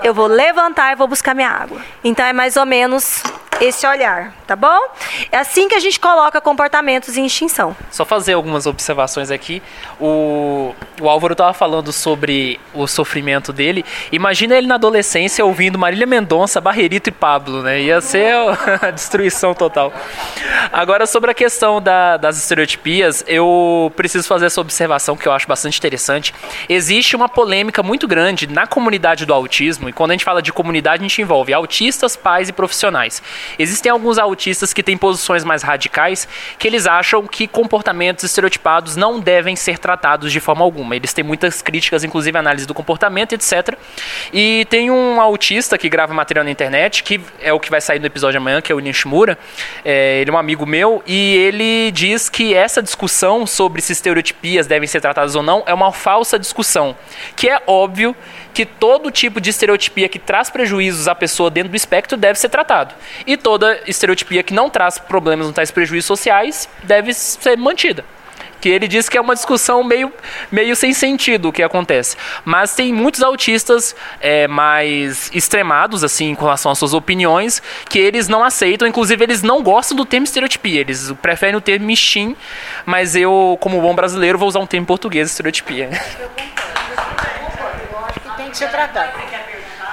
eu vou levantar e vou buscar minha água. Então é mais ou menos esse olhar, tá bom? É assim que a gente coloca comportamentos em extinção. Só fazer algumas observações aqui. O, o Álvaro estava falando sobre o sofrimento dele. Imagina ele na adolescência ouvindo Marília Mendonça, Barrerito e Pablo, né? Ia ser a destruição total. Agora, sobre a questão da, das estereotipias, eu preciso fazer essa observação que eu acho bastante interessante. Existe uma polêmica muito grande na comunidade do autismo, e quando a gente fala de comunidade, a gente envolve autistas, pais e profissionais. Existem alguns autistas que têm posições mais radicais que eles acham que comportamentos estereotipados não devem ser tratados de forma alguma. Eles têm muitas críticas, inclusive análise do comportamento, etc. E tem um autista que grava material na internet, que é o que vai sair no episódio amanhã, que é o Nishimura. É, ele é um amigo meu e ele diz que essa discussão sobre se estereotipias devem ser tratadas ou não é uma falsa discussão. Que é óbvio que todo tipo de estereotipia que traz prejuízos à pessoa dentro do espectro deve ser tratado. E toda estereotipia que não traz problemas, não traz prejuízos sociais, deve ser mantida que ele diz que é uma discussão meio, meio sem sentido o que acontece. Mas tem muitos autistas é, mais extremados, assim, com relação às suas opiniões, que eles não aceitam, inclusive eles não gostam do termo estereotipia, eles preferem o termo mixim, mas eu, como bom brasileiro, vou usar um termo português, estereotipia. Que ser tratado.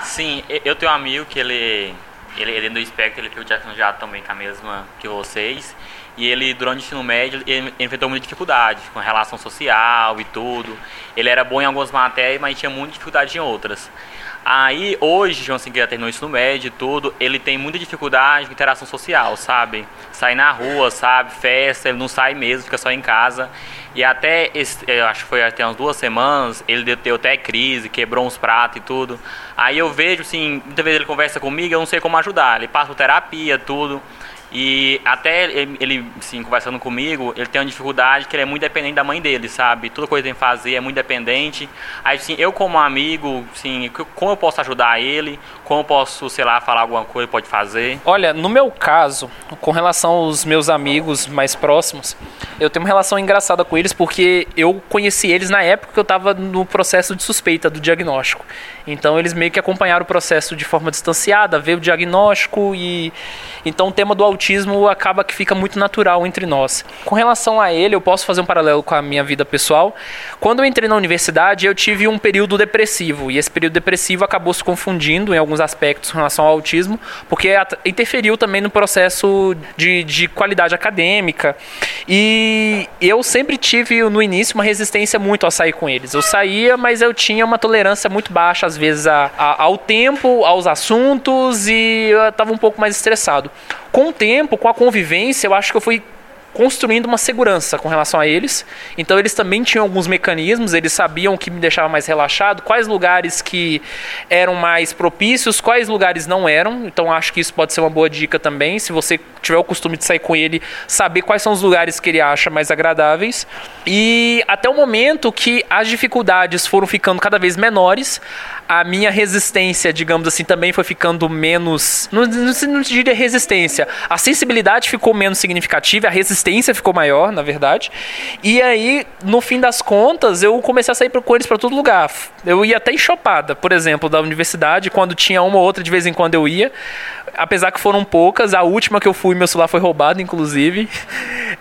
Sim, eu tenho um amigo que ele, ele, ele é do espectro, ele diagnosticado também com a mesma que vocês. E ele, durante o ensino médio, ele enfrentou muita dificuldade com relação social e tudo. Ele era bom em algumas matérias, mas tinha muita dificuldade em outras. Aí, hoje, João Segueira terminou o ensino médio e tudo, ele tem muita dificuldade com interação social, sabe? Sair na rua, sabe? Festa, ele não sai mesmo, fica só em casa. E até, eu acho que foi até umas duas semanas, ele deu até crise, quebrou uns pratos e tudo. Aí eu vejo, assim, muitas vezes ele conversa comigo, eu não sei como ajudar. Ele passa por terapia, tudo. E até ele, ele sim, conversando comigo, ele tem uma dificuldade que ele é muito dependente da mãe dele, sabe? Toda coisa que tem que fazer é muito dependente. Aí, sim, eu como amigo, sim, como eu posso ajudar ele? Como posso, sei lá, falar alguma coisa, pode fazer? Olha, no meu caso, com relação aos meus amigos mais próximos, eu tenho uma relação engraçada com eles porque eu conheci eles na época que eu estava no processo de suspeita do diagnóstico. Então eles meio que acompanharam o processo de forma distanciada, ver o diagnóstico e então o tema do autismo acaba que fica muito natural entre nós. Com relação a ele, eu posso fazer um paralelo com a minha vida pessoal. Quando eu entrei na universidade, eu tive um período depressivo, e esse período depressivo acabou se confundindo em alguns aspectos com relação ao autismo, porque interferiu também no processo de, de qualidade acadêmica. E eu sempre tive no início uma resistência muito a sair com eles. Eu saía, mas eu tinha uma tolerância muito baixa, às vezes, a, a, ao tempo, aos assuntos, e eu estava um pouco mais estressado. Com o tempo, com a convivência, eu acho que eu fui construindo uma segurança com relação a eles. Então eles também tinham alguns mecanismos, eles sabiam o que me deixava mais relaxado, quais lugares que eram mais propícios, quais lugares não eram. Então acho que isso pode ser uma boa dica também, se você tiver o costume de sair com ele, saber quais são os lugares que ele acha mais agradáveis. E até o momento que as dificuldades foram ficando cada vez menores, a minha resistência, digamos assim, também foi ficando menos. Não, não, não diria resistência. A sensibilidade ficou menos significativa, a resistência ficou maior, na verdade. E aí, no fim das contas, eu comecei a sair com eles para todo lugar. Eu ia até em por exemplo, da universidade, quando tinha uma ou outra de vez em quando eu ia apesar que foram poucas, a última que eu fui, meu celular foi roubado, inclusive.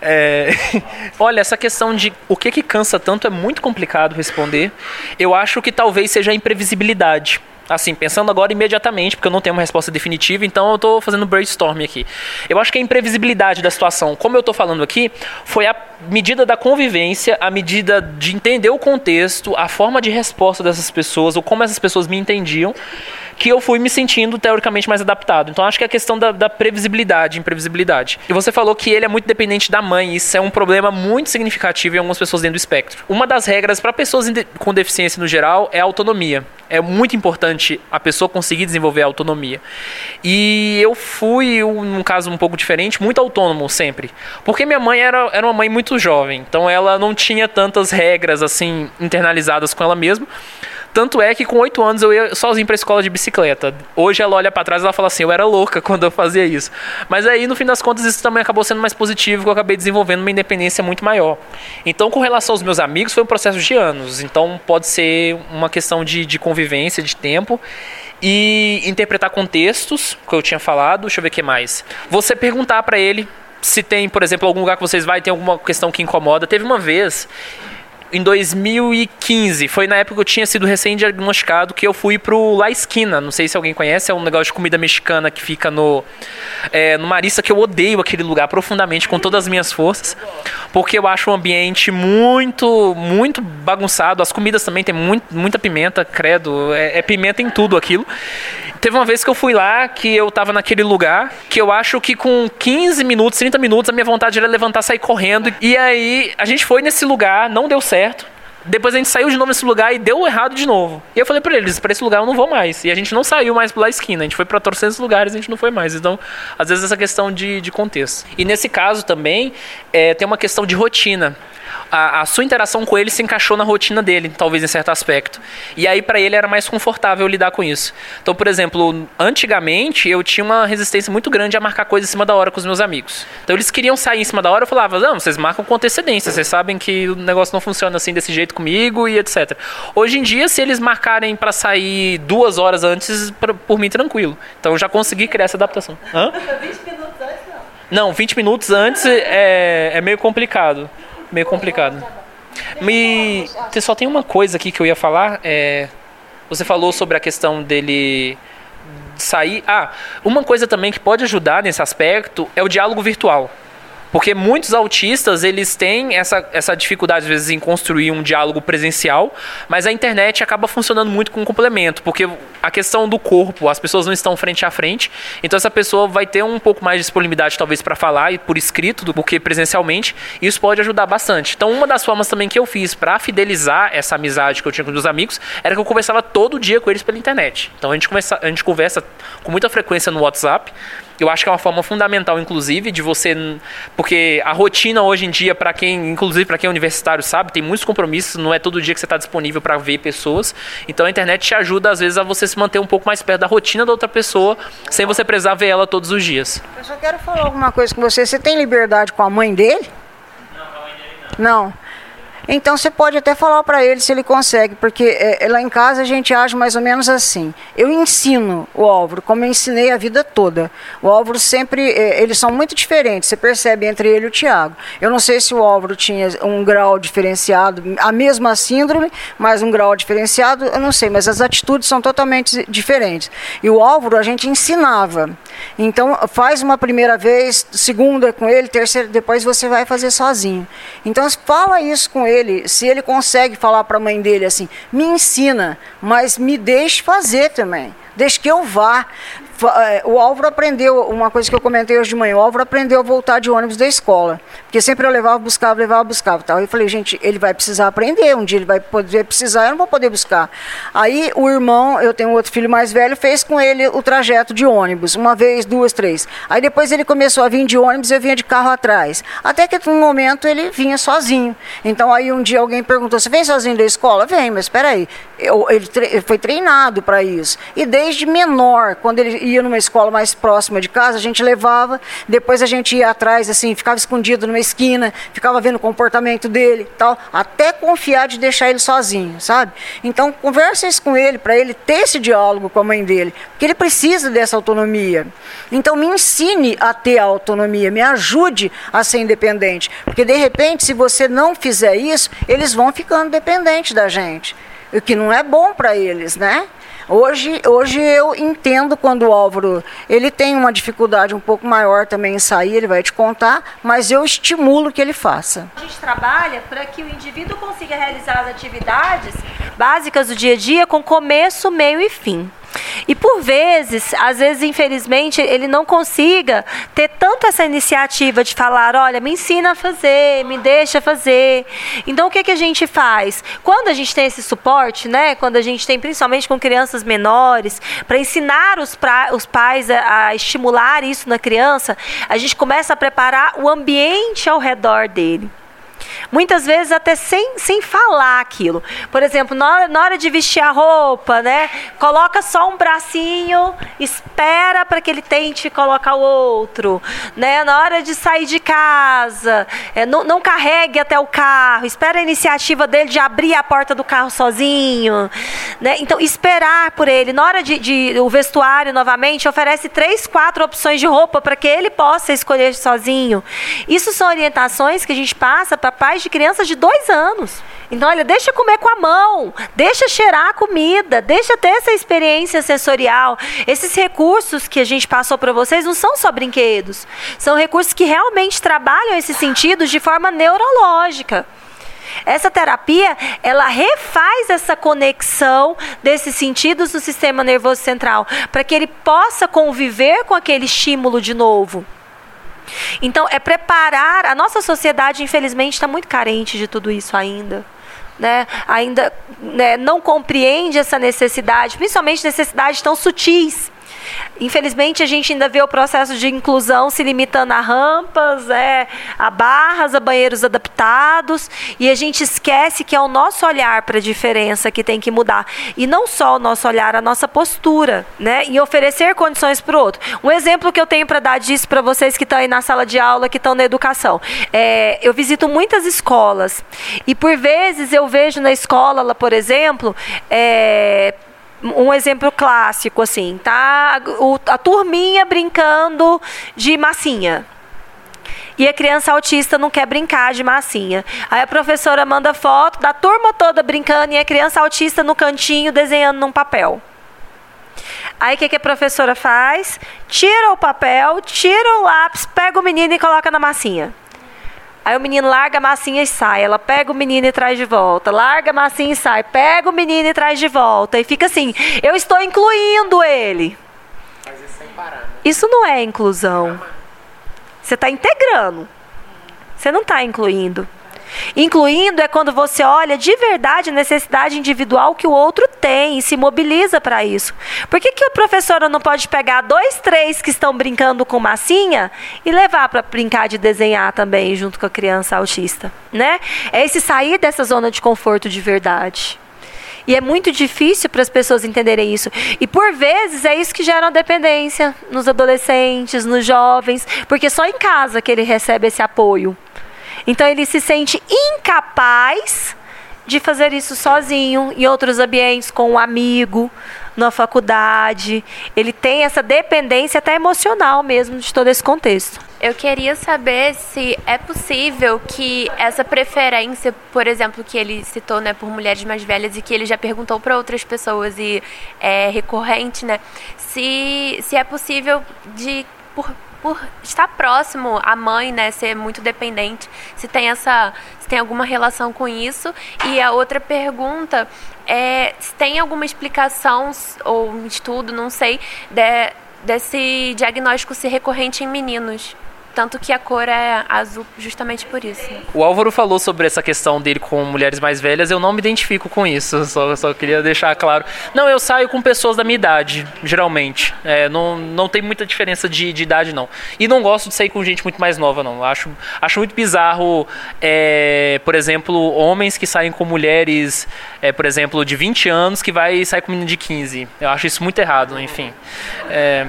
É... Olha, essa questão de o que, que cansa tanto é muito complicado responder. Eu acho que talvez seja a imprevisibilidade. Assim, pensando agora imediatamente, porque eu não tenho uma resposta definitiva, então eu estou fazendo brainstorming aqui. Eu acho que a imprevisibilidade da situação, como eu estou falando aqui, foi a medida da convivência, a medida de entender o contexto, a forma de resposta dessas pessoas, ou como essas pessoas me entendiam, que eu fui me sentindo teoricamente mais adaptado. Então acho que é a questão da, da previsibilidade, imprevisibilidade. E você falou que ele é muito dependente da mãe, isso é um problema muito significativo em algumas pessoas dentro do espectro. Uma das regras para pessoas com deficiência no geral é a autonomia. É muito importante a pessoa conseguir desenvolver a autonomia. E eu fui, num caso um pouco diferente, muito autônomo sempre. Porque minha mãe era, era uma mãe muito jovem, então ela não tinha tantas regras assim internalizadas com ela mesma. Tanto é que com oito anos eu ia sozinho pra escola de bicicleta. Hoje ela olha para trás e ela fala assim: eu era louca quando eu fazia isso. Mas aí, no fim das contas, isso também acabou sendo mais positivo, que eu acabei desenvolvendo uma independência muito maior. Então, com relação aos meus amigos, foi um processo de anos. Então, pode ser uma questão de, de convivência, de tempo e interpretar contextos, que eu tinha falado. Deixa eu ver o que mais. Você perguntar para ele se tem, por exemplo, algum lugar que vocês vai tem alguma questão que incomoda. Teve uma vez em 2015, foi na época que eu tinha sido recém-diagnosticado que eu fui pro La Esquina. Não sei se alguém conhece, é um negócio de comida mexicana que fica no, é, no Marista, que eu odeio aquele lugar profundamente, com todas as minhas forças, porque eu acho o ambiente muito, muito bagunçado. As comidas também tem muito, muita pimenta, credo, é, é pimenta em tudo aquilo. Teve uma vez que eu fui lá, que eu tava naquele lugar, que eu acho que com 15 minutos, 30 minutos, a minha vontade era levantar, sair correndo. E aí a gente foi nesse lugar, não deu certo. Depois a gente saiu de novo nesse lugar e deu errado de novo. E eu falei pra eles, pra esse lugar eu não vou mais. E a gente não saiu mais pela esquina, a gente foi pra torcer lugares e a gente não foi mais. Então, às vezes essa questão de, de contexto. E nesse caso também, é, tem uma questão de rotina a, a, sua interação com ele se encaixou na rotina dele, talvez em certo aspecto. E aí para ele era mais confortável lidar com isso. Então, por exemplo, antigamente eu tinha uma resistência muito grande a marcar coisas em cima da hora com os meus amigos. Então eles queriam sair em cima da hora, eu falava: "Não, vocês marcam com antecedência, vocês sabem que o negócio não funciona assim desse jeito comigo e etc". Hoje em dia, se eles marcarem para sair duas horas antes, pra, por mim tranquilo. Então eu já consegui criar essa adaptação. Hã? 20 minutos antes não. Não, 20 minutos antes é, é meio complicado meio complicado. Me, só tem uma coisa aqui que eu ia falar. É, você falou sobre a questão dele sair. Ah, uma coisa também que pode ajudar nesse aspecto é o diálogo virtual. Porque muitos autistas, eles têm essa, essa dificuldade, às vezes, em construir um diálogo presencial, mas a internet acaba funcionando muito com um complemento, porque a questão do corpo, as pessoas não estão frente a frente, então essa pessoa vai ter um pouco mais de disponibilidade, talvez, para falar e por escrito do que presencialmente, e isso pode ajudar bastante. Então, uma das formas também que eu fiz para fidelizar essa amizade que eu tinha com meus amigos era que eu conversava todo dia com eles pela internet. Então, a gente, conversa, a gente conversa com muita frequência no WhatsApp, eu acho que é uma forma fundamental, inclusive, de você. Porque a rotina hoje em dia, para quem, inclusive para quem é universitário, sabe, tem muitos compromissos, não é todo dia que você está disponível para ver pessoas. Então a internet te ajuda, às vezes, a você se manter um pouco mais perto da rotina da outra pessoa, sem você precisar ver ela todos os dias. Eu só quero falar alguma coisa com você. Você tem liberdade com a mãe dele? Não, com a mãe dele não. Não. Então você pode até falar para ele se ele consegue, porque é, lá em casa a gente age mais ou menos assim. Eu ensino o Álvaro, como eu ensinei a vida toda. O Álvaro sempre, é, eles são muito diferentes, você percebe entre ele e o Tiago. Eu não sei se o Álvaro tinha um grau diferenciado, a mesma síndrome, mas um grau diferenciado, eu não sei, mas as atitudes são totalmente diferentes. E o Álvaro a gente ensinava. Então faz uma primeira vez, segunda com ele, terceira, depois você vai fazer sozinho. Então fala isso com ele, se ele consegue falar para a mãe dele assim, me ensina, mas me deixe fazer também. Deixe que eu vá. É, o Álvaro aprendeu, uma coisa que eu comentei hoje de manhã, o Álvaro aprendeu a voltar de ônibus da escola. Porque sempre eu levava, buscava, levava, buscava. Tal. Eu falei, gente, ele vai precisar aprender, um dia ele vai poder precisar, eu não vou poder buscar. Aí o irmão, eu tenho outro filho mais velho, fez com ele o trajeto de ônibus, uma vez, duas, três. Aí depois ele começou a vir de ônibus, eu vinha de carro atrás. Até que num momento ele vinha sozinho. Então aí um dia alguém perguntou, você vem sozinho da escola? Vem, mas espera aí. Eu, ele, ele foi treinado para isso. E desde menor, quando ele ia numa escola mais próxima de casa, a gente levava, depois a gente ia atrás, assim, ficava escondido numa esquina, ficava vendo o comportamento dele tal, até confiar de deixar ele sozinho, sabe? Então, converse com ele, para ele ter esse diálogo com a mãe dele, porque ele precisa dessa autonomia. Então, me ensine a ter a autonomia, me ajude a ser independente, porque de repente, se você não fizer isso, eles vão ficando dependentes da gente, o que não é bom para eles, né? Hoje, hoje eu entendo quando o Álvaro ele tem uma dificuldade um pouco maior também em sair, ele vai te contar, mas eu estimulo que ele faça. A gente trabalha para que o indivíduo consiga realizar as atividades básicas do dia a dia com começo, meio e fim. E por vezes, às vezes, infelizmente, ele não consiga ter tanto essa iniciativa de falar, olha, me ensina a fazer, me deixa fazer. Então, o que, que a gente faz? Quando a gente tem esse suporte, né? Quando a gente tem, principalmente com crianças menores, para ensinar os, pra, os pais a, a estimular isso na criança, a gente começa a preparar o ambiente ao redor dele. Muitas vezes até sem, sem falar aquilo. Por exemplo, na hora, na hora de vestir a roupa, né? Coloca só um bracinho, espera para que ele tente colocar o outro. Né? Na hora de sair de casa, é, não, não carregue até o carro, espera a iniciativa dele de abrir a porta do carro sozinho. Né? Então, esperar por ele. Na hora de, de o vestuário, novamente, oferece três, quatro opções de roupa para que ele possa escolher sozinho. Isso são orientações que a gente passa para pais de crianças de dois anos. Então, olha, deixa comer com a mão, deixa cheirar a comida, deixa ter essa experiência sensorial. Esses recursos que a gente passou para vocês não são só brinquedos, são recursos que realmente trabalham esses sentidos de forma neurológica. Essa terapia, ela refaz essa conexão desses sentidos do sistema nervoso central, para que ele possa conviver com aquele estímulo de novo. Então, é preparar. A nossa sociedade, infelizmente, está muito carente de tudo isso ainda. Né? Ainda né, não compreende essa necessidade, principalmente necessidades tão sutis Infelizmente, a gente ainda vê o processo de inclusão se limitando a rampas, é, a barras, a banheiros adaptados, e a gente esquece que é o nosso olhar para a diferença que tem que mudar. E não só o nosso olhar, a nossa postura, né? E oferecer condições para o outro. Um exemplo que eu tenho para dar disso para vocês que estão aí na sala de aula, que estão na educação. É, eu visito muitas escolas, e por vezes eu vejo na escola, por exemplo, é, um exemplo clássico, assim, tá? O, a turminha brincando de massinha. E a criança autista não quer brincar de massinha. Aí a professora manda foto da turma toda brincando e a criança autista no cantinho desenhando num papel. Aí o que, que a professora faz? Tira o papel, tira o lápis, pega o menino e coloca na massinha. Aí o menino larga a massinha e sai. Ela pega o menino e traz de volta. Larga a massinha e sai. Pega o menino e traz de volta. E fica assim: eu estou incluindo ele. Mas isso sem parar. Né? Isso não é inclusão. Você está integrando. Você não está incluindo. Incluindo é quando você olha de verdade a necessidade individual que o outro tem e se mobiliza para isso. Por que, que a professora não pode pegar dois, três que estão brincando com massinha e levar para brincar de desenhar também junto com a criança autista? Né? É esse sair dessa zona de conforto de verdade. E é muito difícil para as pessoas entenderem isso. E por vezes é isso que gera uma dependência nos adolescentes, nos jovens, porque só em casa que ele recebe esse apoio. Então ele se sente incapaz de fazer isso sozinho, em outros ambientes, com um amigo, na faculdade. Ele tem essa dependência até emocional mesmo de todo esse contexto. Eu queria saber se é possível que essa preferência, por exemplo, que ele citou, né, por mulheres mais velhas e que ele já perguntou para outras pessoas e é recorrente, né, se, se é possível de por, por estar próximo à mãe, né, ser muito dependente, se tem essa, se tem alguma relação com isso. E a outra pergunta é se tem alguma explicação ou um estudo, não sei, de, desse diagnóstico ser recorrente em meninos. Tanto que a cor é azul justamente por isso. O Álvaro falou sobre essa questão dele com mulheres mais velhas, eu não me identifico com isso, só, só queria deixar claro. Não, eu saio com pessoas da minha idade, geralmente. É, não, não tem muita diferença de, de idade, não. E não gosto de sair com gente muito mais nova, não. Acho, acho muito bizarro, é, por exemplo, homens que saem com mulheres, é, por exemplo, de 20 anos que vai sair com menino de 15. Eu acho isso muito errado, enfim. É,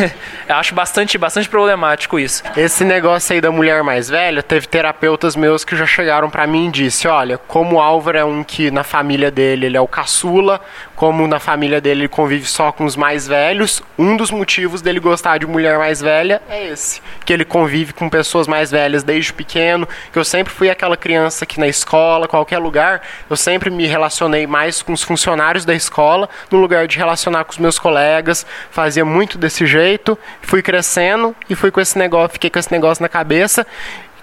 eu acho bastante, bastante problemático isso. Esse negócio aí da mulher mais velha, teve terapeutas meus que já chegaram para mim e disse, olha, como o Álvaro é um que na família dele ele é o caçula, como na família dele ele convive só com os mais velhos, um dos motivos dele gostar de mulher mais velha é esse, que ele convive com pessoas mais velhas desde pequeno, que eu sempre fui aquela criança que na escola, qualquer lugar, eu sempre me relacionei mais com os funcionários da escola, no lugar de relacionar com os meus colegas, fazia muito desse jeito, fui crescendo e fui com esse negócio, fiquei com esse negócio na cabeça.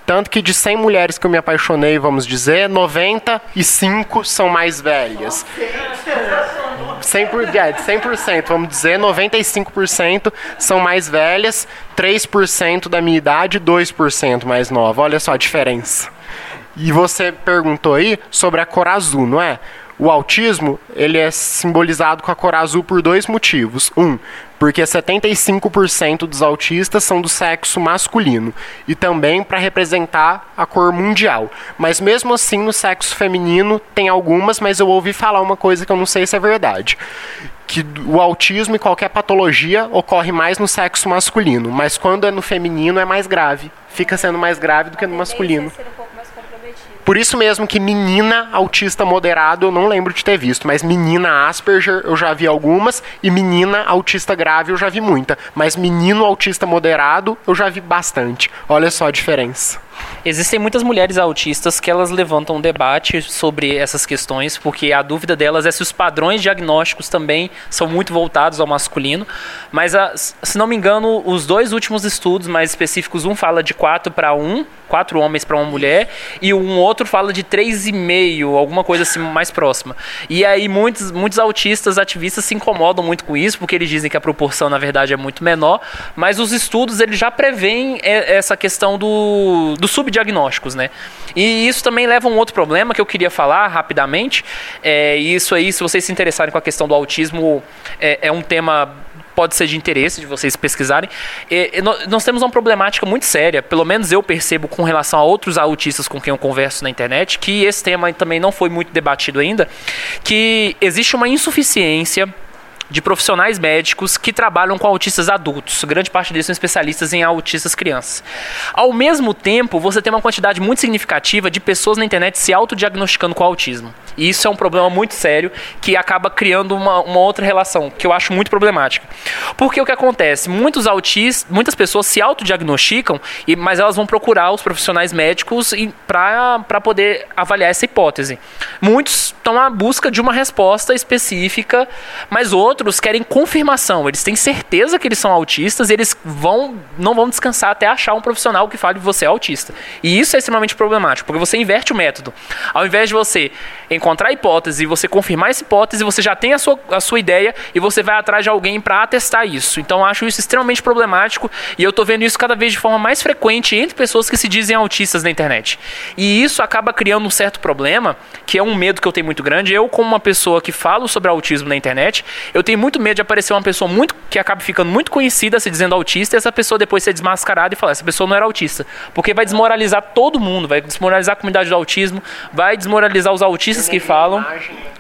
Tanto que de 100 mulheres que eu me apaixonei, vamos dizer, 95 são mais velhas. 100%, por, é, 100%, vamos dizer, 95% são mais velhas, 3% da minha idade, 2% mais nova. Olha só a diferença. E você perguntou aí sobre a cor azul, não é? O autismo, ele é simbolizado com a cor azul por dois motivos. Um, porque 75% dos autistas são do sexo masculino e também para representar a cor mundial. Mas mesmo assim, no sexo feminino tem algumas, mas eu ouvi falar uma coisa que eu não sei se é verdade. Que o autismo e qualquer patologia ocorre mais no sexo masculino, mas quando é no feminino é mais grave. Fica sendo mais grave do que no masculino. Por isso mesmo que menina autista moderado eu não lembro de ter visto, mas menina Asperger eu já vi algumas e menina autista grave eu já vi muita, mas menino autista moderado eu já vi bastante. Olha só a diferença. Existem muitas mulheres autistas que elas levantam um debate sobre essas questões, porque a dúvida delas é se os padrões diagnósticos também são muito voltados ao masculino. Mas, a, se não me engano, os dois últimos estudos mais específicos, um fala de 4 para 1, quatro homens para uma mulher, e um outro fala de 3,5, alguma coisa assim mais próxima. E aí muitos, muitos autistas, ativistas se incomodam muito com isso, porque eles dizem que a proporção, na verdade, é muito menor, mas os estudos eles já preveem essa questão do dos subdiagnósticos, né? E isso também leva a um outro problema que eu queria falar rapidamente. É, isso aí, se vocês se interessarem com a questão do autismo, é, é um tema pode ser de interesse de vocês pesquisarem. E, nós temos uma problemática muito séria, pelo menos eu percebo com relação a outros autistas com quem eu converso na internet, que esse tema também não foi muito debatido ainda, que existe uma insuficiência de profissionais médicos que trabalham com autistas adultos. Grande parte deles são especialistas em autistas crianças. Ao mesmo tempo, você tem uma quantidade muito significativa de pessoas na internet se autodiagnosticando com autismo. E isso é um problema muito sério que acaba criando uma, uma outra relação, que eu acho muito problemática. Porque o que acontece? Muitos autistas, muitas pessoas se autodiagnosticam, mas elas vão procurar os profissionais médicos para poder avaliar essa hipótese. Muitos estão à busca de uma resposta específica, mas outros outros querem confirmação, eles têm certeza que eles são autistas e eles vão não vão descansar até achar um profissional que fale que você é autista. E isso é extremamente problemático, porque você inverte o método. Ao invés de você encontrar a hipótese e você confirmar essa hipótese, você já tem a sua, a sua ideia e você vai atrás de alguém para atestar isso. Então acho isso extremamente problemático e eu tô vendo isso cada vez de forma mais frequente entre pessoas que se dizem autistas na internet. E isso acaba criando um certo problema, que é um medo que eu tenho muito grande. Eu, como uma pessoa que falo sobre autismo na internet, eu tenho muito medo de aparecer uma pessoa muito que acaba ficando muito conhecida se dizendo autista e essa pessoa depois ser desmascarada e falar essa pessoa não era autista, porque vai desmoralizar todo mundo, vai desmoralizar a comunidade do autismo, vai desmoralizar os autistas que falam.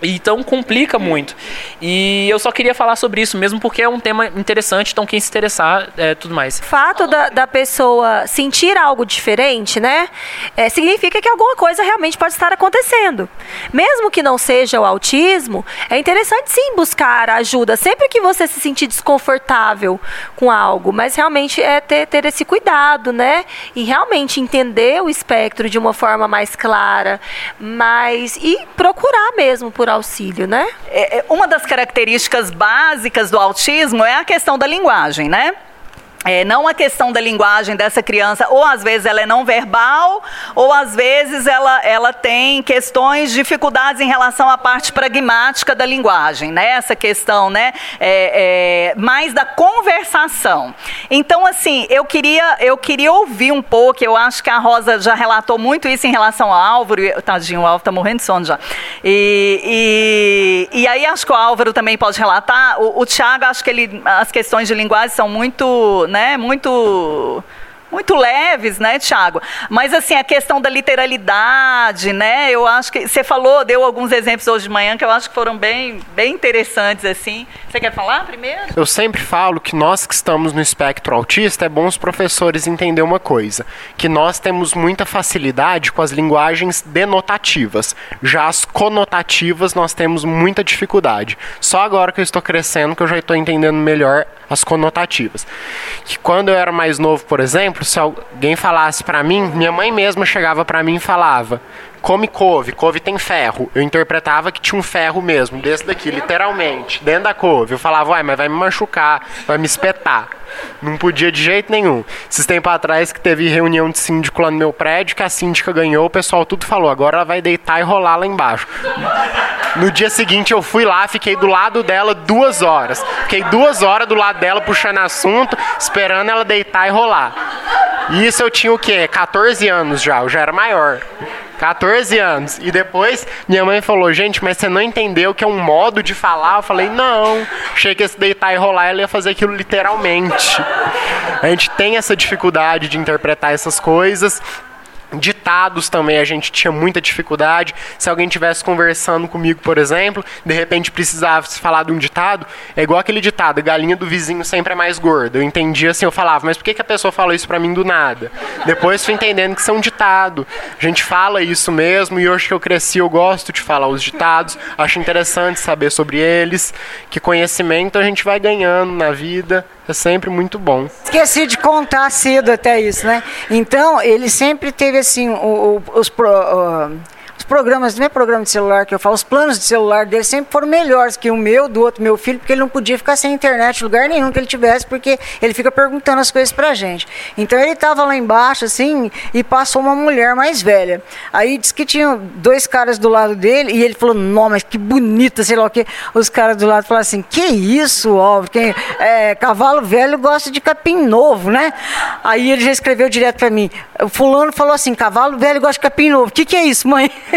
Então complica muito. E eu só queria falar sobre isso mesmo porque é um tema interessante, então quem se interessar, é, tudo mais. O fato da, da pessoa sentir algo diferente, né, é, significa que alguma coisa realmente pode estar acontecendo. Mesmo que não seja o autismo, é interessante sim buscar ajuda sempre que você se sentir desconfortável com algo, mas realmente é ter, ter esse cuidado, né, e realmente entender o espectro de uma forma mais clara, mas e procurar mesmo por auxílio, né? É, é, uma das características básicas do autismo é a questão da linguagem, né? É, não a questão da linguagem dessa criança, ou às vezes ela é não verbal, ou às vezes ela, ela tem questões, dificuldades em relação à parte pragmática da linguagem, né? Essa questão, né? É, é, mais da conversação. Então, assim, eu queria, eu queria ouvir um pouco, eu acho que a Rosa já relatou muito isso em relação ao Álvaro, tadinho, o Álvaro está morrendo de sono já. E, e, aí acho que o Álvaro também pode relatar, o, o Tiago, acho que ele, as questões de linguagem são muito né, muito muito leves, né, Tiago? Mas assim, a questão da literalidade, né? Eu acho que você falou, deu alguns exemplos hoje de manhã que eu acho que foram bem, bem interessantes assim. Você quer falar primeiro? Eu sempre falo que nós que estamos no espectro autista é bom os professores entender uma coisa, que nós temos muita facilidade com as linguagens denotativas. Já as conotativas nós temos muita dificuldade. Só agora que eu estou crescendo que eu já estou entendendo melhor as conotativas. Que quando eu era mais novo, por exemplo, se alguém falasse para mim, minha mãe mesma chegava para mim e falava: come couve, couve tem ferro. Eu interpretava que tinha um ferro mesmo, desse daqui, literalmente, dentro da couve. Eu falava, uai, mas vai me machucar, vai me espetar. Não podia de jeito nenhum. Esses tempos atrás que teve reunião de síndico lá no meu prédio, que a síndica ganhou, o pessoal tudo falou, agora ela vai deitar e rolar lá embaixo. No dia seguinte eu fui lá, fiquei do lado dela duas horas. Fiquei duas horas do lado dela puxando assunto, esperando ela deitar e rolar. E isso eu tinha o quê? 14 anos já, eu já era maior. 14 anos. E depois minha mãe falou: Gente, mas você não entendeu que é um modo de falar? Eu falei: Não. Achei que esse deitar e rolar ela ia fazer aquilo literalmente. A gente tem essa dificuldade de interpretar essas coisas. Ditados também a gente tinha muita dificuldade. Se alguém tivesse conversando comigo, por exemplo, de repente precisava falar de um ditado, é igual aquele ditado: galinha do vizinho sempre é mais gorda. Eu entendia assim, eu falava, mas por que, que a pessoa falou isso para mim do nada? Depois fui entendendo que isso é um ditado. A gente fala isso mesmo e hoje que eu cresci eu gosto de falar os ditados, acho interessante saber sobre eles, que conhecimento a gente vai ganhando na vida é sempre muito bom. Esqueci de contar cedo até isso, né? Então, ele sempre teve assim, o, os. Pro, programas, não é programa de celular que eu falo, os planos de celular dele sempre foram melhores que o meu, do outro meu filho, porque ele não podia ficar sem internet em lugar nenhum que ele tivesse, porque ele fica perguntando as coisas pra gente. Então ele estava lá embaixo, assim, e passou uma mulher mais velha. Aí disse que tinha dois caras do lado dele, e ele falou, não, mas que bonita, sei lá o que. Os caras do lado falaram assim, que isso, ó, é, cavalo velho gosta de capim novo, né? Aí ele já escreveu direto para mim, o fulano falou assim, cavalo velho gosta de capim novo. O que, que é isso, mãe?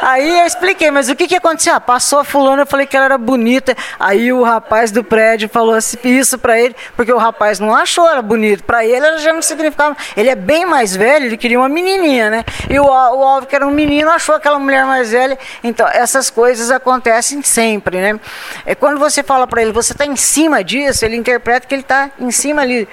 Aí eu expliquei, mas o que, que aconteceu? Ah, passou a fulana, eu falei que ela era bonita. Aí o rapaz do prédio falou assim, isso pra ele, porque o rapaz não achou ela bonita. Pra ele ela já não significava. Ele é bem mais velho, ele queria uma menininha, né? E o, o que era um menino, achou aquela mulher mais velha. Então, essas coisas acontecem sempre, né? É quando você fala pra ele, você tá em cima disso, ele interpreta que ele tá em cima ali.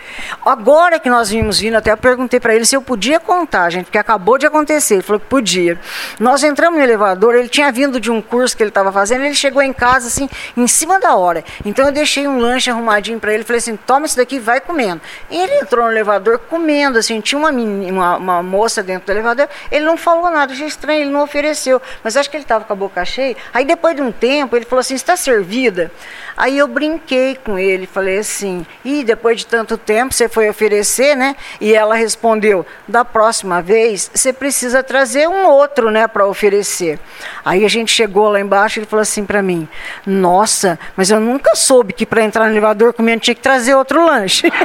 Agora que nós vimos vindo, até eu perguntei pra ele se eu podia contar, gente, porque acabou de acontecer. Ele falou que podia. Nós entramos no elevador, ele tinha vindo de um curso que ele estava fazendo, ele chegou em casa assim, em cima da hora. Então eu deixei um lanche arrumadinho para ele, falei assim: toma isso daqui vai comendo. E ele entrou no elevador comendo, assim, tinha uma, uma, uma moça dentro do elevador, ele não falou nada, achei estranho, ele não ofereceu. Mas acho que ele estava com a boca cheia. Aí depois de um tempo, ele falou assim: está servida? Aí eu brinquei com ele, falei assim: e depois de tanto tempo você foi oferecer, né? E ela respondeu: da próxima vez você precisa trazer um outro, né, para oferecer. Aí a gente chegou lá embaixo e ele falou assim para mim: Nossa, mas eu nunca soube que para entrar no elevador comendo tinha que trazer outro lanche.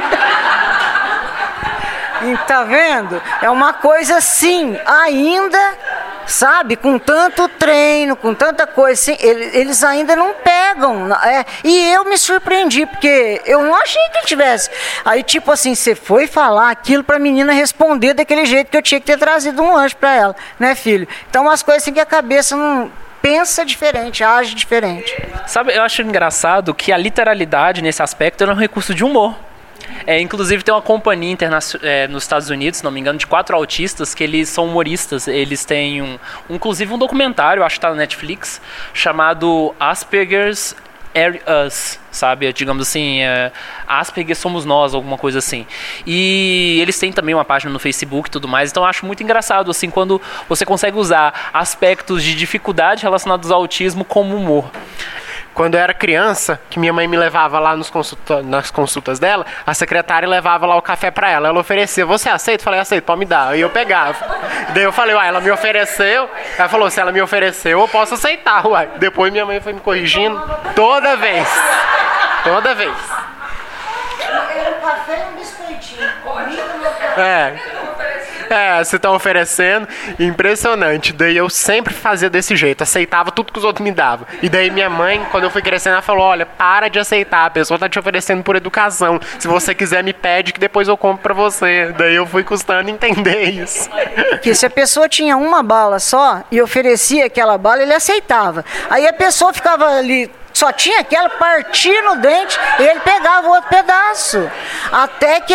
e tá vendo? É uma coisa assim, ainda sabe? Com tanto treino, com tanta coisa, assim, ele- eles ainda não pegam. é. e eu me surpreendi, porque eu não achei que ele tivesse. Aí, tipo assim, você foi falar aquilo pra menina responder daquele jeito que eu tinha que ter trazido um lanche pra ela, né, filho? Então, umas coisas assim que a cabeça não pensa diferente, age diferente. Sabe, eu acho engraçado que a literalidade nesse aspecto é um recurso de humor. É, inclusive tem uma companhia é, nos Estados Unidos, se não me engano, de quatro autistas que eles são humoristas. Eles têm um, inclusive um documentário, acho que tá na Netflix, chamado Asperger's Are Us, sabe? Digamos assim, é, Asperger somos nós, alguma coisa assim. E eles têm também uma página no Facebook e tudo mais, então eu acho muito engraçado, assim, quando você consegue usar aspectos de dificuldade relacionados ao autismo como humor. Quando eu era criança, que minha mãe me levava lá consulta- nas consultas dela, a secretária levava lá o café pra ela. Ela oferecia, você aceita? Eu falei, aceito, pode me dar. Aí eu pegava. Daí eu falei, uai, ela me ofereceu. Ela falou, se ela me ofereceu, eu posso aceitar, uai. Depois minha mãe foi me corrigindo toda vez. Toda vez. Era um café e um biscoitinho. É. É, você tá oferecendo, impressionante. Daí eu sempre fazia desse jeito, aceitava tudo que os outros me davam. E daí minha mãe, quando eu fui crescendo, ela falou: Olha, para de aceitar, a pessoa tá te oferecendo por educação. Se você quiser, me pede que depois eu compro pra você. Daí eu fui custando entender isso. Que se a pessoa tinha uma bala só e oferecia aquela bala, ele aceitava. Aí a pessoa ficava ali, só tinha aquela, partia no dente e ele pegava o outro pedaço. Até que.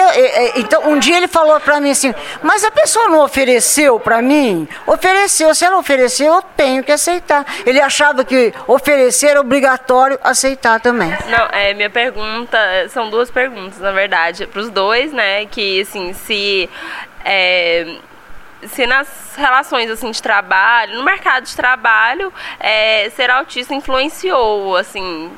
Então, um dia ele falou pra mim assim: Mas a pessoa não ofereceu pra mim? Ofereceu. Se ela ofereceu, eu tenho que aceitar. Ele achava que oferecer era obrigatório aceitar também. Não, é, minha pergunta, são duas perguntas, na verdade, para os dois, né, que, assim, se, é, se nas relações, assim, de trabalho, no mercado de trabalho, é, ser autista influenciou, assim,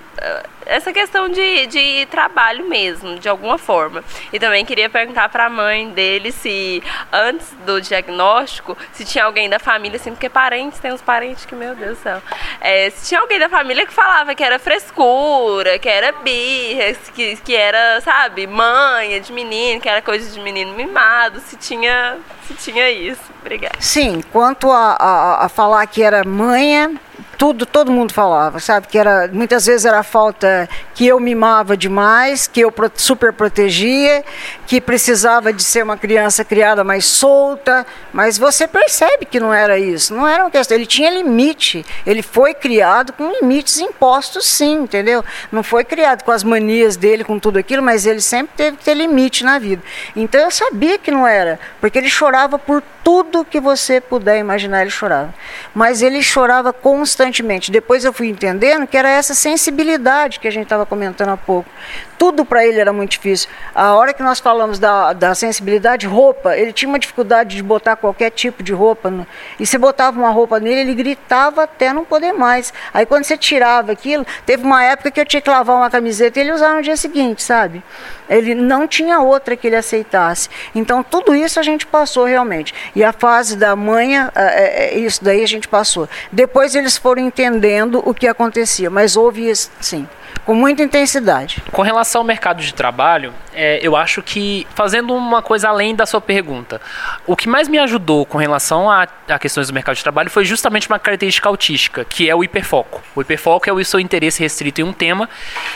essa questão de, de trabalho mesmo, de alguma forma. E também queria perguntar para a mãe dele se, antes do diagnóstico, se tinha alguém da família, assim, porque parentes, tem uns parentes que, meu Deus do céu, é, se tinha alguém da família que falava que era frescura, que era birra, que, que era, sabe, manha de menino, que era coisa de menino mimado, se tinha, se tinha isso. Obrigada. Sim, quanto a, a, a falar que era manha, tudo, todo mundo falava, sabe? Que era, muitas vezes era a falta que eu mimava demais, que eu super protegia, que precisava de ser uma criança criada mais solta, mas você percebe que não era isso, não era uma questão, ele tinha limite, ele foi criado com limites impostos sim, entendeu? Não foi criado com as manias dele, com tudo aquilo, mas ele sempre teve que ter limite na vida. Então eu sabia que não era, porque ele chorava por tudo que você puder imaginar, ele chorava. Mas ele chorava constantemente. Depois eu fui entendendo que era essa sensibilidade que a gente estava comentando há pouco. Tudo para ele era muito difícil. A hora que nós falamos da, da sensibilidade, roupa, ele tinha uma dificuldade de botar qualquer tipo de roupa. no- e se botava uma roupa nele, ele gritava até não poder mais. Aí quando você tirava aquilo, teve uma época que eu tinha que lavar uma camiseta e ele usava no dia seguinte, sabe? Ele não tinha outra que ele aceitasse. Então tudo isso a gente passou realmente. E a fase da manha, é, é, isso daí a gente passou. Depois eles foram entendendo o que acontecia, mas houve isso, sim, com muita intensidade. Com relação ao mercado de trabalho, é, eu acho que, fazendo uma coisa além da sua pergunta, o que mais me ajudou com relação a, a questões do mercado de trabalho foi justamente uma característica autística, que é o hiperfoco. O hiperfoco é o seu interesse restrito em um tema,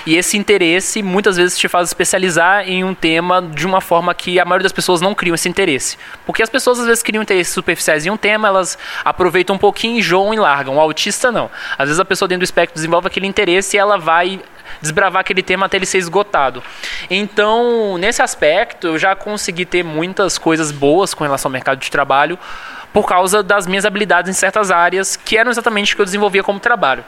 e esse interesse muitas vezes te faz especializar em um tema de uma forma que a maioria das pessoas não criam esse interesse. Porque as pessoas às vezes criam interesses superficiais em um tema, elas aproveitam um pouquinho, enjoam e largam. O autista não. Às vezes a pessoa dentro do espectro desenvolve aquele interesse e ela vai desbravar aquele tema até ele ser esgotado. Então, nesse aspecto, eu já consegui ter muitas coisas boas com relação ao mercado de trabalho por causa das minhas habilidades em certas áreas que eram exatamente o que eu desenvolvia como trabalho.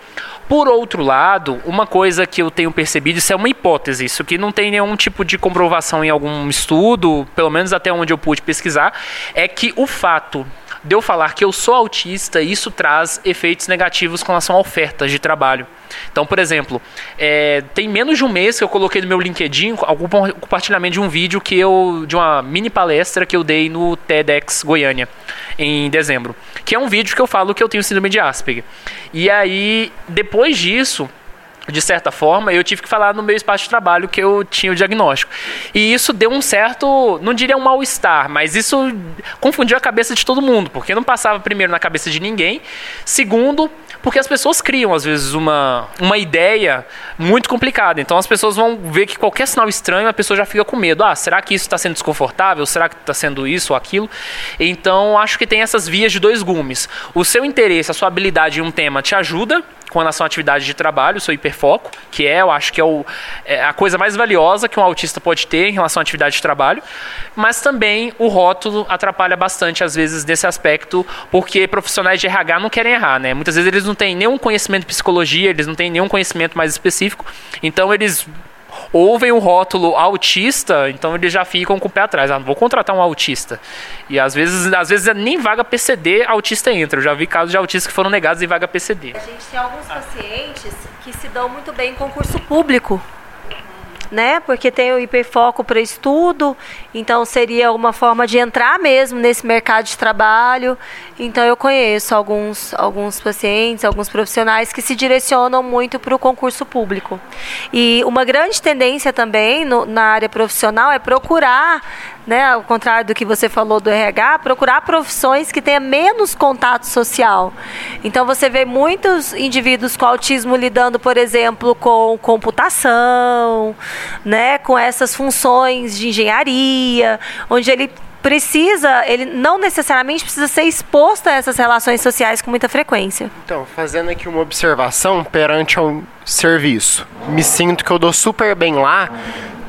Por outro lado, uma coisa que eu tenho percebido, isso é uma hipótese, isso que não tem nenhum tipo de comprovação em algum estudo, pelo menos até onde eu pude pesquisar, é que o fato de eu falar que eu sou autista, isso traz efeitos negativos com relação a ofertas de trabalho. Então, por exemplo, é, tem menos de um mês que eu coloquei no meu LinkedIn algum compartilhamento de um vídeo que eu de uma mini palestra que eu dei no TEDx Goiânia em dezembro, que é um vídeo que eu falo que eu tenho síndrome de Asperger. E aí, depois disso, de certa forma, eu tive que falar no meu espaço de trabalho que eu tinha o diagnóstico. E isso deu um certo, não diria um mal-estar, mas isso confundiu a cabeça de todo mundo, porque não passava primeiro na cabeça de ninguém. Segundo, porque as pessoas criam, às vezes, uma, uma ideia muito complicada. Então as pessoas vão ver que qualquer sinal estranho, a pessoa já fica com medo. Ah, será que isso está sendo desconfortável? Será que está sendo isso ou aquilo? Então acho que tem essas vias de dois gumes. O seu interesse, a sua habilidade em um tema te ajuda com relação à atividade de trabalho, seu hiperfoco, que é, eu acho que é, o, é, a coisa mais valiosa que um autista pode ter em relação à atividade de trabalho, mas também o rótulo atrapalha bastante, às vezes, nesse aspecto, porque profissionais de RH não querem errar, né? Muitas vezes eles não têm nenhum conhecimento de psicologia, eles não têm nenhum conhecimento mais específico, então eles ouvem o rótulo autista, então eles já ficam com o pé atrás. Ah, não vou contratar um autista. E às vezes, às vezes nem vaga PCD autista entra. Eu já vi casos de autistas que foram negados em vaga PCD. A gente tem alguns pacientes que se dão muito bem em concurso público né? Porque tem o hiperfoco para estudo, então seria uma forma de entrar mesmo nesse mercado de trabalho. Então eu conheço alguns, alguns pacientes, alguns profissionais que se direcionam muito para o concurso público. E uma grande tendência também no, na área profissional é procurar né, ao contrário do que você falou do RH, procurar profissões que tenham menos contato social. Então você vê muitos indivíduos com autismo lidando, por exemplo, com computação, né, com essas funções de engenharia, onde ele precisa, ele não necessariamente precisa ser exposto a essas relações sociais com muita frequência. Então, fazendo aqui uma observação perante ao serviço. Me sinto que eu dou super bem lá,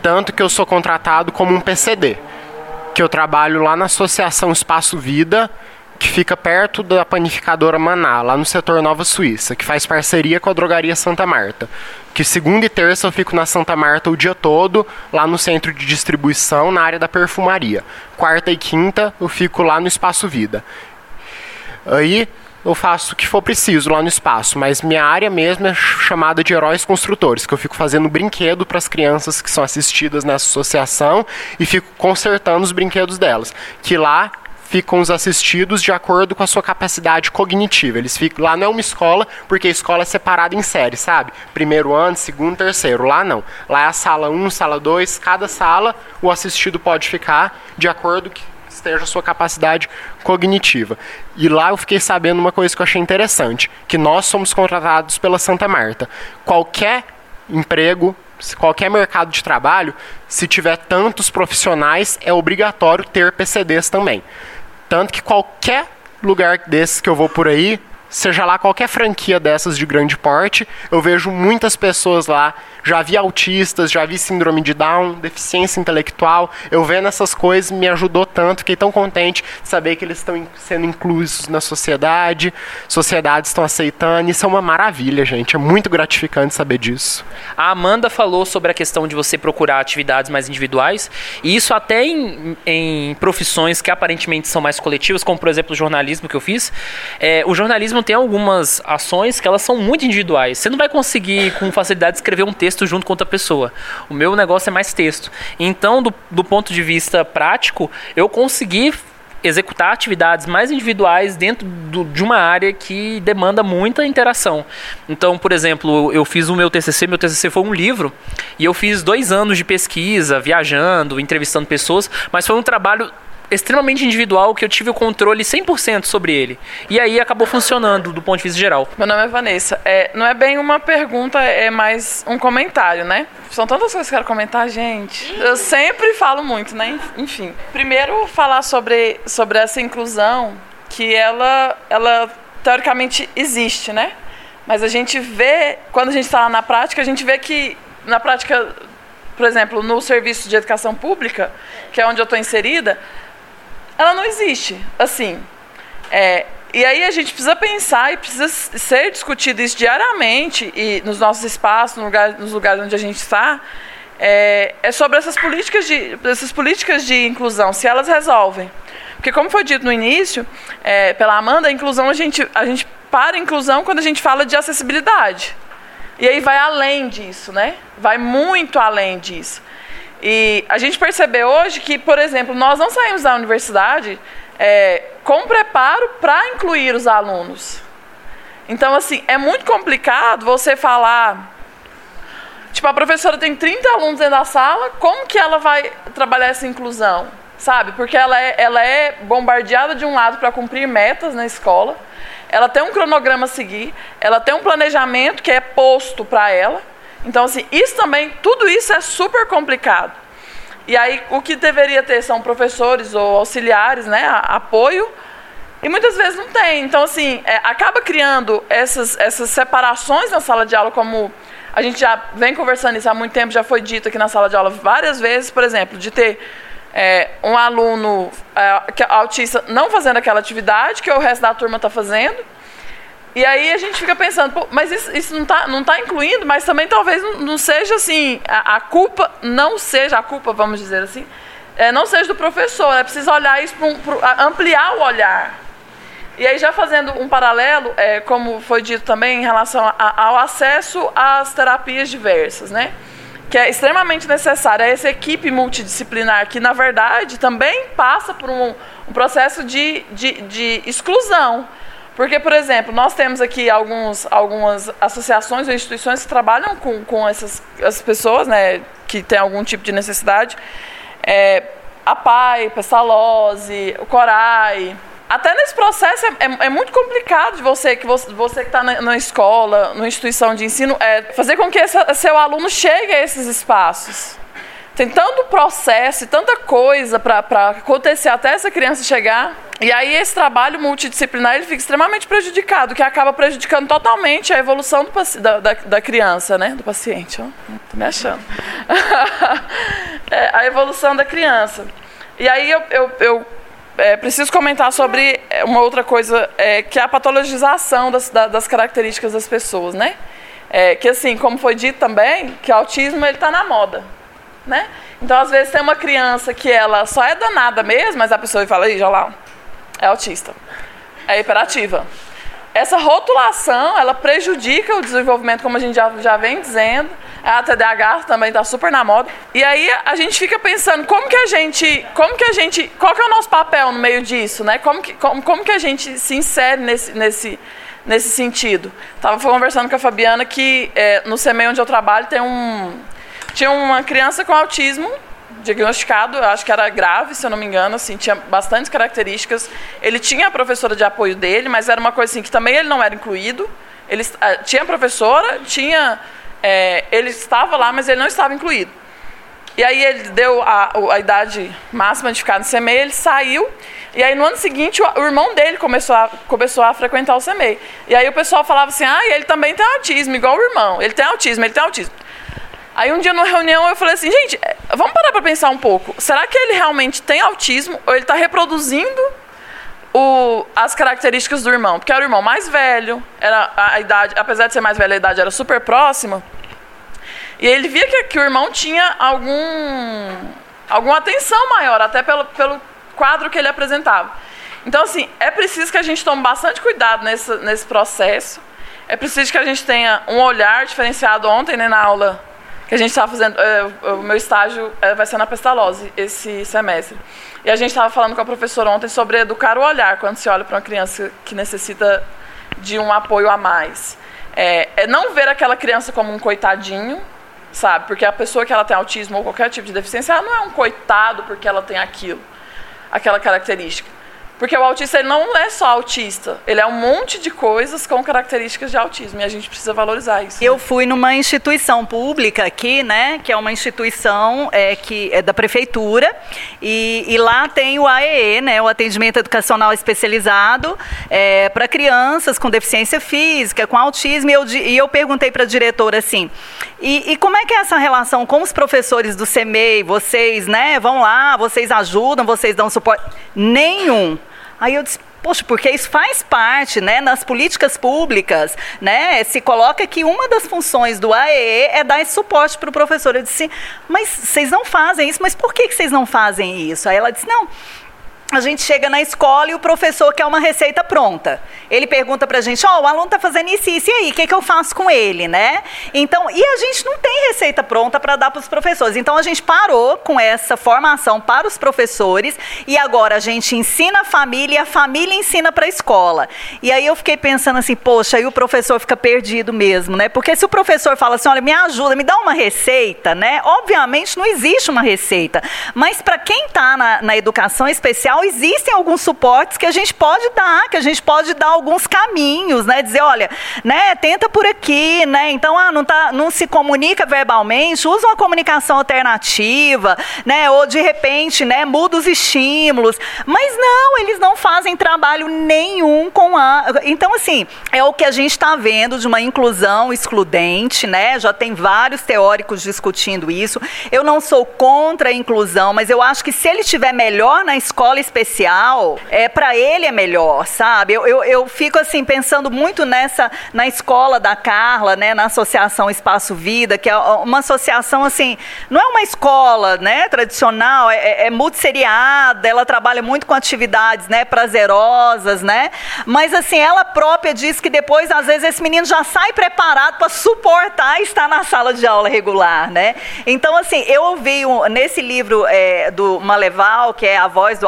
tanto que eu sou contratado como um PCD que eu trabalho lá na Associação Espaço Vida, que fica perto da panificadora Maná, lá no setor Nova Suíça, que faz parceria com a drogaria Santa Marta. Que segunda e terça eu fico na Santa Marta o dia todo, lá no centro de distribuição, na área da perfumaria. Quarta e quinta eu fico lá no Espaço Vida. Aí eu faço o que for preciso lá no espaço, mas minha área mesmo é chamada de heróis construtores, que eu fico fazendo brinquedo para as crianças que são assistidas nessa associação e fico consertando os brinquedos delas, que lá ficam os assistidos de acordo com a sua capacidade cognitiva. Eles ficam lá não é uma escola, porque a escola é separada em séries, sabe? Primeiro ano, segundo, terceiro. Lá não. Lá é a sala 1, sala 2, cada sala o assistido pode ficar de acordo com esteja a sua capacidade cognitiva. E lá eu fiquei sabendo uma coisa que eu achei interessante, que nós somos contratados pela Santa Marta. Qualquer emprego, qualquer mercado de trabalho, se tiver tantos profissionais, é obrigatório ter PCDs também. Tanto que qualquer lugar desses que eu vou por aí, seja lá qualquer franquia dessas de grande porte, eu vejo muitas pessoas lá já vi autistas, já vi síndrome de Down, deficiência intelectual. Eu vendo essas coisas me ajudou tanto, fiquei tão contente de saber que eles estão sendo inclusos na sociedade, sociedades estão aceitando. Isso é uma maravilha, gente. É muito gratificante saber disso. A Amanda falou sobre a questão de você procurar atividades mais individuais, e isso até em, em profissões que aparentemente são mais coletivas, como por exemplo o jornalismo que eu fiz. É, o jornalismo tem algumas ações que elas são muito individuais. Você não vai conseguir com facilidade escrever um texto junto com outra pessoa. O meu negócio é mais texto. Então, do, do ponto de vista prático, eu consegui executar atividades mais individuais dentro do, de uma área que demanda muita interação. Então, por exemplo, eu fiz o meu TCC, meu TCC foi um livro, e eu fiz dois anos de pesquisa, viajando, entrevistando pessoas, mas foi um trabalho extremamente individual que eu tive o controle 100% sobre ele. E aí acabou funcionando do ponto de vista geral. Meu nome é Vanessa. É, não é bem uma pergunta, é mais um comentário, né? São tantas coisas que eu quero comentar, gente. Eu sempre falo muito, né? Enfim. Primeiro, falar sobre, sobre essa inclusão, que ela, ela teoricamente existe, né? Mas a gente vê, quando a gente está na prática, a gente vê que na prática, por exemplo, no serviço de educação pública, que é onde eu estou inserida, ela não existe. Assim, é, e aí a gente precisa pensar e precisa ser discutido isso diariamente e nos nossos espaços, no lugar, nos lugares onde a gente está, é, é, sobre essas políticas, de, essas políticas de inclusão, se elas resolvem. Porque como foi dito no início, é, pela Amanda, a inclusão a gente, a gente para a inclusão quando a gente fala de acessibilidade. E aí vai além disso, né? Vai muito além disso. E a gente percebeu hoje que, por exemplo, nós não saímos da universidade é, com preparo para incluir os alunos. Então, assim, é muito complicado você falar Tipo, a professora tem 30 alunos dentro da sala, como que ela vai trabalhar essa inclusão? Sabe? Porque ela é, ela é bombardeada de um lado para cumprir metas na escola, ela tem um cronograma a seguir, ela tem um planejamento que é posto para ela. Então, assim, isso também, tudo isso é super complicado. E aí, o que deveria ter são professores ou auxiliares, né, apoio, e muitas vezes não tem. Então, assim, é, acaba criando essas, essas separações na sala de aula, como a gente já vem conversando isso há muito tempo, já foi dito aqui na sala de aula várias vezes, por exemplo, de ter é, um aluno é, é autista não fazendo aquela atividade que o resto da turma está fazendo. E aí a gente fica pensando, mas isso, isso não está não tá incluindo, mas também talvez não, não seja assim, a, a, culpa não seja, a culpa, vamos dizer assim, é, não seja do professor, é preciso olhar isso, para ampliar o olhar. E aí, já fazendo um paralelo, é, como foi dito também, em relação a, ao acesso às terapias diversas, né? que é extremamente necessária, essa equipe multidisciplinar, que, na verdade, também passa por um, um processo de, de, de, exclusão. Porque, por exemplo, nós temos aqui alguns, algumas associações ou instituições que trabalham com, com essas, essas pessoas né, que têm algum tipo de necessidade. É, a PAI, Pestalozzi, o CORAI, até nesse processo é, é, é, muito complicado de você que você, você que está na, na, escola, numa instituição de ensino, é, fazer com que esse, seu aluno chegue a esses espaços. Tem tanto processo e tanta coisa para acontecer até essa criança chegar. E aí esse trabalho multidisciplinar ele fica extremamente prejudicado, que acaba prejudicando totalmente a evolução do, da, da, da, criança, né? Do paciente. Ó. Tô me achando. é, a evolução da criança. E aí eu, eu, eu é, preciso comentar sobre é, uma outra coisa, é, que é a patologização das, das características das pessoas, né? É, que assim, como foi dito também, que o autismo ele está na moda, né? Então, às vezes tem uma criança que ela só é danada mesmo, mas a pessoa fala, aí, já lá, é autista, é hiperativa. Essa rotulação, ela prejudica o desenvolvimento, como a gente já, já vem dizendo, a TDAH também está super na moda. E aí a gente fica pensando como que a gente, como que a gente, qual que é o nosso papel no meio disso, né? Como que, como, como que a gente se insere nesse, nesse, nesse sentido? Tava conversando com a Fabiana que é, no CME onde eu trabalho tem um, tinha uma criança com autismo diagnosticado, acho que era grave, se eu não me engano, assim, tinha bastantes características. Ele tinha a professora de apoio dele, mas era uma coisa assim que também ele não era incluído. Ele uh, tinha professora, tinha é, ele estava lá, mas ele não estava incluído. E aí ele deu a, a idade máxima de ficar no CMEI, ele saiu, e aí no ano seguinte o, o, irmão dele começou a, começou a frequentar o CMEI. E aí o pessoal falava assim, ah, ele também tem autismo, igual o irmão, ele tem autismo, ele tem autismo. Aí um dia numa reunião eu falei assim, gente, é, vamos parar para pensar um pouco, será que ele realmente tem autismo ou ele está reproduzindo o, as características do irmão, porque era o irmão mais velho, era a, a, idade, apesar de ser mais velho, a idade era super próxima. E ele via que, que o irmão tinha algum, alguma atenção maior, até pelo, pelo quadro que ele apresentava. Então, assim, é preciso que a gente tome bastante cuidado nesse, nesse processo. É preciso que a gente tenha um olhar diferenciado. Ontem, né, na aula que a gente estava fazendo, é, o meu estágio é, vai ser na pestalose esse semestre. E a gente estava falando com a professora ontem sobre educar o olhar quando se olha para uma criança que necessita de um apoio a mais. É, é, não ver aquela criança como um coitadinho, sabe? Porque a pessoa que ela tem autismo ou qualquer tipo de deficiência, ela não é um coitado porque ela tem aquilo, aquela característica. Porque o autista ele não é só autista, ele é um monte de coisas com características de autismo e a gente precisa valorizar isso. Eu fui numa instituição pública aqui, né, que é uma instituição é, que é da prefeitura e, e lá tem o AEE, né, o atendimento educacional especializado é, para crianças com deficiência física, com autismo e eu, e eu perguntei para a diretora assim, e, e como é que é essa relação com os professores do CEMEI, vocês, né, vão lá, vocês ajudam, vocês dão suporte? Nenhum. Aí eu disse, Poxa, porque isso faz parte, né, nas políticas públicas, né, se coloca que uma das funções do AE é dar esse suporte para o professor. Eu disse, mas vocês não fazem isso, mas por que, que vocês não fazem isso? Aí ela disse, não, a gente chega na escola e o professor quer uma receita pronta. Ele pergunta pra gente, ó, oh, o aluno tá fazendo isso, isso e aí, o que, que eu faço com ele, né? Então, e a gente não tem receita pronta para dar para os professores. Então a gente parou com essa formação para os professores e agora a gente ensina a família e a família ensina para a escola. E aí eu fiquei pensando assim, poxa, aí o professor fica perdido mesmo, né? Porque se o professor fala assim, olha, me ajuda, me dá uma receita, né? Obviamente não existe uma receita. Mas para quem está na, na educação especial, existem alguns suportes que a gente pode dar, que a gente pode dar alguns caminhos, né? Dizer, olha, né, tenta por aqui, né? Então, ah, não, tá, não se comunica verbalmente, usa uma comunicação alternativa, né? Ou de repente, né, muda os estímulos. Mas não, eles não fazem trabalho nenhum com a. Então, assim, é o que a gente está vendo de uma inclusão excludente, né? Já tem vários teóricos discutindo isso. Eu não sou contra a inclusão, mas eu acho que se ele estiver melhor na escola especial, é, para ele é melhor, sabe? Eu, eu, eu, fico assim pensando muito nessa na escola da Carla, né, na Associação Espaço Vida, que é uma associação assim, não é uma escola, né, tradicional, é, é, é multisseriada, ela trabalha muito com atividades, né, prazerosas, né? Mas assim, ela própria diz que depois às vezes esse menino já sai preparado para suportar estar na sala de aula regular, né? Então assim, eu ouvi um, nesse livro é, do Maleval, que é a voz do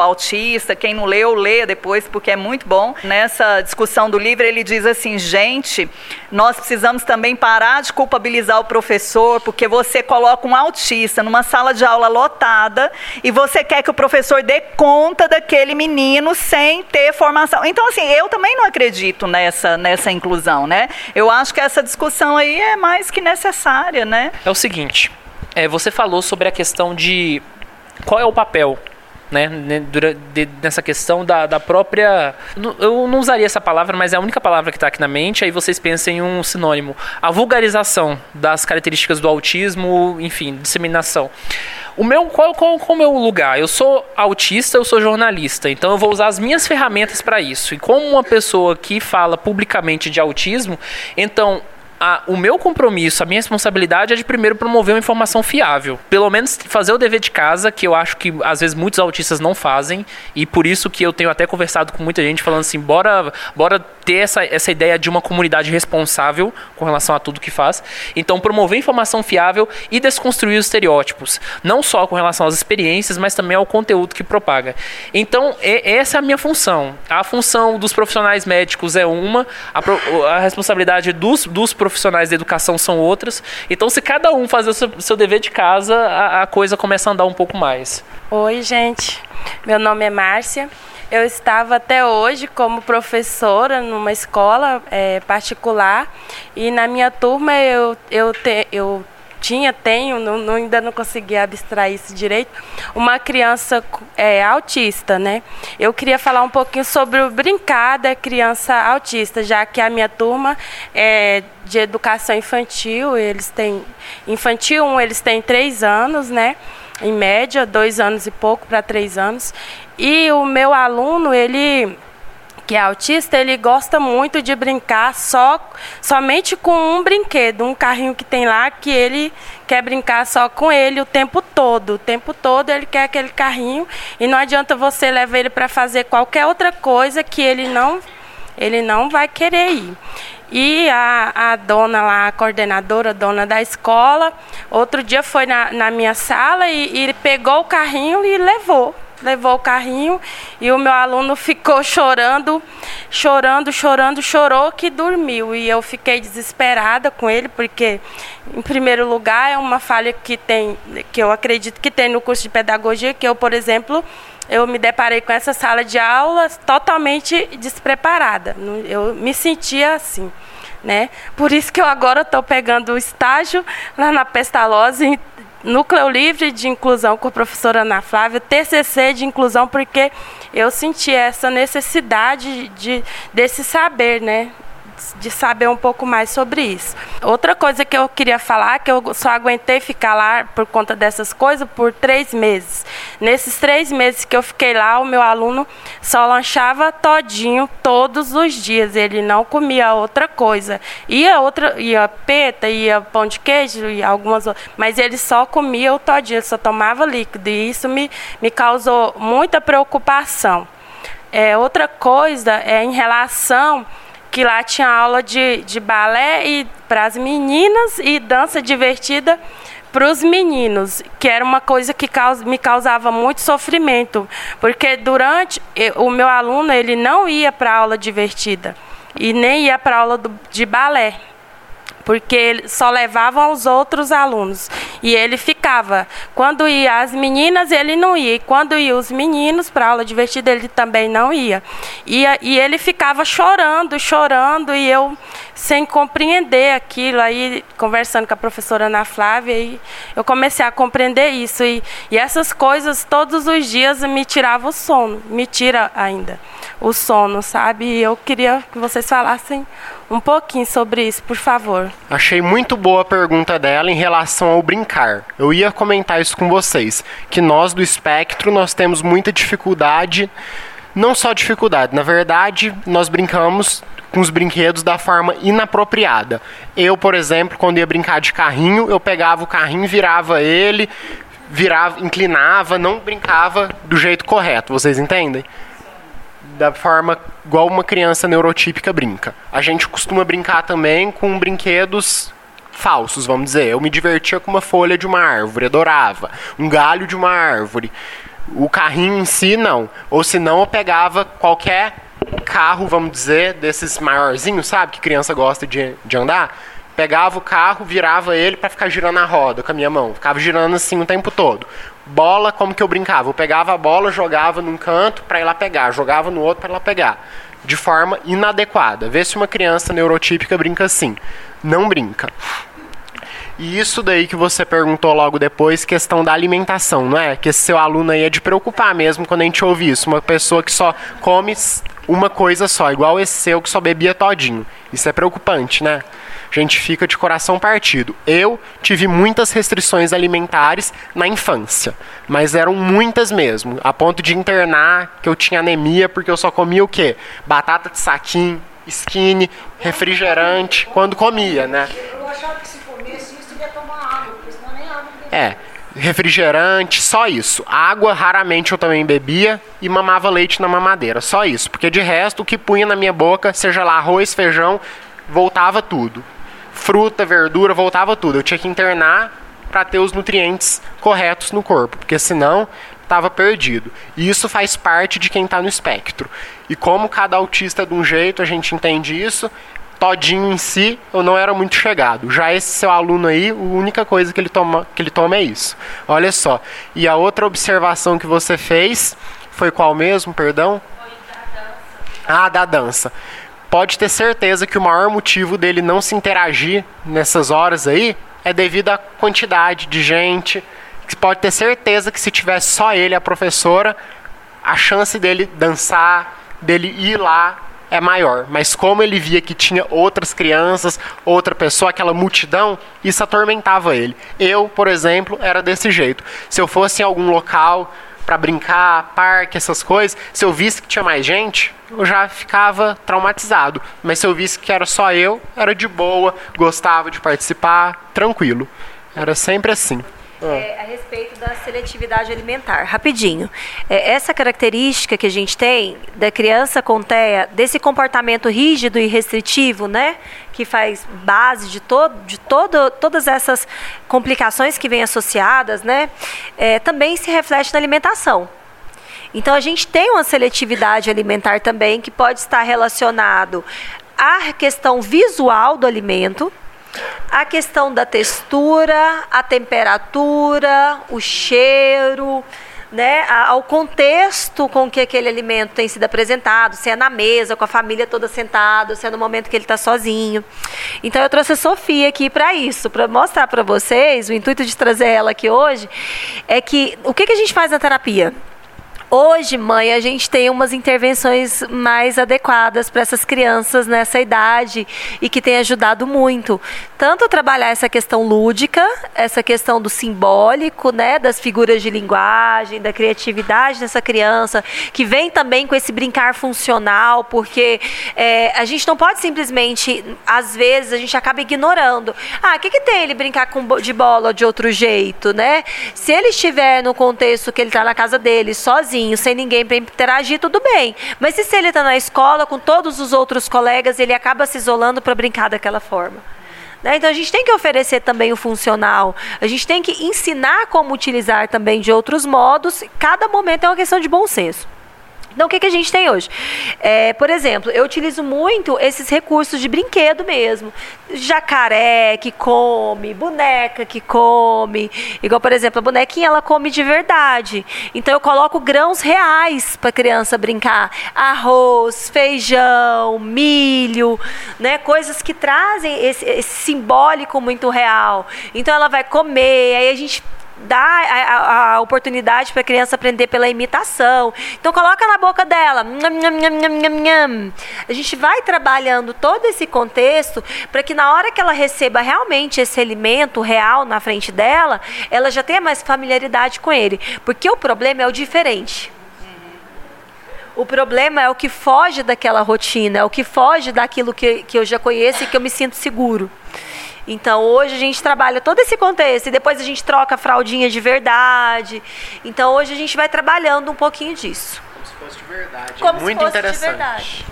Quem não leu, leia depois, porque é muito bom. Nessa discussão do livro, ele diz assim: gente, nós precisamos também parar de culpabilizar o professor, porque você coloca um autista numa sala de aula lotada e você quer que o professor dê conta daquele menino sem ter formação. Então, assim, eu também não acredito nessa, nessa inclusão, né? Eu acho que essa discussão aí é mais que necessária, né? É o seguinte, é, você falou sobre a questão de qual é o papel né, nessa questão da, da própria. Eu não usaria essa palavra, mas é a única palavra que está aqui na mente. Aí vocês pensam em um sinônimo: a vulgarização das características do autismo, enfim, disseminação. O meu, qual, qual, qual é o meu lugar? Eu sou autista, eu sou jornalista, então eu vou usar as minhas ferramentas para isso. E como uma pessoa que fala publicamente de autismo, então a, o meu compromisso, a minha responsabilidade é de primeiro promover uma informação fiável. Pelo menos fazer o dever de casa, que eu acho que às vezes muitos autistas não fazem, e por isso que eu tenho até conversado com muita gente falando assim, bora, bora ter essa, essa ideia de uma comunidade responsável com relação a tudo que faz. Então, promover informação fiável e desconstruir os estereótipos, não só com relação às experiências, mas também ao conteúdo que propaga. Então, é, essa é a minha função. A função dos profissionais médicos é uma, a, a responsabilidade dos, dos profissionais profissionais da educação são outras. Então, se cada um fazer o seu, seu dever de casa, a, a coisa começa a andar um pouco mais. Oi, gente. Meu nome é Márcia. Eu estava até hoje como professora numa escola é, particular e na minha turma eu, eu, te, eu tinha, tenho, não, não, ainda não consegui abstrair isso direito, uma criança é, autista, né? Eu queria falar um pouquinho sobre o brincar da criança autista, já que a minha turma é de educação infantil, eles têm infantil 1, eles têm três anos, né? Em média, dois anos e pouco para três anos. E o meu aluno, ele que é autista, ele gosta muito de brincar só somente com um brinquedo, um carrinho que tem lá que ele quer brincar só com ele o tempo todo. O tempo todo ele quer aquele carrinho e não adianta você levar ele para fazer qualquer outra coisa que ele não ele não vai querer ir. E a, a dona lá, a coordenadora, dona da escola, outro dia foi na, na minha sala e, e pegou o carrinho e levou levou o carrinho e o meu aluno ficou chorando, chorando, chorando, chorou que dormiu. E eu fiquei desesperada com ele, porque, em primeiro lugar, é uma falha que tem, que eu acredito que tem no curso de pedagogia, que eu, por exemplo, eu me deparei com essa sala de aula totalmente despreparada. Eu me sentia assim. Né? Por isso que eu agora estou pegando o estágio lá na Pestalozzi, Núcleo Livre de Inclusão com a professora Ana Flávia, TCC de Inclusão, porque eu senti essa necessidade de, desse saber, né? De saber um pouco mais sobre isso. Outra coisa que eu queria falar, que eu só aguentei ficar lá por conta dessas coisas por três meses. Nesses três meses que eu fiquei lá, o meu aluno só lanchava todinho todos os dias. Ele não comia outra coisa. Ia outra, ia peta, ia pão de queijo e algumas outras, mas ele só comia o todinho, só tomava líquido. E isso me, me causou muita preocupação. É, outra coisa é em relação que lá tinha aula de, de balé e para as meninas e dança divertida para os meninos, que era uma coisa que me causava muito sofrimento, porque durante o meu aluno ele não ia para aula divertida e nem ia para aula do, de balé porque só levavam os outros alunos. E ele ficava. Quando ia as meninas, ele não ia. E quando ia os meninos para aula divertida, ele também não ia. E, ele ficava chorando, chorando, e eu sem compreender aquilo. Aí, conversando com a professora Ana Flávia, aí eu comecei a compreender isso. E, e essas coisas, todos os dias, me tiravam o sono. Me tira ainda o sono, sabe? E eu queria que vocês falassem um pouquinho sobre isso, por favor. Achei muito boa a pergunta dela em relação ao brincar. Eu ia comentar isso com vocês, que nós do espectro nós temos muita dificuldade, não só dificuldade, na verdade, nós brincamos com os brinquedos da forma inapropriada. Eu, por exemplo, quando ia brincar de carrinho, eu pegava o carrinho, virava ele, virava, inclinava, não brincava do jeito correto, vocês entendem? Da forma igual uma criança neurotípica brinca. A gente costuma brincar também com brinquedos falsos, vamos dizer. Eu me divertia com uma folha de uma árvore, adorava. Um galho de uma árvore. O carrinho em si, não. Ou se não, eu pegava qualquer carro, vamos dizer, desses maiorzinhos, sabe? Que criança gosta de, de andar. Pegava o carro, virava ele para ficar girando a roda com a minha mão. Ficava girando assim o tempo todo. Bola, como que eu brincava? Eu pegava a bola, jogava num canto para lá pegar, jogava no outro para lá pegar. De forma inadequada. Vê se uma criança neurotípica brinca assim. Não brinca. E isso daí que você perguntou logo depois, questão da alimentação, não é? Que esse seu aluno aí é de preocupar mesmo quando a gente ouve isso. Uma pessoa que só come uma coisa só, igual esse seu que só bebia todinho. Isso é preocupante, né? A gente fica de coração partido. Eu tive muitas restrições alimentares na infância, mas eram muitas mesmo, a ponto de internar que eu tinha anemia porque eu só comia o quê? Batata de saquinho, skinny, refrigerante, quando comia, né? Eu achava que se comesse isso ia tomar água, porque senão nem água É, refrigerante, só isso. Água raramente eu também bebia e mamava leite na mamadeira, só isso. Porque de resto, o que punha na minha boca, seja lá arroz, feijão, voltava tudo fruta, verdura, voltava tudo. Eu tinha que internar para ter os nutrientes corretos no corpo, porque senão estava perdido. E isso faz parte de quem está no espectro. E como cada autista é de um jeito, a gente entende isso. Todinho em si, eu não era muito chegado. Já esse seu aluno aí, a única coisa que ele toma, que ele toma é isso. Olha só. E a outra observação que você fez foi qual mesmo, perdão? Foi da dança. Ah, da dança pode ter certeza que o maior motivo dele não se interagir nessas horas aí é devido à quantidade de gente. Pode ter certeza que se tivesse só ele, a professora, a chance dele dançar, dele ir lá é maior. Mas como ele via que tinha outras crianças, outra pessoa, aquela multidão, isso atormentava ele. Eu, por exemplo, era desse jeito. Se eu fosse em algum local para brincar, parque, essas coisas, se eu visse que tinha mais gente, eu já ficava traumatizado. Mas se eu visse que era só eu, era de boa, gostava de participar, tranquilo. Era sempre assim. É, a respeito da seletividade alimentar, rapidinho. É, essa característica que a gente tem da criança com TEA, desse comportamento rígido e restritivo, né, que faz base de, todo, de todo, todas essas complicações que vêm associadas, né, é, também se reflete na alimentação. Então a gente tem uma seletividade alimentar também que pode estar relacionado à questão visual do alimento, a questão da textura, a temperatura, o cheiro, né, ao contexto com que aquele alimento tem sido apresentado, se é na mesa, com a família toda sentada, se é no momento que ele está sozinho. Então eu trouxe a Sofia aqui para isso, para mostrar para vocês, o intuito de trazer ela aqui hoje é que o que, que a gente faz na terapia? Hoje, mãe, a gente tem umas intervenções mais adequadas para essas crianças nessa idade e que tem ajudado muito. Tanto trabalhar essa questão lúdica, essa questão do simbólico, né, das figuras de linguagem, da criatividade dessa criança, que vem também com esse brincar funcional, porque é, a gente não pode simplesmente, às vezes, a gente acaba ignorando. Ah, o que, que tem ele brincar com, de bola de outro jeito, né? Se ele estiver no contexto que ele está na casa dele, sozinho, sem ninguém para interagir, tudo bem. Mas se, se ele está na escola com todos os outros colegas, ele acaba se isolando para brincar daquela forma. Né? Então a gente tem que oferecer também o funcional, a gente tem que ensinar como utilizar também de outros modos. Cada momento é uma questão de bom senso. Então, o que, que a gente tem hoje? É, por exemplo, eu utilizo muito esses recursos de brinquedo mesmo. Jacaré que come, boneca que come. Igual, por exemplo, a bonequinha ela come de verdade. Então, eu coloco grãos reais para a criança brincar: arroz, feijão, milho, né? coisas que trazem esse, esse simbólico muito real. Então, ela vai comer, aí a gente dá a, a oportunidade para a criança aprender pela imitação. Então coloca na boca dela. A gente vai trabalhando todo esse contexto para que na hora que ela receba realmente esse alimento real na frente dela, ela já tenha mais familiaridade com ele. Porque o problema é o diferente. O problema é o que foge daquela rotina, é o que foge daquilo que, que eu já conheço e que eu me sinto seguro. Então hoje a gente trabalha todo esse contexto e depois a gente troca a fraldinha de verdade. Então hoje a gente vai trabalhando um pouquinho disso. Como se fosse de verdade. Como Muito se fosse interessante. de verdade.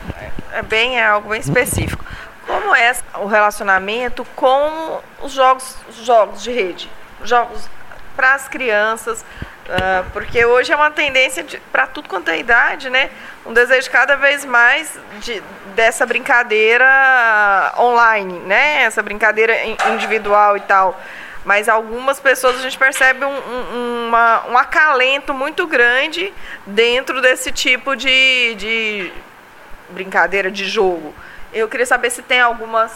É bem é algo bem específico. Como é o relacionamento com os jogos, os jogos de rede, jogos para as crianças, ah, porque hoje é uma tendência para tudo quanto é idade, né? Um desejo cada vez mais de, dessa brincadeira online, né? Essa brincadeira in- individual e tal. Mas algumas pessoas a gente percebe um, um, uma- um acalento muito grande dentro desse tipo de, de brincadeira, de jogo. Eu queria saber se tem algumas,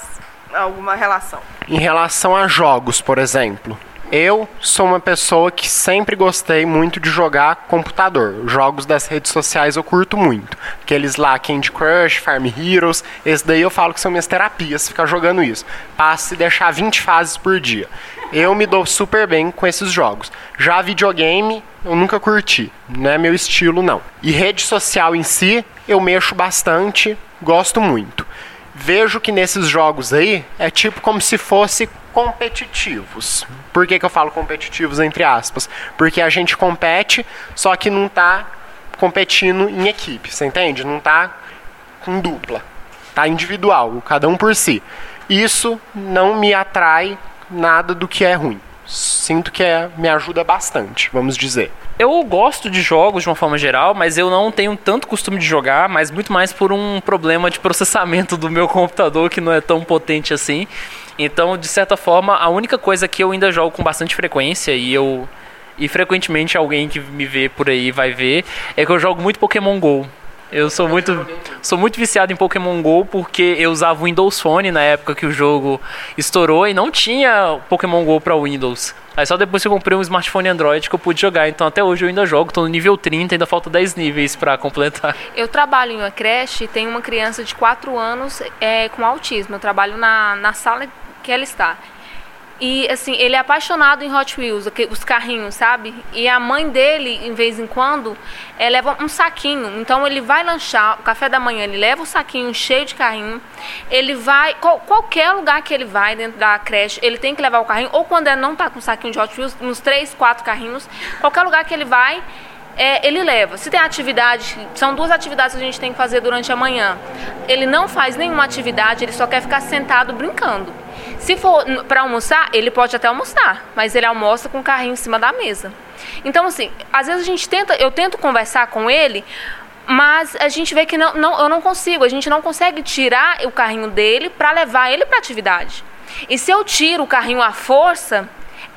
alguma relação. Em relação a jogos, por exemplo, eu sou uma pessoa que sempre gostei muito de jogar computador. Jogos das redes sociais eu curto muito. Aqueles lá, Candy Crush, Farm Heroes, esse daí eu falo que são minhas terapias, ficar jogando isso. Passe e deixar 20 fases por dia. Eu me dou super bem com esses jogos. Já videogame, eu nunca curti. Não é meu estilo, não. E rede social em si, eu mexo bastante, gosto muito vejo que nesses jogos aí é tipo como se fosse competitivos. Por que, que eu falo competitivos entre aspas? Porque a gente compete, só que não tá competindo em equipe, você entende? Não tá com dupla. Tá individual, cada um por si. Isso não me atrai nada do que é ruim. Sinto que é, me ajuda bastante, vamos dizer. Eu gosto de jogos de uma forma geral, mas eu não tenho tanto costume de jogar, mas muito mais por um problema de processamento do meu computador que não é tão potente assim. Então, de certa forma, a única coisa que eu ainda jogo com bastante frequência e eu e frequentemente alguém que me vê por aí vai ver é que eu jogo muito Pokémon Go. Eu sou muito, sou muito viciado em Pokémon Go porque eu usava o Windows Phone na época que o jogo estourou e não tinha Pokémon Go para Windows. Aí só depois que eu comprei um smartphone Android que eu pude jogar. Então até hoje eu ainda jogo, tô no nível 30, ainda falta 10 níveis para completar. Eu trabalho em uma creche e tem uma criança de 4 anos é, com autismo. Eu trabalho na, na sala que ela está. E assim, ele é apaixonado em Hot Wheels, os carrinhos, sabe? E a mãe dele, em vez em quando, é, leva um saquinho. Então ele vai lanchar, o café da manhã, ele leva o saquinho cheio de carrinho. Ele vai, qual- qualquer lugar que ele vai dentro da creche, ele tem que levar o carrinho. Ou quando ele não tá com saquinho de Hot Wheels, uns três, quatro carrinhos, qualquer lugar que ele vai, é, ele leva. Se tem atividade, são duas atividades que a gente tem que fazer durante a manhã. Ele não faz nenhuma atividade, ele só quer ficar sentado brincando. Se for para almoçar, ele pode até almoçar, mas ele almoça com o carrinho em cima da mesa. Então, assim, às vezes a gente tenta, eu tento conversar com ele, mas a gente vê que não, não, eu não consigo, a gente não consegue tirar o carrinho dele para levar ele para atividade. E se eu tiro o carrinho à força,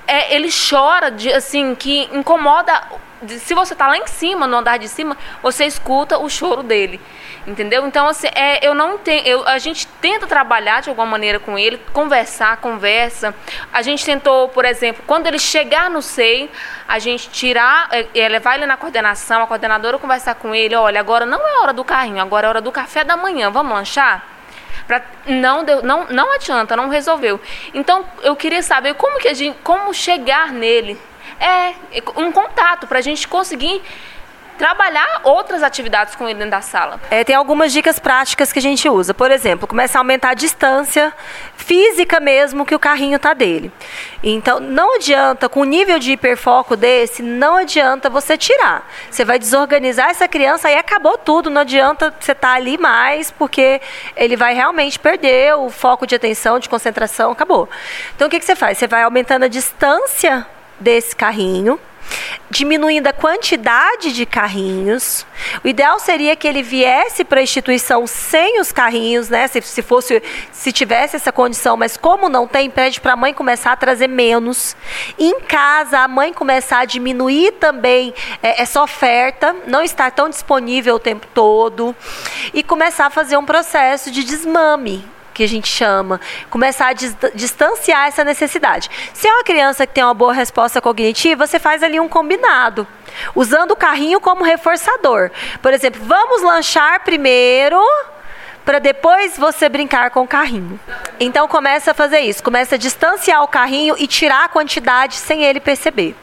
é, ele chora de assim que incomoda se você está lá em cima, no andar de cima, você escuta o choro dele. Entendeu? Então, assim, é, eu não tenho. Eu, a gente tenta trabalhar de alguma maneira com ele, conversar, conversa. A gente tentou, por exemplo, quando ele chegar no SEI, a gente tirar, é, é, levar ele na coordenação, a coordenadora conversar com ele, olha, agora não é hora do carrinho, agora é hora do café da manhã, vamos lanchar? Pra, não, deu, não, não adianta, não resolveu. Então, eu queria saber como que a gente, como chegar nele. É, um contato para a gente conseguir trabalhar outras atividades com ele dentro da sala. É, tem algumas dicas práticas que a gente usa. Por exemplo, começar a aumentar a distância física mesmo que o carrinho tá dele. Então, não adianta, com o nível de hiperfoco desse, não adianta você tirar. Você vai desorganizar essa criança e acabou tudo. Não adianta você estar tá ali mais, porque ele vai realmente perder o foco de atenção, de concentração, acabou. Então, o que, que você faz? Você vai aumentando a distância desse carrinho diminuindo a quantidade de carrinhos. O ideal seria que ele viesse para a instituição sem os carrinhos, né? Se, se fosse, se tivesse essa condição, mas como não tem, pede para a mãe começar a trazer menos. Em casa, a mãe começar a diminuir também é, essa oferta, não estar tão disponível o tempo todo e começar a fazer um processo de desmame que a gente chama, começar a distanciar essa necessidade. Se é uma criança que tem uma boa resposta cognitiva, você faz ali um combinado, usando o carrinho como reforçador. Por exemplo, vamos lanchar primeiro para depois você brincar com o carrinho. Então começa a fazer isso, começa a distanciar o carrinho e tirar a quantidade sem ele perceber.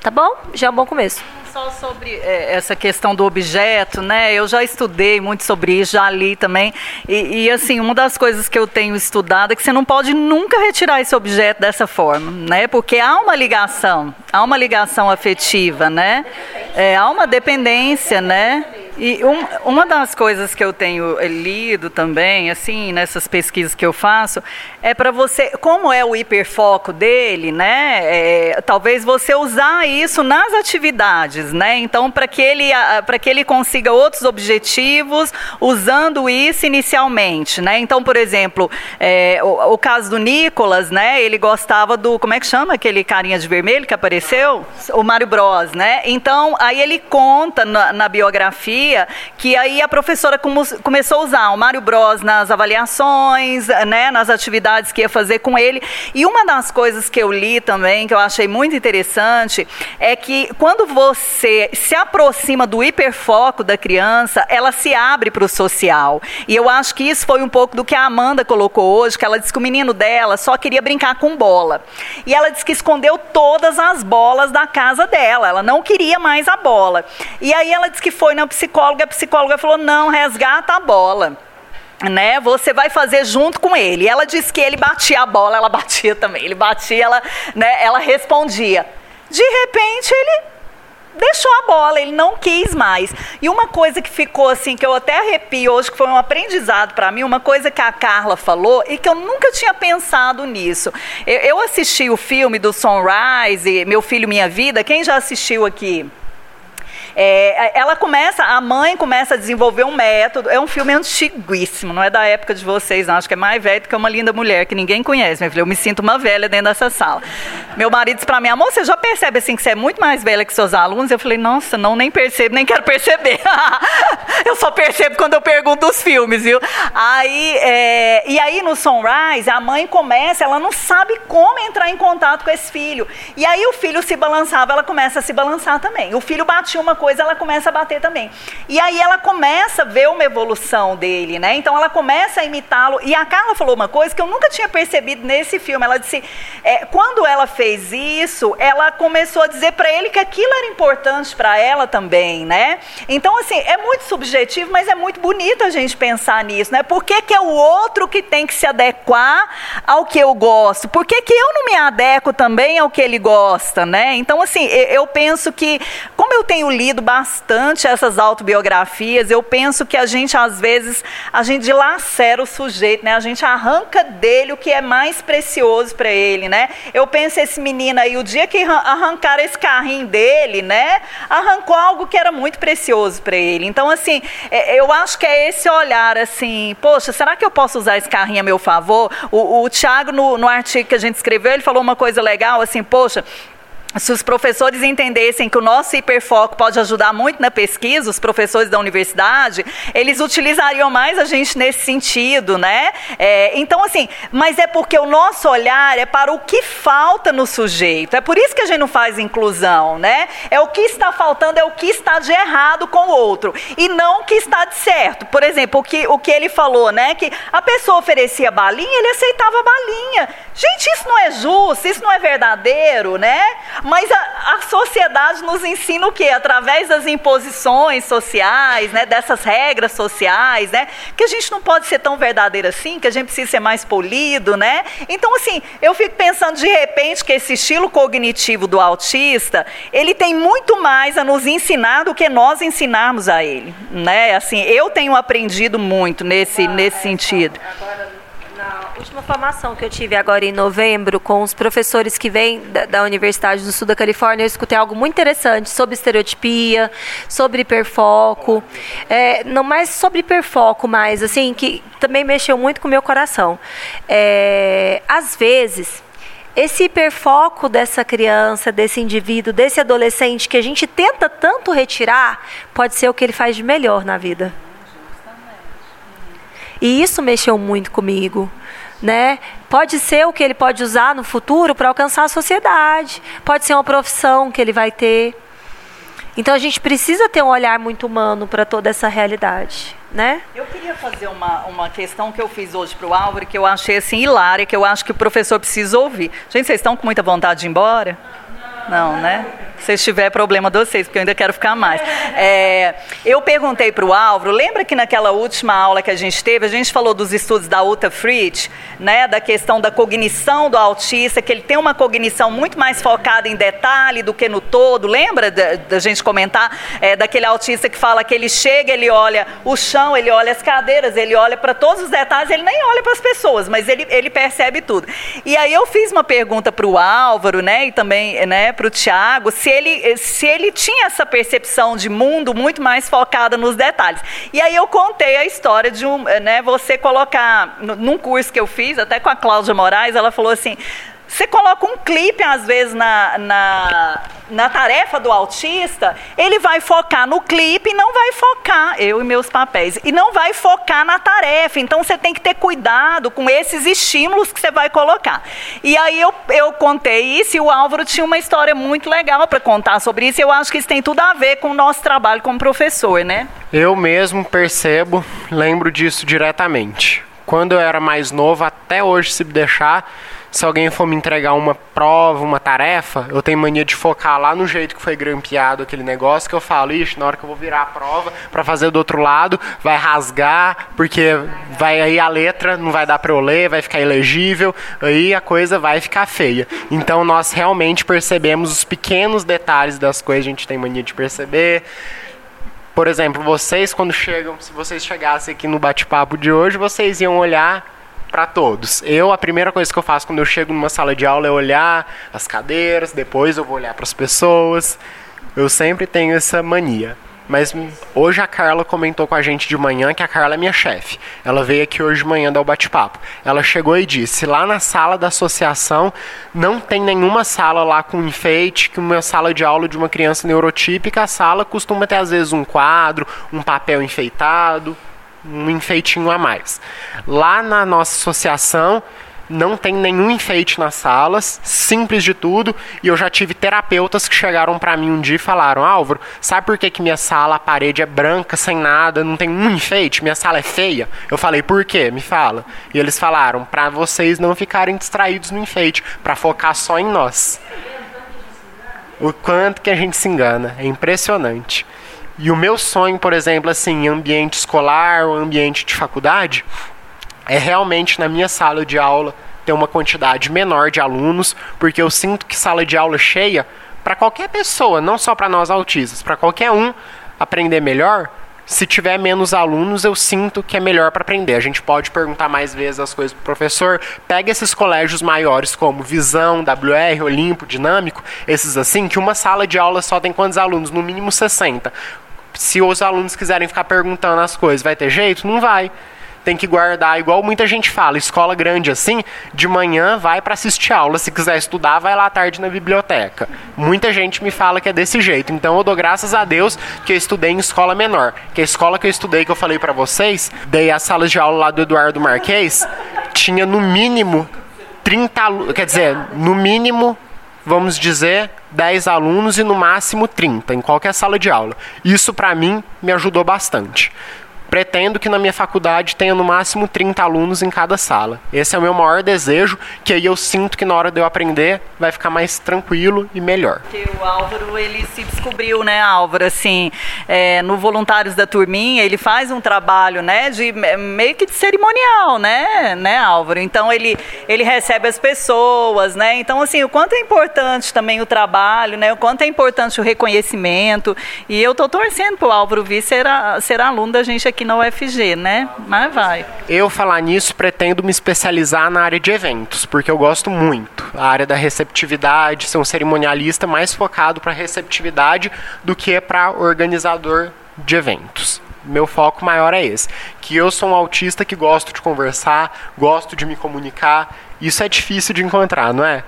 Tá bom? Já é um bom começo só sobre é, essa questão do objeto, né? Eu já estudei muito sobre isso, já li também. E, e, assim, uma das coisas que eu tenho estudado é que você não pode nunca retirar esse objeto dessa forma, né? Porque há uma ligação, há uma ligação afetiva, né? É, há uma dependência, né? E um, uma das coisas que eu tenho eh, lido também, assim, nessas pesquisas que eu faço, é para você, como é o hiperfoco dele, né? É, talvez você usar isso nas atividades, né? Então, para que ele para que ele consiga outros objetivos usando isso inicialmente, né? Então, por exemplo, é, o, o, caso do Nicolas, né? Ele gostava do como é que chama aquele carinha de vermelho que apareceu, o Mário Bros, né? Então, aí ele conta na, na biografia que aí a professora começou a usar o Mário Bros nas avaliações, né, nas atividades que ia fazer com ele. E uma das coisas que eu li também, que eu achei muito interessante, é que quando você se aproxima do hiperfoco da criança, ela se abre para o social. E eu acho que isso foi um pouco do que a Amanda colocou hoje, que ela disse que o menino dela só queria brincar com bola. E ela disse que escondeu todas as bolas da casa dela, ela não queria mais a bola. E aí ela disse que foi na psicóloga psicóloga, a psicóloga falou: não, resgata a bola. Né, você vai fazer junto com ele. Ela disse que ele batia a bola, ela batia também. Ele batia, ela, né, ela respondia. De repente, ele deixou a bola, ele não quis mais. E uma coisa que ficou assim, que eu até arrepio hoje, que foi um aprendizado para mim, uma coisa que a Carla falou e que eu nunca tinha pensado nisso. Eu, eu assisti o filme do Sunrise, Meu Filho Minha Vida. Quem já assistiu aqui? É, ela começa, a mãe começa a desenvolver um método. É um filme antiguíssimo, não é da época de vocês, não. Acho que é mais velho do que uma linda mulher que ninguém conhece. Meu filho, eu me sinto uma velha dentro dessa sala. Meu marido disse para mim, amor, você já percebe assim que você é muito mais velha que seus alunos? Eu falei, nossa, não, nem percebo, nem quero perceber. eu só percebo quando eu pergunto os filmes, viu? Aí, é, e aí no Sunrise, a mãe começa, ela não sabe como entrar em contato com esse filho. E aí o filho se balançava, ela começa a se balançar também. O filho batia uma coisa, ela começa a bater também. E aí ela começa a ver uma evolução dele, né? Então ela começa a imitá-lo. E a Carla falou uma coisa que eu nunca tinha percebido nesse filme. Ela disse, é, quando ela fez isso, ela começou a dizer para ele que aquilo era importante para ela também, né? Então, assim, é muito subjetivo, mas é muito bonito a gente pensar nisso, né? Por que, que é o outro que tem que se adequar ao que eu gosto? Por que, que eu não me adequo também ao que ele gosta, né? Então, assim, eu penso que, como eu tenho lido lido bastante essas autobiografias, eu penso que a gente, às vezes, a gente dilacera o sujeito, né? A gente arranca dele o que é mais precioso para ele, né? Eu penso esse menino aí, o dia que arrancaram esse carrinho dele, né? Arrancou algo que era muito precioso para ele. Então, assim, é, eu acho que é esse olhar, assim, poxa, será que eu posso usar esse carrinho a meu favor? O, o Tiago, no, no artigo que a gente escreveu, ele falou uma coisa legal, assim, poxa, se os professores entendessem que o nosso hiperfoco pode ajudar muito na pesquisa, os professores da universidade, eles utilizariam mais a gente nesse sentido, né? É, então, assim, mas é porque o nosso olhar é para o que falta no sujeito. É por isso que a gente não faz inclusão, né? É o que está faltando, é o que está de errado com o outro. E não o que está de certo. Por exemplo, o que, o que ele falou, né? Que a pessoa oferecia balinha, ele aceitava balinha. Gente, isso não é justo, isso não é verdadeiro, né? Mas a, a, sociedade nos ensina o quê? Através das imposições sociais, né, dessas regras sociais, né, que a gente não pode ser tão verdadeiro assim, que a gente precisa ser mais polido, né? Então, assim, eu fico pensando de repente que esse estilo cognitivo do autista, ele tem muito mais a nos ensinar do que nós ensinarmos a ele, né? Assim, eu tenho aprendido muito nesse, ah, nesse é, sentido. Agora na última formação que eu tive agora em novembro com os professores que vêm da, da, Universidade do Sul da Califórnia, eu escutei algo muito interessante sobre estereotipia, sobre hiperfoco, é, não mais sobre hiperfoco, mas assim que também mexeu muito com o meu coração. É, às vezes esse hiperfoco dessa criança, desse indivíduo, desse adolescente que a gente tenta tanto retirar, pode ser o que ele faz de melhor na vida. E isso mexeu muito comigo. Né? Pode ser o que ele pode usar no futuro para alcançar a sociedade. Pode ser uma profissão que ele vai ter. Então a gente precisa ter um olhar muito humano para toda essa realidade, né? Eu queria fazer uma, uma questão que eu fiz hoje para o Álvaro, que eu achei assim hilária, que eu acho que o professor precisa ouvir. Gente, vocês estão com muita vontade de ir embora? Não, né? Se tiver problema de vocês, porque eu ainda quero ficar mais. É, eu perguntei para o Álvaro, lembra que naquela última aula que a gente teve, a gente falou dos estudos da Uta Fritz, né, da questão da cognição do autista, que ele tem uma cognição muito mais focada em detalhe do que no todo. Lembra da, da gente comentar é, daquele autista que fala que ele chega, ele olha o chão, ele olha as cadeiras, ele olha para todos os detalhes, ele nem olha para as pessoas, mas ele, ele percebe tudo. E aí eu fiz uma pergunta para o Álvaro, né, e também né, para o Tiago, se ele, se ele tinha essa percepção de mundo muito mais focada nos detalhes. E aí eu contei a história de um, né, você colocar, num curso que eu fiz, até com a Cláudia Moraes, ela falou assim, você coloca um clipe, às vezes, na, na, na, tarefa do autista, ele vai focar no clipe e não vai focar, eu e meus papéis, e não vai focar na tarefa. Então, você tem que ter cuidado com esses estímulos que você vai colocar. E aí, eu, eu contei isso e o Álvaro tinha uma história muito legal para contar sobre isso. Eu acho que isso tem tudo a ver com o nosso trabalho como professor, né? Eu mesmo percebo, lembro disso diretamente. Quando eu era mais novo, até hoje, se deixar se alguém for me entregar uma prova, uma tarefa, eu tenho mania de focar lá no jeito que foi grampeado aquele negócio, que eu falo, ixi, na hora que eu vou virar a prova para fazer do outro lado, vai rasgar, porque vai aí a letra não vai dar para eu ler, vai ficar ilegível, aí a coisa vai ficar feia. Então nós realmente percebemos os pequenos detalhes das coisas, a gente tem mania de perceber. Por exemplo, vocês quando chegam, se vocês chegassem aqui no bate-papo de hoje, vocês iam olhar para todos. Eu, a primeira coisa que eu faço quando eu chego numa sala de aula é olhar as cadeiras, depois eu vou olhar para as pessoas. Eu sempre tenho essa mania. Mas hoje a Carla comentou com a gente de manhã que a Carla é minha chefe. Ela veio aqui hoje de manhã dar o bate-papo. Ela chegou e disse: lá na sala da associação não tem nenhuma sala lá com enfeite, que uma sala de aula de uma criança neurotípica, a sala costuma ter às vezes um quadro, um papel enfeitado um enfeitinho a mais. Lá na nossa associação não tem nenhum enfeite nas salas, simples de tudo, e eu já tive terapeutas que chegaram para mim um dia e falaram: "Álvaro, sabe por que que minha sala a parede é branca sem nada, não tem um enfeite, minha sala é feia?". Eu falei: "Por quê? Me fala". E eles falaram: "Para vocês não ficarem distraídos no enfeite, para focar só em nós". O quanto que a gente se engana, é impressionante. E o meu sonho, por exemplo, assim, em ambiente escolar ou ambiente de faculdade, é realmente na minha sala de aula ter uma quantidade menor de alunos, porque eu sinto que sala de aula cheia para qualquer pessoa, não só para nós autistas, para qualquer um aprender melhor, se tiver menos alunos, eu sinto que é melhor para aprender. A gente pode perguntar mais vezes as coisas pro professor. Pega esses colégios maiores como Visão, WR, Olimpo, Dinâmico, esses assim, que uma sala de aula só tem quantos alunos? No mínimo 60. Se os alunos quiserem ficar perguntando as coisas, vai ter jeito? Não vai tem que guardar, igual muita gente fala, escola grande assim, de manhã vai para assistir aula, se quiser estudar, vai lá à tarde na biblioteca. Muita gente me fala que é desse jeito, então eu dou graças a Deus que eu estudei em escola menor. Que a escola que eu estudei, que eu falei para vocês, dei as salas de aula lá do Eduardo Marquês, tinha no mínimo 30 alunos, quer dizer, no mínimo vamos dizer, 10 alunos e no máximo 30 em qualquer sala de aula. Isso para mim me ajudou bastante. Pretendo que na minha faculdade tenha no máximo 30 alunos em cada sala. Esse é o meu maior desejo, que aí eu sinto que na hora de eu aprender vai ficar mais tranquilo e melhor. Porque o Álvaro, ele se descobriu, né, Álvaro, assim, é, no Voluntários da Turminha, ele faz um trabalho, né, de meio que de cerimonial, né, né, Álvaro? Então ele, ele recebe as pessoas, né? Então, assim, o quanto é importante também o trabalho, né? O quanto é importante o reconhecimento. E eu tô torcendo pro Álvaro vir ser, a, ser aluno da gente aqui na UFG, né? Mas vai. Eu falar nisso pretendo me especializar na área de eventos, porque eu gosto muito. A área da receptividade, ser um cerimonialista mais focado para receptividade do que para organizador de eventos. Meu foco maior é esse, que eu sou um autista que gosto de conversar, gosto de me comunicar. Isso é difícil de encontrar, não é?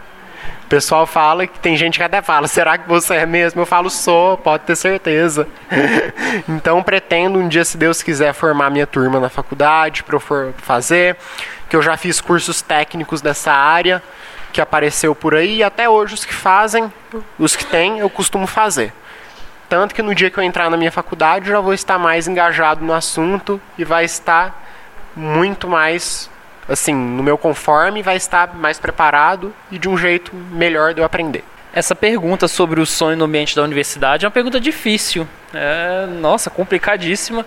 O pessoal fala que tem gente que até fala, será que você é mesmo? Eu falo, sou, pode ter certeza. então pretendo um dia, se Deus quiser, formar minha turma na faculdade para eu fazer, que eu já fiz cursos técnicos dessa área que apareceu por aí e até hoje os que fazem, os que têm, eu costumo fazer. Tanto que no dia que eu entrar na minha faculdade, já vou estar mais engajado no assunto e vai estar muito mais assim, no meu conforme, vai estar mais preparado e de um jeito melhor de eu aprender. Essa pergunta sobre o sonho no ambiente da universidade é uma pergunta difícil. É, nossa, complicadíssima.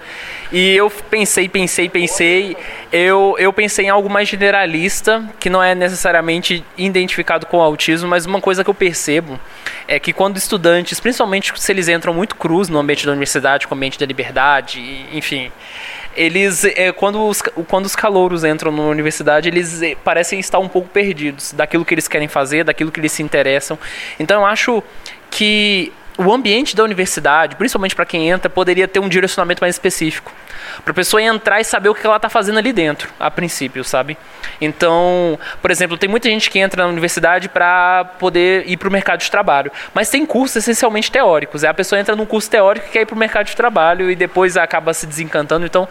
E eu pensei, pensei, pensei. Eu, eu pensei em algo mais generalista, que não é necessariamente identificado com o autismo, mas uma coisa que eu percebo é que quando estudantes, principalmente se eles entram muito cruz no ambiente da universidade, com o ambiente da liberdade, enfim, eles é, quando, os, quando os calouros entram na universidade, eles é, parecem estar um pouco perdidos daquilo que eles querem fazer, daquilo que eles se interessam. Então eu acho que o ambiente da universidade, principalmente para quem entra, poderia ter um direcionamento mais específico. Para a pessoa entrar e saber o que ela está fazendo ali dentro, a princípio, sabe? Então, por exemplo, tem muita gente que entra na universidade para poder ir para o mercado de trabalho, mas tem cursos essencialmente teóricos. É a pessoa entra num curso teórico e quer ir para o mercado de trabalho e depois acaba se desencantando. Então,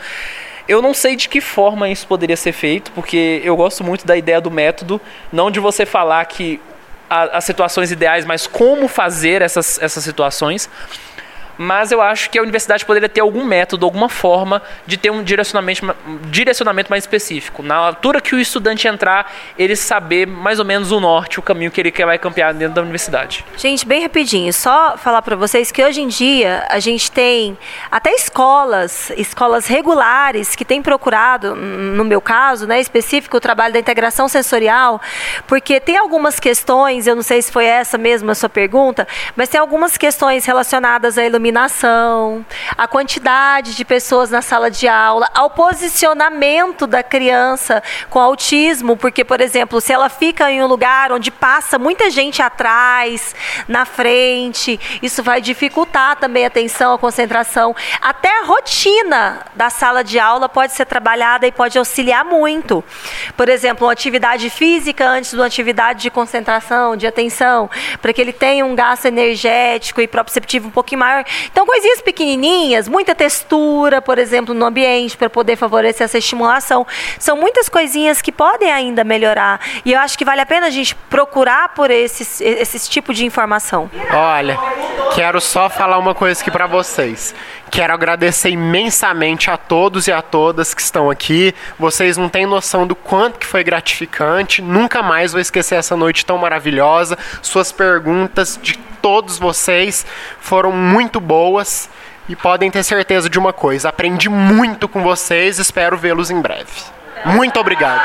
eu não sei de que forma isso poderia ser feito, porque eu gosto muito da ideia do método, não de você falar que as situações ideais, mas como fazer essas, essas situações mas eu acho que a universidade poderia ter algum método, alguma forma de ter um direcionamento, direcionamento mais específico. Na altura que o estudante entrar, ele saber mais ou menos o norte, o caminho que ele vai campear dentro da universidade. Gente, bem rapidinho, só falar para vocês que hoje em dia a gente tem até escolas, escolas regulares que têm procurado, no meu caso, né, específico, o trabalho da integração sensorial, porque tem algumas questões, eu não sei se foi essa mesmo a sua pergunta, mas tem algumas questões relacionadas à iluminação iluminação, a quantidade de pessoas na sala de aula, ao posicionamento da criança com autismo, porque, por exemplo, se ela fica em um lugar onde passa muita gente atrás, na frente, isso vai dificultar também a atenção, a concentração. Até a rotina da sala de aula pode ser trabalhada e pode auxiliar muito. Por exemplo, uma atividade física antes de uma atividade de concentração, de atenção, para que ele tenha um gasto energético e proprioceptivo um pouquinho maior. Então, coisinhas pequenininhas, muita textura, por exemplo, no ambiente, para poder favorecer essa estimulação. São muitas coisinhas que podem ainda melhorar. E eu acho que vale a pena a gente procurar por esses, esses tipos de informação. Olha, quero só falar uma coisa aqui para vocês. Quero agradecer imensamente a todos e a todas que estão aqui. Vocês não têm noção do quanto que foi gratificante. Nunca mais vou esquecer essa noite tão maravilhosa. Suas perguntas de todos vocês foram muito boas e podem ter certeza de uma coisa: aprendi muito com vocês, espero vê-los em breve. Muito obrigado.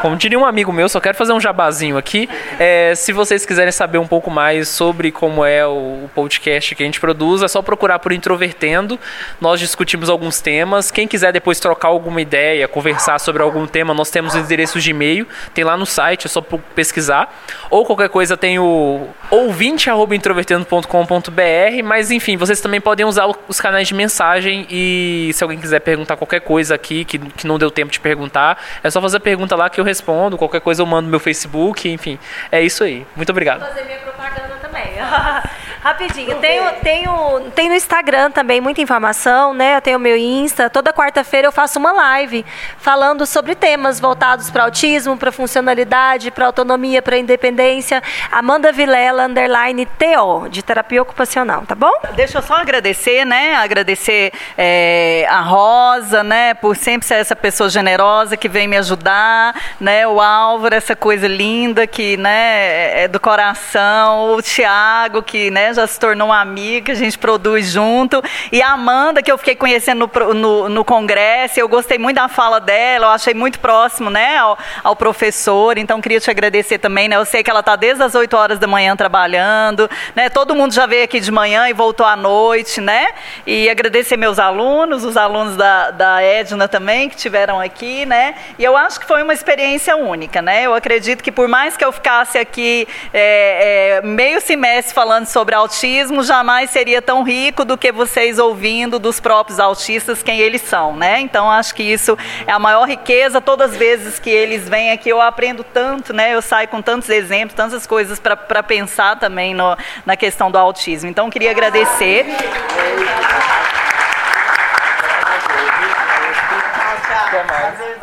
Como diria um amigo meu, só quero fazer um jabazinho aqui. É, se vocês quiserem saber um pouco mais sobre como é o podcast que a gente produz, é só procurar por Introvertendo. Nós discutimos alguns temas. Quem quiser depois trocar alguma ideia, conversar sobre algum tema, nós temos endereços de e-mail. Tem lá no site, é só pesquisar. Ou qualquer coisa tem o ouvinte.introvertendo.com.br. Mas enfim, vocês também podem usar os canais de mensagem. E se alguém quiser perguntar qualquer coisa aqui que, que não deu tempo de perguntar, é só fazer a pergunta lá que eu respondo. Qualquer coisa eu mando meu Facebook. Enfim, é isso aí. Muito obrigado. Vou fazer minha propaganda também. Rapidinho, tenho, tenho, tenho no Instagram também muita informação, né? Eu tenho o meu Insta. Toda quarta-feira eu faço uma live falando sobre temas voltados para autismo, para funcionalidade, para autonomia, para independência. Amanda Vilela, underline TO, de terapia ocupacional, tá bom? Deixa eu só agradecer, né? Agradecer é, a Rosa, né? Por sempre ser essa pessoa generosa que vem me ajudar, né? O Álvaro, essa coisa linda que, né? É do coração. O Tiago, que, né? Já se tornou amiga, a gente produz junto. E a Amanda, que eu fiquei conhecendo no, no, no congresso, eu gostei muito da fala dela, eu achei muito próximo, né? Ao, ao professor, então queria te agradecer também, né? Eu sei que ela está desde as 8 horas da manhã trabalhando, né? Todo mundo já veio aqui de manhã e voltou à noite, né? E agradecer meus alunos, os alunos da, da Edna também, que tiveram aqui, né? E eu acho que foi uma experiência única, né? Eu acredito que por mais que eu ficasse aqui é, é, meio semestre falando sobre autismo, jamais seria tão rico do que vocês ouvindo dos próprios autistas quem eles são, né? Então acho que isso é a maior riqueza. Todas as vezes que eles vêm aqui eu aprendo tanto, né? Eu saio com tantos exemplos, tantas coisas para pensar também no, na questão do autismo. Então queria agradecer. Até mais.